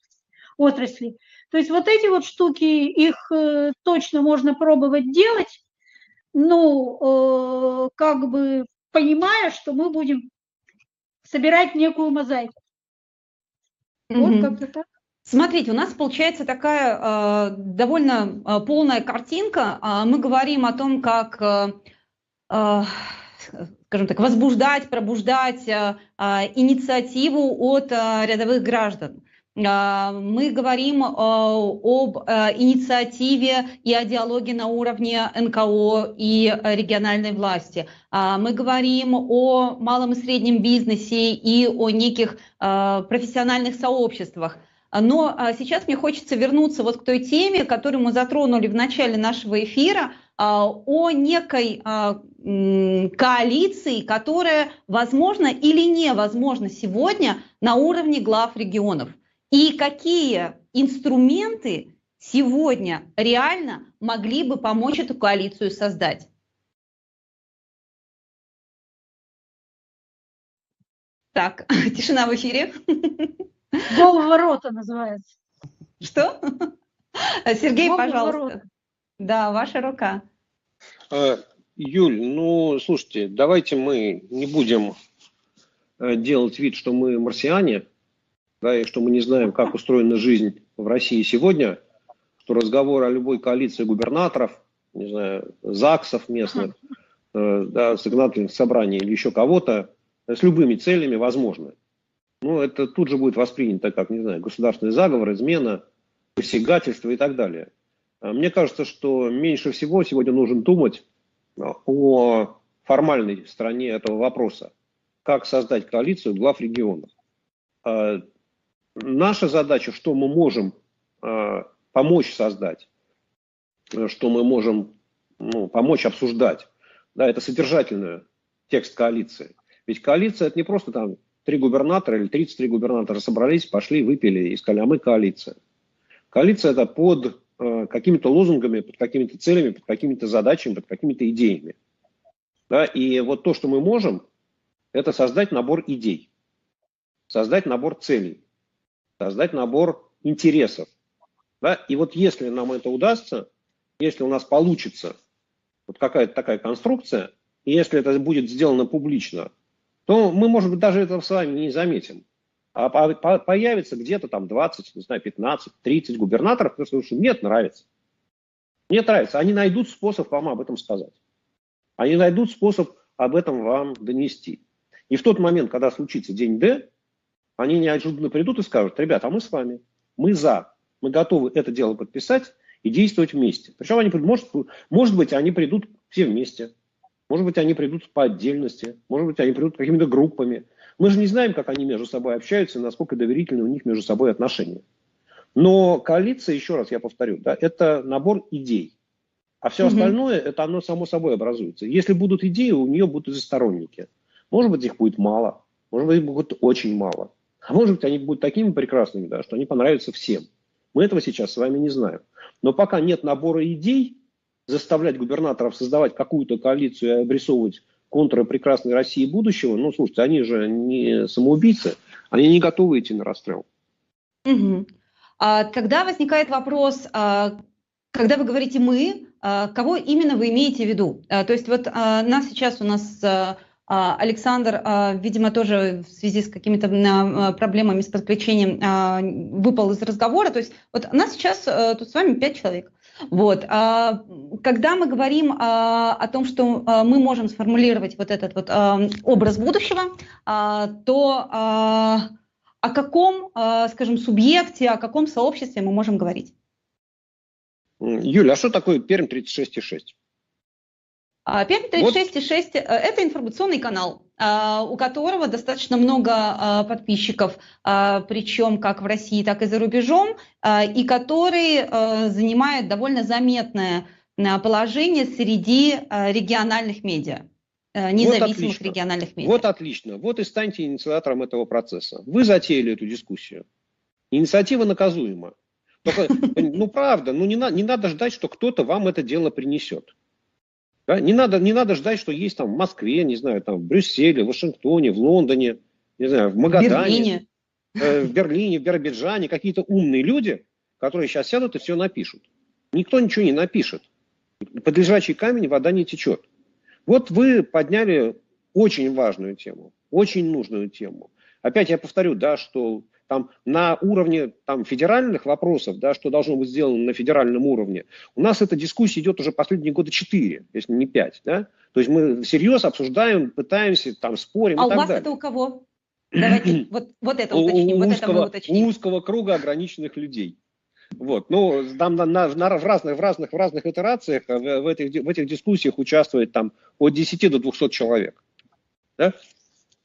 отрасли. То есть вот эти вот штуки, их э, точно можно пробовать делать, ну, как бы понимая, что мы будем собирать некую мозаику. Вот как-то так. Смотрите, у нас получается такая э, довольно э, полная картинка. Э, мы говорим о том, как, э, э, скажем так, возбуждать, пробуждать э, э, инициативу от э, рядовых граждан. Э, мы говорим э, об э, инициативе и о диалоге на уровне НКО и региональной власти. Мы говорим о малом и среднем бизнесе и о неких профессиональных сообществах. Но а, сейчас мне хочется вернуться вот к той теме, которую мы затронули в начале нашего эфира, а, о некой а, коалиции, которая возможно или невозможно сегодня на уровне глав регионов. И какие инструменты сегодня реально могли бы помочь эту коалицию создать? Так, [LAUGHS] тишина в эфире. Гол ворота называется. Что? Сергей, Гол пожалуйста. Ворота. Да, ваша рука. А, Юль, ну, слушайте, давайте мы не будем э, делать вид, что мы марсиане, да, и что мы не знаем, как устроена жизнь в России сегодня, что разговор о любой коалиции губернаторов, не знаю, ЗАГСов местных, э, да, законодательных собраний или еще кого-то, с любыми целями возможно ну, это тут же будет воспринято как, не знаю, государственный заговор, измена, посягательство и так далее. А мне кажется, что меньше всего сегодня нужно думать а, о формальной стороне этого вопроса. Как создать коалицию глав регионов. Наша задача, что мы можем помочь создать, что мы можем ну, помочь обсуждать. Да, это содержательный текст коалиции. Ведь коалиция это не просто там три губернатора или 33 губернатора собрались, пошли, выпили и сказали, а мы коалиция. Коалиция это под э, какими-то лозунгами, под какими-то целями, под какими-то задачами, под какими-то идеями. Да? И вот то, что мы можем, это создать набор идей, создать набор целей, создать набор интересов. Да? И вот если нам это удастся, если у нас получится вот какая-то такая конструкция, и если это будет сделано публично, то мы, может быть, даже этого с вами не заметим. А появится где-то там 20, не знаю, 15, 30 губернаторов, потому что мне это нравится. Мне нравится. Они найдут способ вам об этом сказать. Они найдут способ об этом вам донести. И в тот момент, когда случится день Д, они неожиданно придут и скажут, ребята, а мы с вами, мы за, мы готовы это дело подписать и действовать вместе. Причем они, может, может быть, они придут все вместе, может быть, они придут по отдельности, может быть, они придут какими-то группами. Мы же не знаем, как они между собой общаются и насколько доверительны у них между собой отношения. Но коалиция, еще раз я повторю, да, это набор идей. А все угу. остальное, это оно само собой образуется. Если будут идеи, у нее будут и сторонники. Может быть, их будет мало, может быть, их будет очень мало. А может быть, они будут такими прекрасными, да, что они понравятся всем. Мы этого сейчас с вами не знаем. Но пока нет набора идей, заставлять губернаторов создавать какую-то коалицию и обрисовывать контуры прекрасной России будущего, ну, слушайте, они же не самоубийцы, они не готовы идти на расстрел. Угу. А, когда возникает вопрос, а, когда вы говорите «мы», а, кого именно вы имеете в виду? А, то есть вот а, нас сейчас у нас... А, Александр, а, видимо, тоже в связи с какими-то а, проблемами с подключением выпал из разговора. То есть вот нас сейчас э, тут с вами пять человек. Вот. Когда мы говорим о том, что мы можем сформулировать вот этот вот образ будущего, то о каком, скажем, субъекте, о каком сообществе мы можем говорить? Юля, а что такое Пермь 36,6? Пермь 36,6 вот. это информационный канал, а, у которого достаточно много а, подписчиков, а, причем как в России, так и за рубежом, и который занимает довольно заметное положение среди региональных медиа независимых вот региональных медиа. Вот отлично. Вот и станьте инициатором этого процесса. Вы затеяли эту дискуссию. Инициатива наказуема. Только, [LAUGHS] ну правда, ну не, на, не надо ждать, что кто-то вам это дело принесет. Да? Не, надо, не надо ждать, что есть там в Москве, не знаю, там в Брюсселе, в Вашингтоне, в Лондоне, не знаю, в Магадане, Берлине. Э, в Берлине, в Биробиджане, какие-то умные люди, которые сейчас сядут и все напишут. Никто ничего не напишет. Под лежачий камень вода не течет. Вот вы подняли очень важную тему, очень нужную тему. Опять я повторю, да, что там, на уровне там, федеральных вопросов, да, что должно быть сделано на федеральном уровне, у нас эта дискуссия идет уже последние года четыре, если не пять. Да? То есть мы всерьез обсуждаем, пытаемся, там, спорим а и так у вас далее. это у кого? Давайте [CLEARS THROAT] вот, вот это уточним, у, вот узкого, это уточним. узкого круга ограниченных людей. Вот. Ну, там на, на, на, в, разных, в, разных, в разных итерациях в, в, этих, в этих дискуссиях участвует там, от 10 до 200 человек. Да?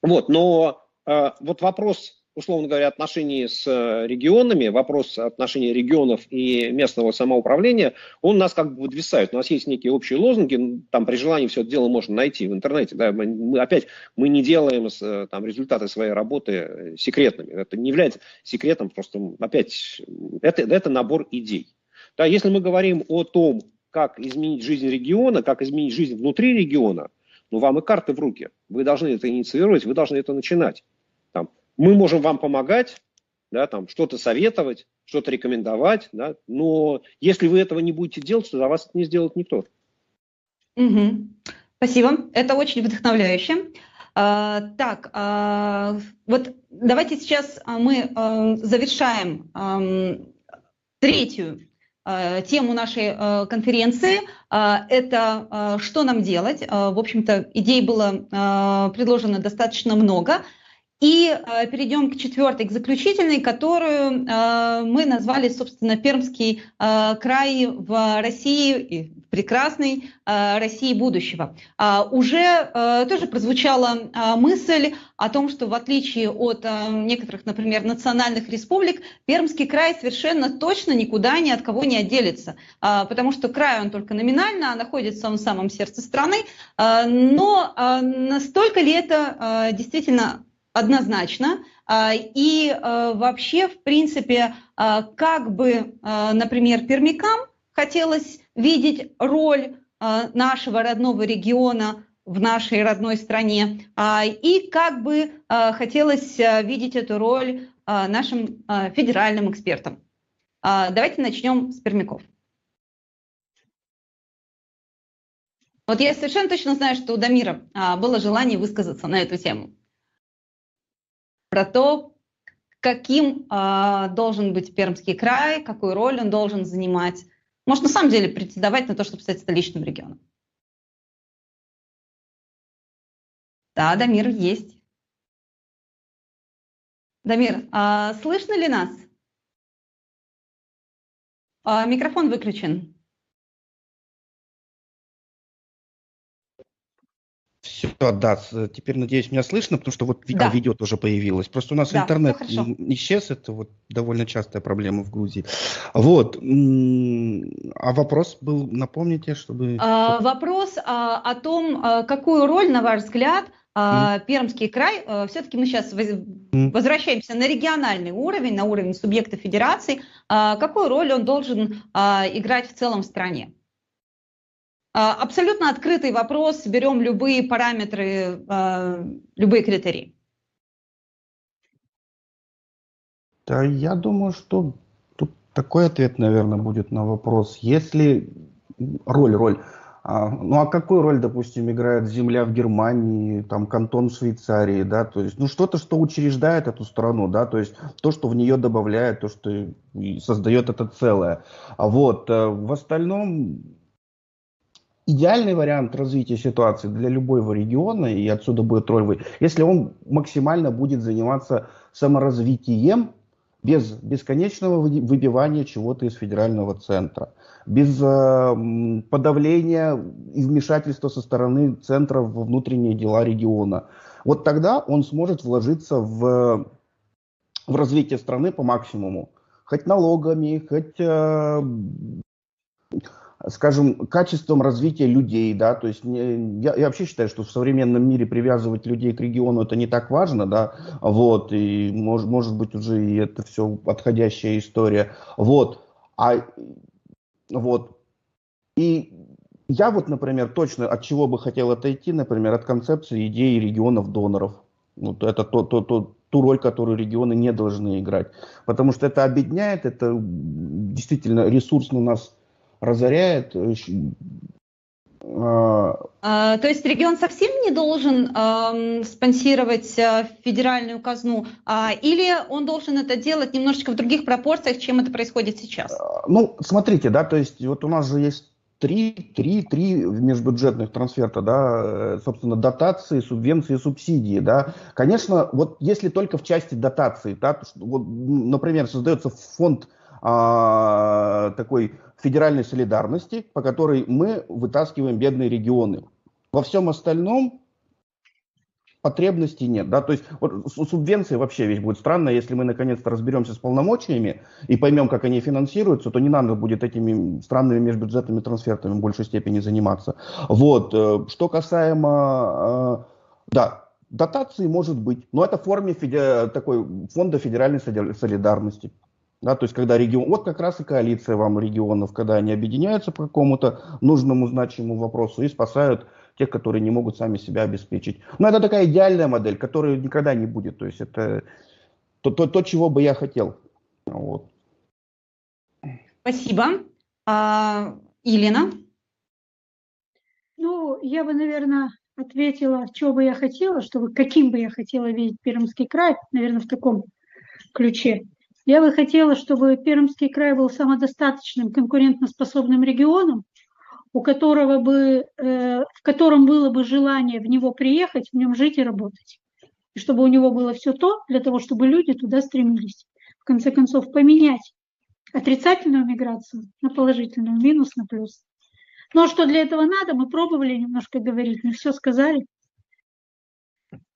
Вот. Но э, вот вопрос условно говоря, отношений с э, регионами, вопрос отношений регионов и местного самоуправления, он нас как бы подвисает. У нас есть некие общие лозунги, там при желании все это дело можно найти в интернете. Да? Мы, мы опять мы не делаем с, там, результаты своей работы э, секретными. Это не является секретом, просто опять это, это набор идей. Да, если мы говорим о том, как изменить жизнь региона, как изменить жизнь внутри региона, ну вам и карты в руки. Вы должны это инициировать, вы должны это начинать. Мы можем вам помогать, да, там, что-то советовать, что-то рекомендовать, да, но если вы этого не будете делать, то за вас это не сделает никто. Угу. Спасибо, это очень вдохновляюще. А, так, а, вот давайте сейчас а, мы а, завершаем третью а, тему нашей а, конференции. Это что нам делать. В общем-то, идей было предложено достаточно много. И э, перейдем к четвертой, к заключительной, которую э, мы назвали, собственно, Пермский э, край в России, и прекрасной э, России будущего. Э, уже э, тоже прозвучала э, мысль о том, что в отличие от э, некоторых, например, национальных республик, Пермский край совершенно точно никуда ни от кого не отделится, э, потому что край он только номинально, а находится он в самом сердце страны, э, но э, настолько ли это э, действительно однозначно. А, и а, вообще, в принципе, а, как бы, например, пермякам хотелось видеть роль нашего родного региона в нашей родной стране, и как бы хотелось видеть эту роль нашим федеральным экспертам. Давайте начнем с пермяков. Вот я совершенно точно знаю, что у Дамира было желание высказаться на эту тему про то, каким э, должен быть Пермский край, какую роль он должен занимать. Может, на самом деле претендовать на то, чтобы стать столичным регионом. Да, Дамир есть. Дамир, а слышно ли нас? А, микрофон выключен. Все, да, теперь, надеюсь, меня слышно, потому что вот да. видео тоже появилось. Просто у нас да, интернет исчез, это вот довольно частая проблема в Грузии. Вот, а вопрос был, напомните, чтобы... А, вопрос а, о том, а, какую роль, на ваш взгляд, а, Пермский край, а, все-таки мы сейчас возвращаемся на региональный уровень, на уровень субъекта федерации, а, какую роль он должен играть в целом в стране? А, абсолютно открытый вопрос, берем любые параметры, а, любые критерии. Да, я думаю, что тут такой ответ, наверное, будет на вопрос. Если роль, роль, а, ну а какую роль, допустим, играет земля в Германии, там кантон в Швейцарии, да, то есть, ну что-то, что учреждает эту страну, да, то есть то, что в нее добавляет, то, что создает это целое. А вот э, в остальном идеальный вариант развития ситуации для любого региона, и отсюда будет роль если он максимально будет заниматься саморазвитием, без бесконечного выбивания чего-то из федерального центра, без э, подавления и вмешательства со стороны центра во внутренние дела региона. Вот тогда он сможет вложиться в, в развитие страны по максимуму. Хоть налогами, хоть э, скажем, качеством развития людей, да, то есть я, я вообще считаю, что в современном мире привязывать людей к региону это не так важно, да, вот, и мож, может быть уже и это все отходящая история, вот, а, вот, и я вот, например, точно от чего бы хотел отойти, например, от концепции идеи регионов-доноров, вот это то, то, то, ту роль, которую регионы не должны играть, потому что это объединяет, это действительно ресурс на нас разоряет. Э, а, а, то есть регион совсем не должен э, спонсировать э, федеральную казну, э, или он должен это делать немножечко в других пропорциях, чем это происходит сейчас? Ну, смотрите, да, то есть вот у нас же есть три, три, три межбюджетных трансферта, да, э, собственно, дотации, субвенции, субсидии, да. Конечно, вот если только в части дотаций, да, вот, например, создается фонд а, такой федеральной солидарности, по которой мы вытаскиваем бедные регионы. Во всем остальном потребностей нет. Да? То есть вот, субвенции вообще вещь будет странная. Если мы наконец-то разберемся с полномочиями и поймем, как они финансируются, то не надо будет этими странными межбюджетными трансфертами в большей степени заниматься. Вот. Э, что касаемо... Э, да, дотации может быть, но это в форме такой фонда федеральной солидарности. Да, то есть, когда регион, вот как раз и коалиция вам регионов, когда они объединяются по какому-то нужному, значимому вопросу и спасают тех, которые не могут сами себя обеспечить. Но это такая идеальная модель, которая никогда не будет. То есть, это то, то, то чего бы я хотел. Вот. Спасибо. А, Елена? Ну, я бы, наверное, ответила, чего бы я хотела, чтобы, каким бы я хотела видеть Пермский край, наверное, в таком ключе. Я бы хотела, чтобы Пермский край был самодостаточным, конкурентоспособным регионом, у которого бы, э, в котором было бы желание в него приехать, в нем жить и работать. и чтобы у него было все то, для того, чтобы люди туда стремились. В конце концов, поменять отрицательную миграцию на положительную, минус на плюс. Ну а что для этого надо, мы пробовали немножко говорить, не все сказали.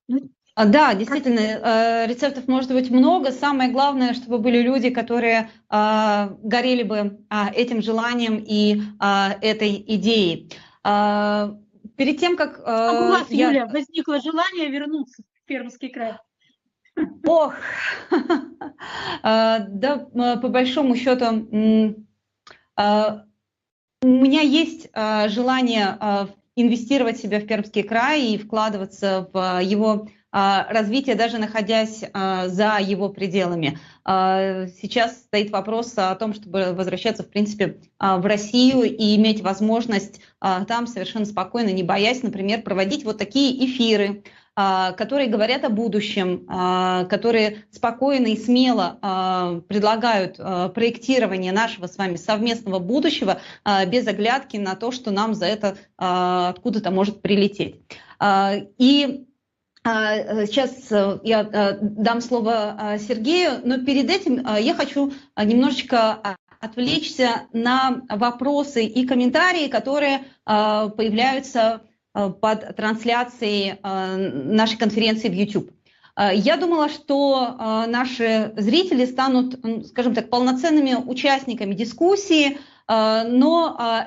Ну, да, действительно, э, рецептов может быть много. Самое главное, чтобы были люди, которые а, горели бы а, этим желанием и этой идеей. Перед тем, как... А у вас, я... Юля, возникло желание вернуться в Пермский край? Ох, [LAUGHS] да, по большому счету, у меня есть желание инвестировать себя в Пермский край и вкладываться в его а, развития, даже находясь а, за его пределами. А, сейчас стоит вопрос о том, чтобы возвращаться, в принципе, в Россию и иметь возможность там совершенно спокойно, не боясь, например, проводить вот такие эфиры, которые говорят о будущем, которые спокойно и смело предлагают проектирование нашего с вами совместного будущего без оглядки на то, что нам за это откуда-то может прилететь. И а, сейчас э, я э, дам слово Сергею, но перед этим я хочу немножечко отвлечься на вопросы и комментарии, которые появляются под трансляцией нашей конференции в YouTube. Я думала, что наши зрители станут, скажем так, полноценными участниками дискуссии, но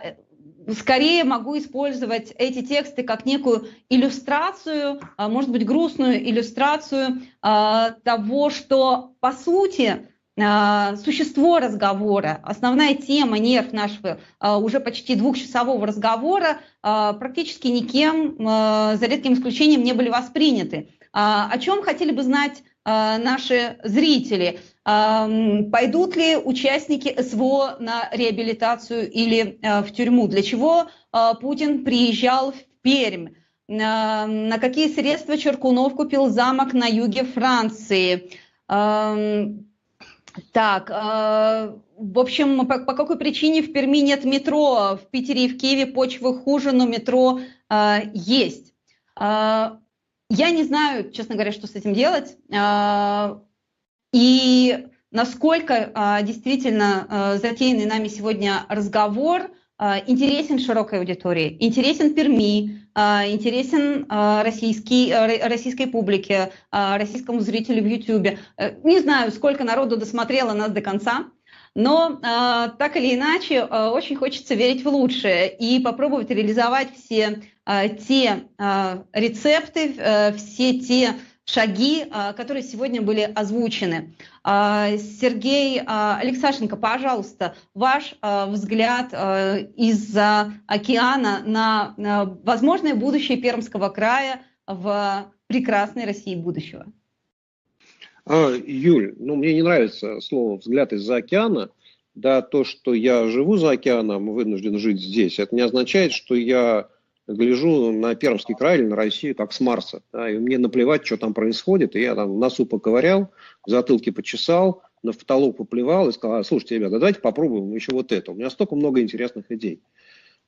скорее могу использовать эти тексты как некую иллюстрацию, а, может быть, грустную иллюстрацию а, того, что по сути а, существо разговора, основная тема, нерв нашего уже почти двухчасового разговора практически никем, за редким исключением, не были восприняты. О чем хотели бы знать наши зрители? Пойдут ли участники СВО на реабилитацию или э, в тюрьму? Для чего э, Путин приезжал в Пермь? На какие средства Черкунов купил замок на юге Франции? Так, э, в общем, по, по какой причине в Перми нет метро? В Питере и в Киеве почвы хуже, но метро есть. Я не знаю, честно говоря, что с этим делать. И насколько а, действительно а, затеянный нами сегодня разговор а, интересен широкой аудитории, интересен Перми, интересен российский, российской публике, российскому зрителю в YouTube. Э, не знаю, сколько народу досмотрело нас до конца, но так или иначе очень хочется верить в лучшее и попробовать реализовать все те рецепты, э, все те шаги, а, которые сегодня были озвучены. А, Сергей а, Алексашенко, пожалуйста, ваш взгляд из-за океана на возможное будущее Пермского края в прекрасной России будущего. Юль, ну мне не нравится слово «взгляд из-за океана». Да, то, что я живу за океаном, вынужден жить здесь, это не означает, что я гляжу на Пермский край или на Россию как с Марса. Да, и мне наплевать, что там происходит. И я там носу поковырял, в затылке почесал, на потолок поплевал и сказал, слушайте, ребята, давайте попробуем еще вот это. У меня столько много интересных идей.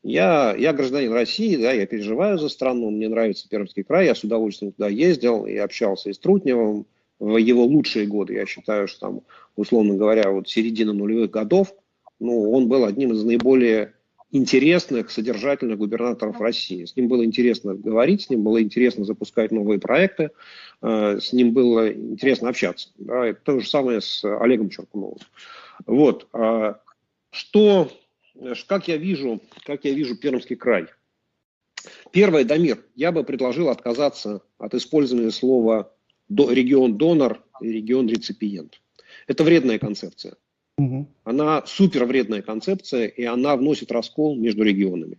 Я, я гражданин России, да, я переживаю за страну, мне нравится Пермский край, я с удовольствием туда ездил и общался и с Трутневым в его лучшие годы. Я считаю, что там, условно говоря, вот середина нулевых годов, ну, он был одним из наиболее интересных, содержательных губернаторов России. С ним было интересно говорить, с ним было интересно запускать новые проекты, э, с ним было интересно общаться. Да, то же самое с Олегом Черкуновым. Вот. А что, как я вижу, как я вижу Пермский край? Первое, Дамир, я бы предложил отказаться от использования слова регион-донор и регион-реципиент. Это вредная концепция. Она супер вредная концепция, и она вносит раскол между регионами.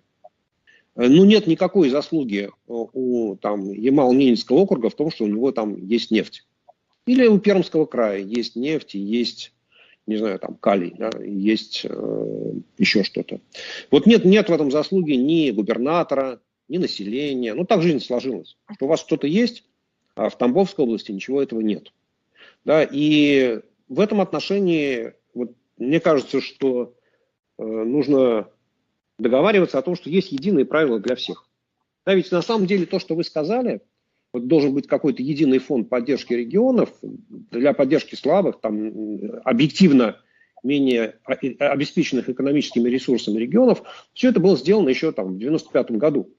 Э, ну, нет никакой заслуги у там, Ямал-Ненецкого округа в том, что у него там есть нефть. Или у Пермского края есть нефть и есть, не знаю, там калий, да, есть э, еще что-то. Вот нет, нет в этом заслуги ни губернатора, ни населения. Ну, так жизнь сложилась, что у вас что-то есть, а в Тамбовской области ничего этого нет. Да, и в этом отношении мне кажется, что э, нужно договариваться о том, что есть единые правила для всех. Да, ведь на самом деле то, что вы сказали, вот должен быть какой-то единый фонд поддержки регионов для поддержки слабых, там, объективно менее обеспеченных экономическими ресурсами регионов. Все это было сделано еще там, в 1995 году.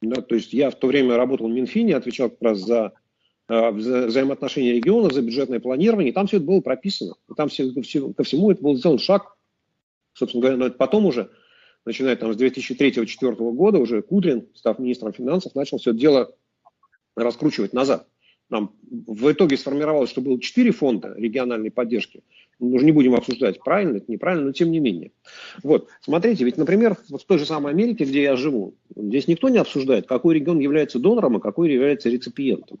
Да, то есть я в то время работал в Минфине, отвечал как раз за э, взаимоотношения регионов, за бюджетное планирование, и там все это было прописано. И там все, все, ко всему это был сделан шаг, собственно говоря, но это потом уже, начиная там с 2003-2004 года, уже Кудрин, став министром финансов, начал все это дело раскручивать назад. Нам в итоге сформировалось, что было четыре фонда региональной поддержки. Мы уже не будем обсуждать, правильно это, неправильно, но тем не менее. Вот, смотрите, ведь, например, в той же самой Америке, где я живу, здесь никто не обсуждает, какой регион является донором, а какой является реципиентом.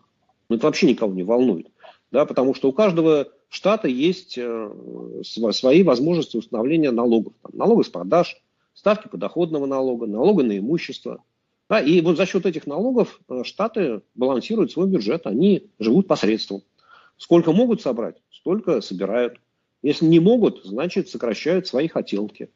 Ну, это вообще никого не волнует. Да, потому что у каждого штата есть э, свои возможности установления налогов. Там, налога с продаж, ставки подоходного налога, налога на имущество. Да, и вот за счет этих налогов э, штаты балансируют свой бюджет, они живут посредством. Сколько могут собрать, столько собирают. Если не могут, значит сокращают свои хотелки.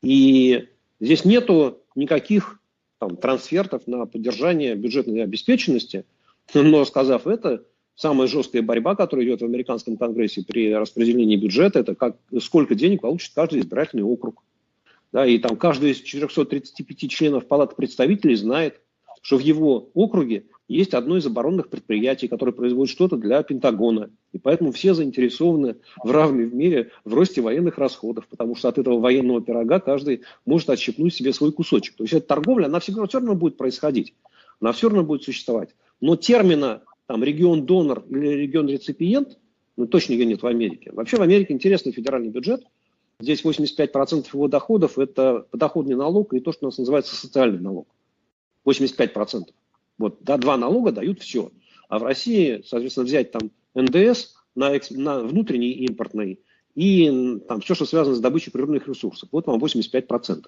И здесь нету никаких там, трансфертов на поддержание бюджетной обеспеченности. [LAUGHS] Но сказав это, самая жесткая борьба, которая идет в американском конгрессе при распределении бюджета, это как, сколько денег получит каждый избирательный округ. Да, и там каждый из 435 членов Палаты представителей знает, что в его округе есть одно из оборонных предприятий, которое производит что-то для Пентагона. И поэтому все заинтересованы в равной мере в росте военных расходов, потому что от этого военного пирога каждый может отщепнуть себе свой кусочек. То есть эта торговля, она всегда все равно будет происходить, она все равно будет существовать. Но термина там, регион-донор или регион-реципиент, ну, точно ее нет в Америке. Вообще в Америке интересный федеральный бюджет. Здесь 85% его доходов – это подоходный налог и то, что у нас называется социальный налог. 85%. Вот, да, два налога дают все. А в России, соответственно, взять там НДС на, на внутренний импортный и там все, что связано с добычей природных ресурсов. Вот вам 85%.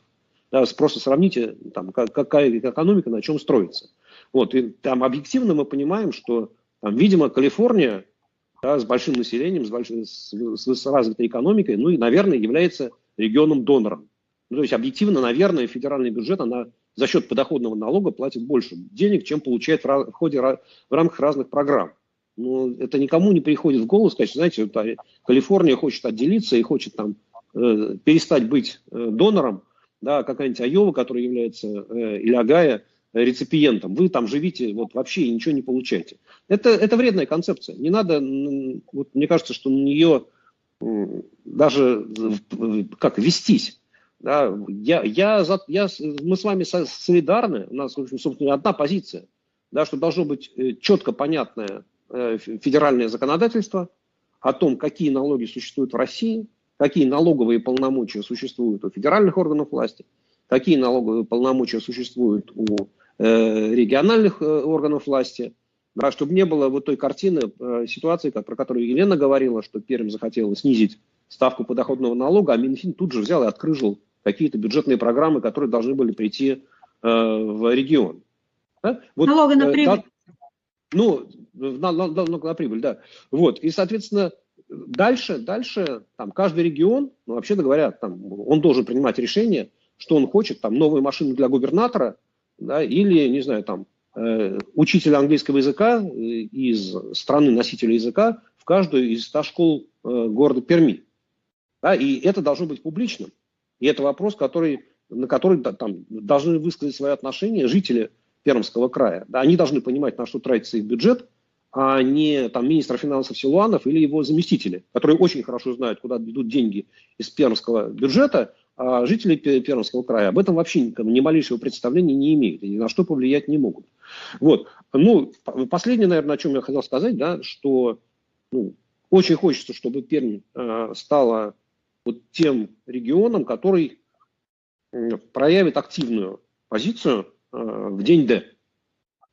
Да, просто сравните, там, какая экономика на чем строится. Вот, и там объективно мы понимаем, что, там, видимо, Калифорния да, с большим населением, с, большой, с, с развитой экономикой, ну и, наверное, является регионом-донором. Ну, то есть, объективно, наверное, федеральный бюджет, она за счет подоходного налога платит больше денег, чем получает в, ходе, в рамках разных программ. Но это никому не приходит в голову сказать, знаете, вот, а, Калифорния хочет отделиться и хочет там э, перестать быть э, донором, да, какая-нибудь Айова, которая является, э, или Агая, реципиентом. Вы там живите, вот вообще ничего не получаете. Это, это вредная концепция. Не надо, вот, мне кажется, что на нее даже как вестись. Да, я, я, я, мы с вами солидарны, у нас, в общем, собственно, одна позиция, да, что должно быть э, четко понятное э, федеральное законодательство о том, какие налоги существуют в России, какие налоговые полномочия существуют у федеральных органов власти, какие налоговые полномочия существуют у региональных э, органов власти, да, чтобы не было вот той картины, э, ситуации, как, про которую Елена говорила, что Пермь захотела снизить ставку подоходного налога, а Минфин тут же взял и открыжил какие-то бюджетные программы, которые должны были прийти э, в регион. Да? Вот, Налога на э, прибыль. Да, ну, на, на, на, на прибыль, да. Вот, и, соответственно, дальше, дальше там каждый регион, ну, вообще говоря, там, он должен принимать решение, что он хочет, там, новые машины для губернатора, да, или, не знаю, там, э, учителя английского языка э, из страны носителя языка в каждую из ста школ э, города Перми. Да, и это должно быть публичным. И это вопрос, который, на который там, должны высказать свои отношения жители Пермского края. Да, они должны понимать, на что тратится их бюджет, а не там, министр финансов Силуанов или его заместители, которые очень хорошо знают, куда идут деньги из пермского бюджета, жители Пермского края об этом вообще ни малейшего представления не имеют и ни на что повлиять не могут. Вот. Ну, последнее, наверное, о чем я хотел сказать, да, что ну, очень хочется, чтобы Пермь э, стала вот тем регионом, который проявит активную позицию э, в день Д.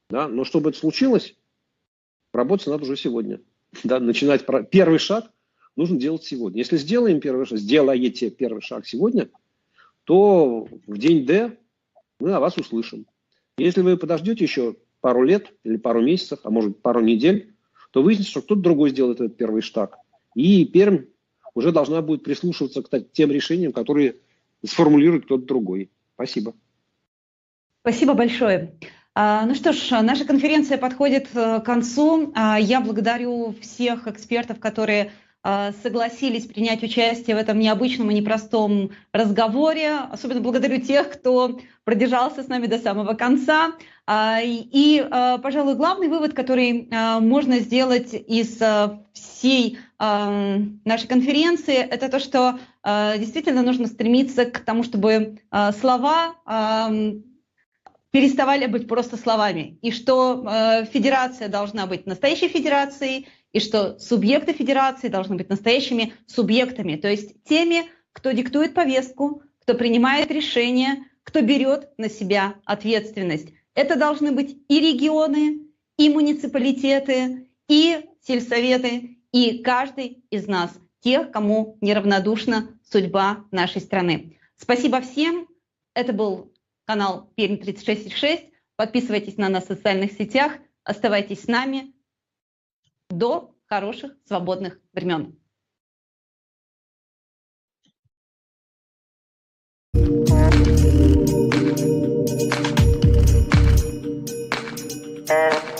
Да? Но чтобы это случилось, работать надо уже сегодня. [LAUGHS] Да? Начинать первый шаг нужно делать сегодня. Если сделаем первый шаг, сделаете первый шаг сегодня, то в день Д мы о вас услышим. Если вы подождете еще пару лет или пару месяцев, а может пару недель, то выяснится, что кто-то другой сделает этот первый шаг. И Пермь уже должна будет прислушиваться к тем решениям, которые сформулирует кто-то другой. Спасибо. Спасибо большое. А, ну что ж, наша конференция подходит э, к концу. А, я благодарю всех экспертов, которые согласились принять участие в этом необычном и непростом разговоре. Особенно благодарю тех, кто продержался с нами до самого конца. И, пожалуй, главный вывод, который можно сделать из всей нашей конференции, это то, что действительно нужно стремиться к тому, чтобы слова переставали быть просто словами, и что федерация должна быть настоящей федерацией, и что субъекты федерации должны быть настоящими субъектами, то есть теми, кто диктует повестку, кто принимает решения, кто берет на себя ответственность. Это должны быть и регионы, и муниципалитеты, и сельсоветы, и каждый из нас, тех, кому неравнодушна судьба нашей страны. Спасибо всем. Это был канал Пермь 366. Подписывайтесь на нас в социальных сетях. Оставайтесь с нами до хороших свободных времен. Thank.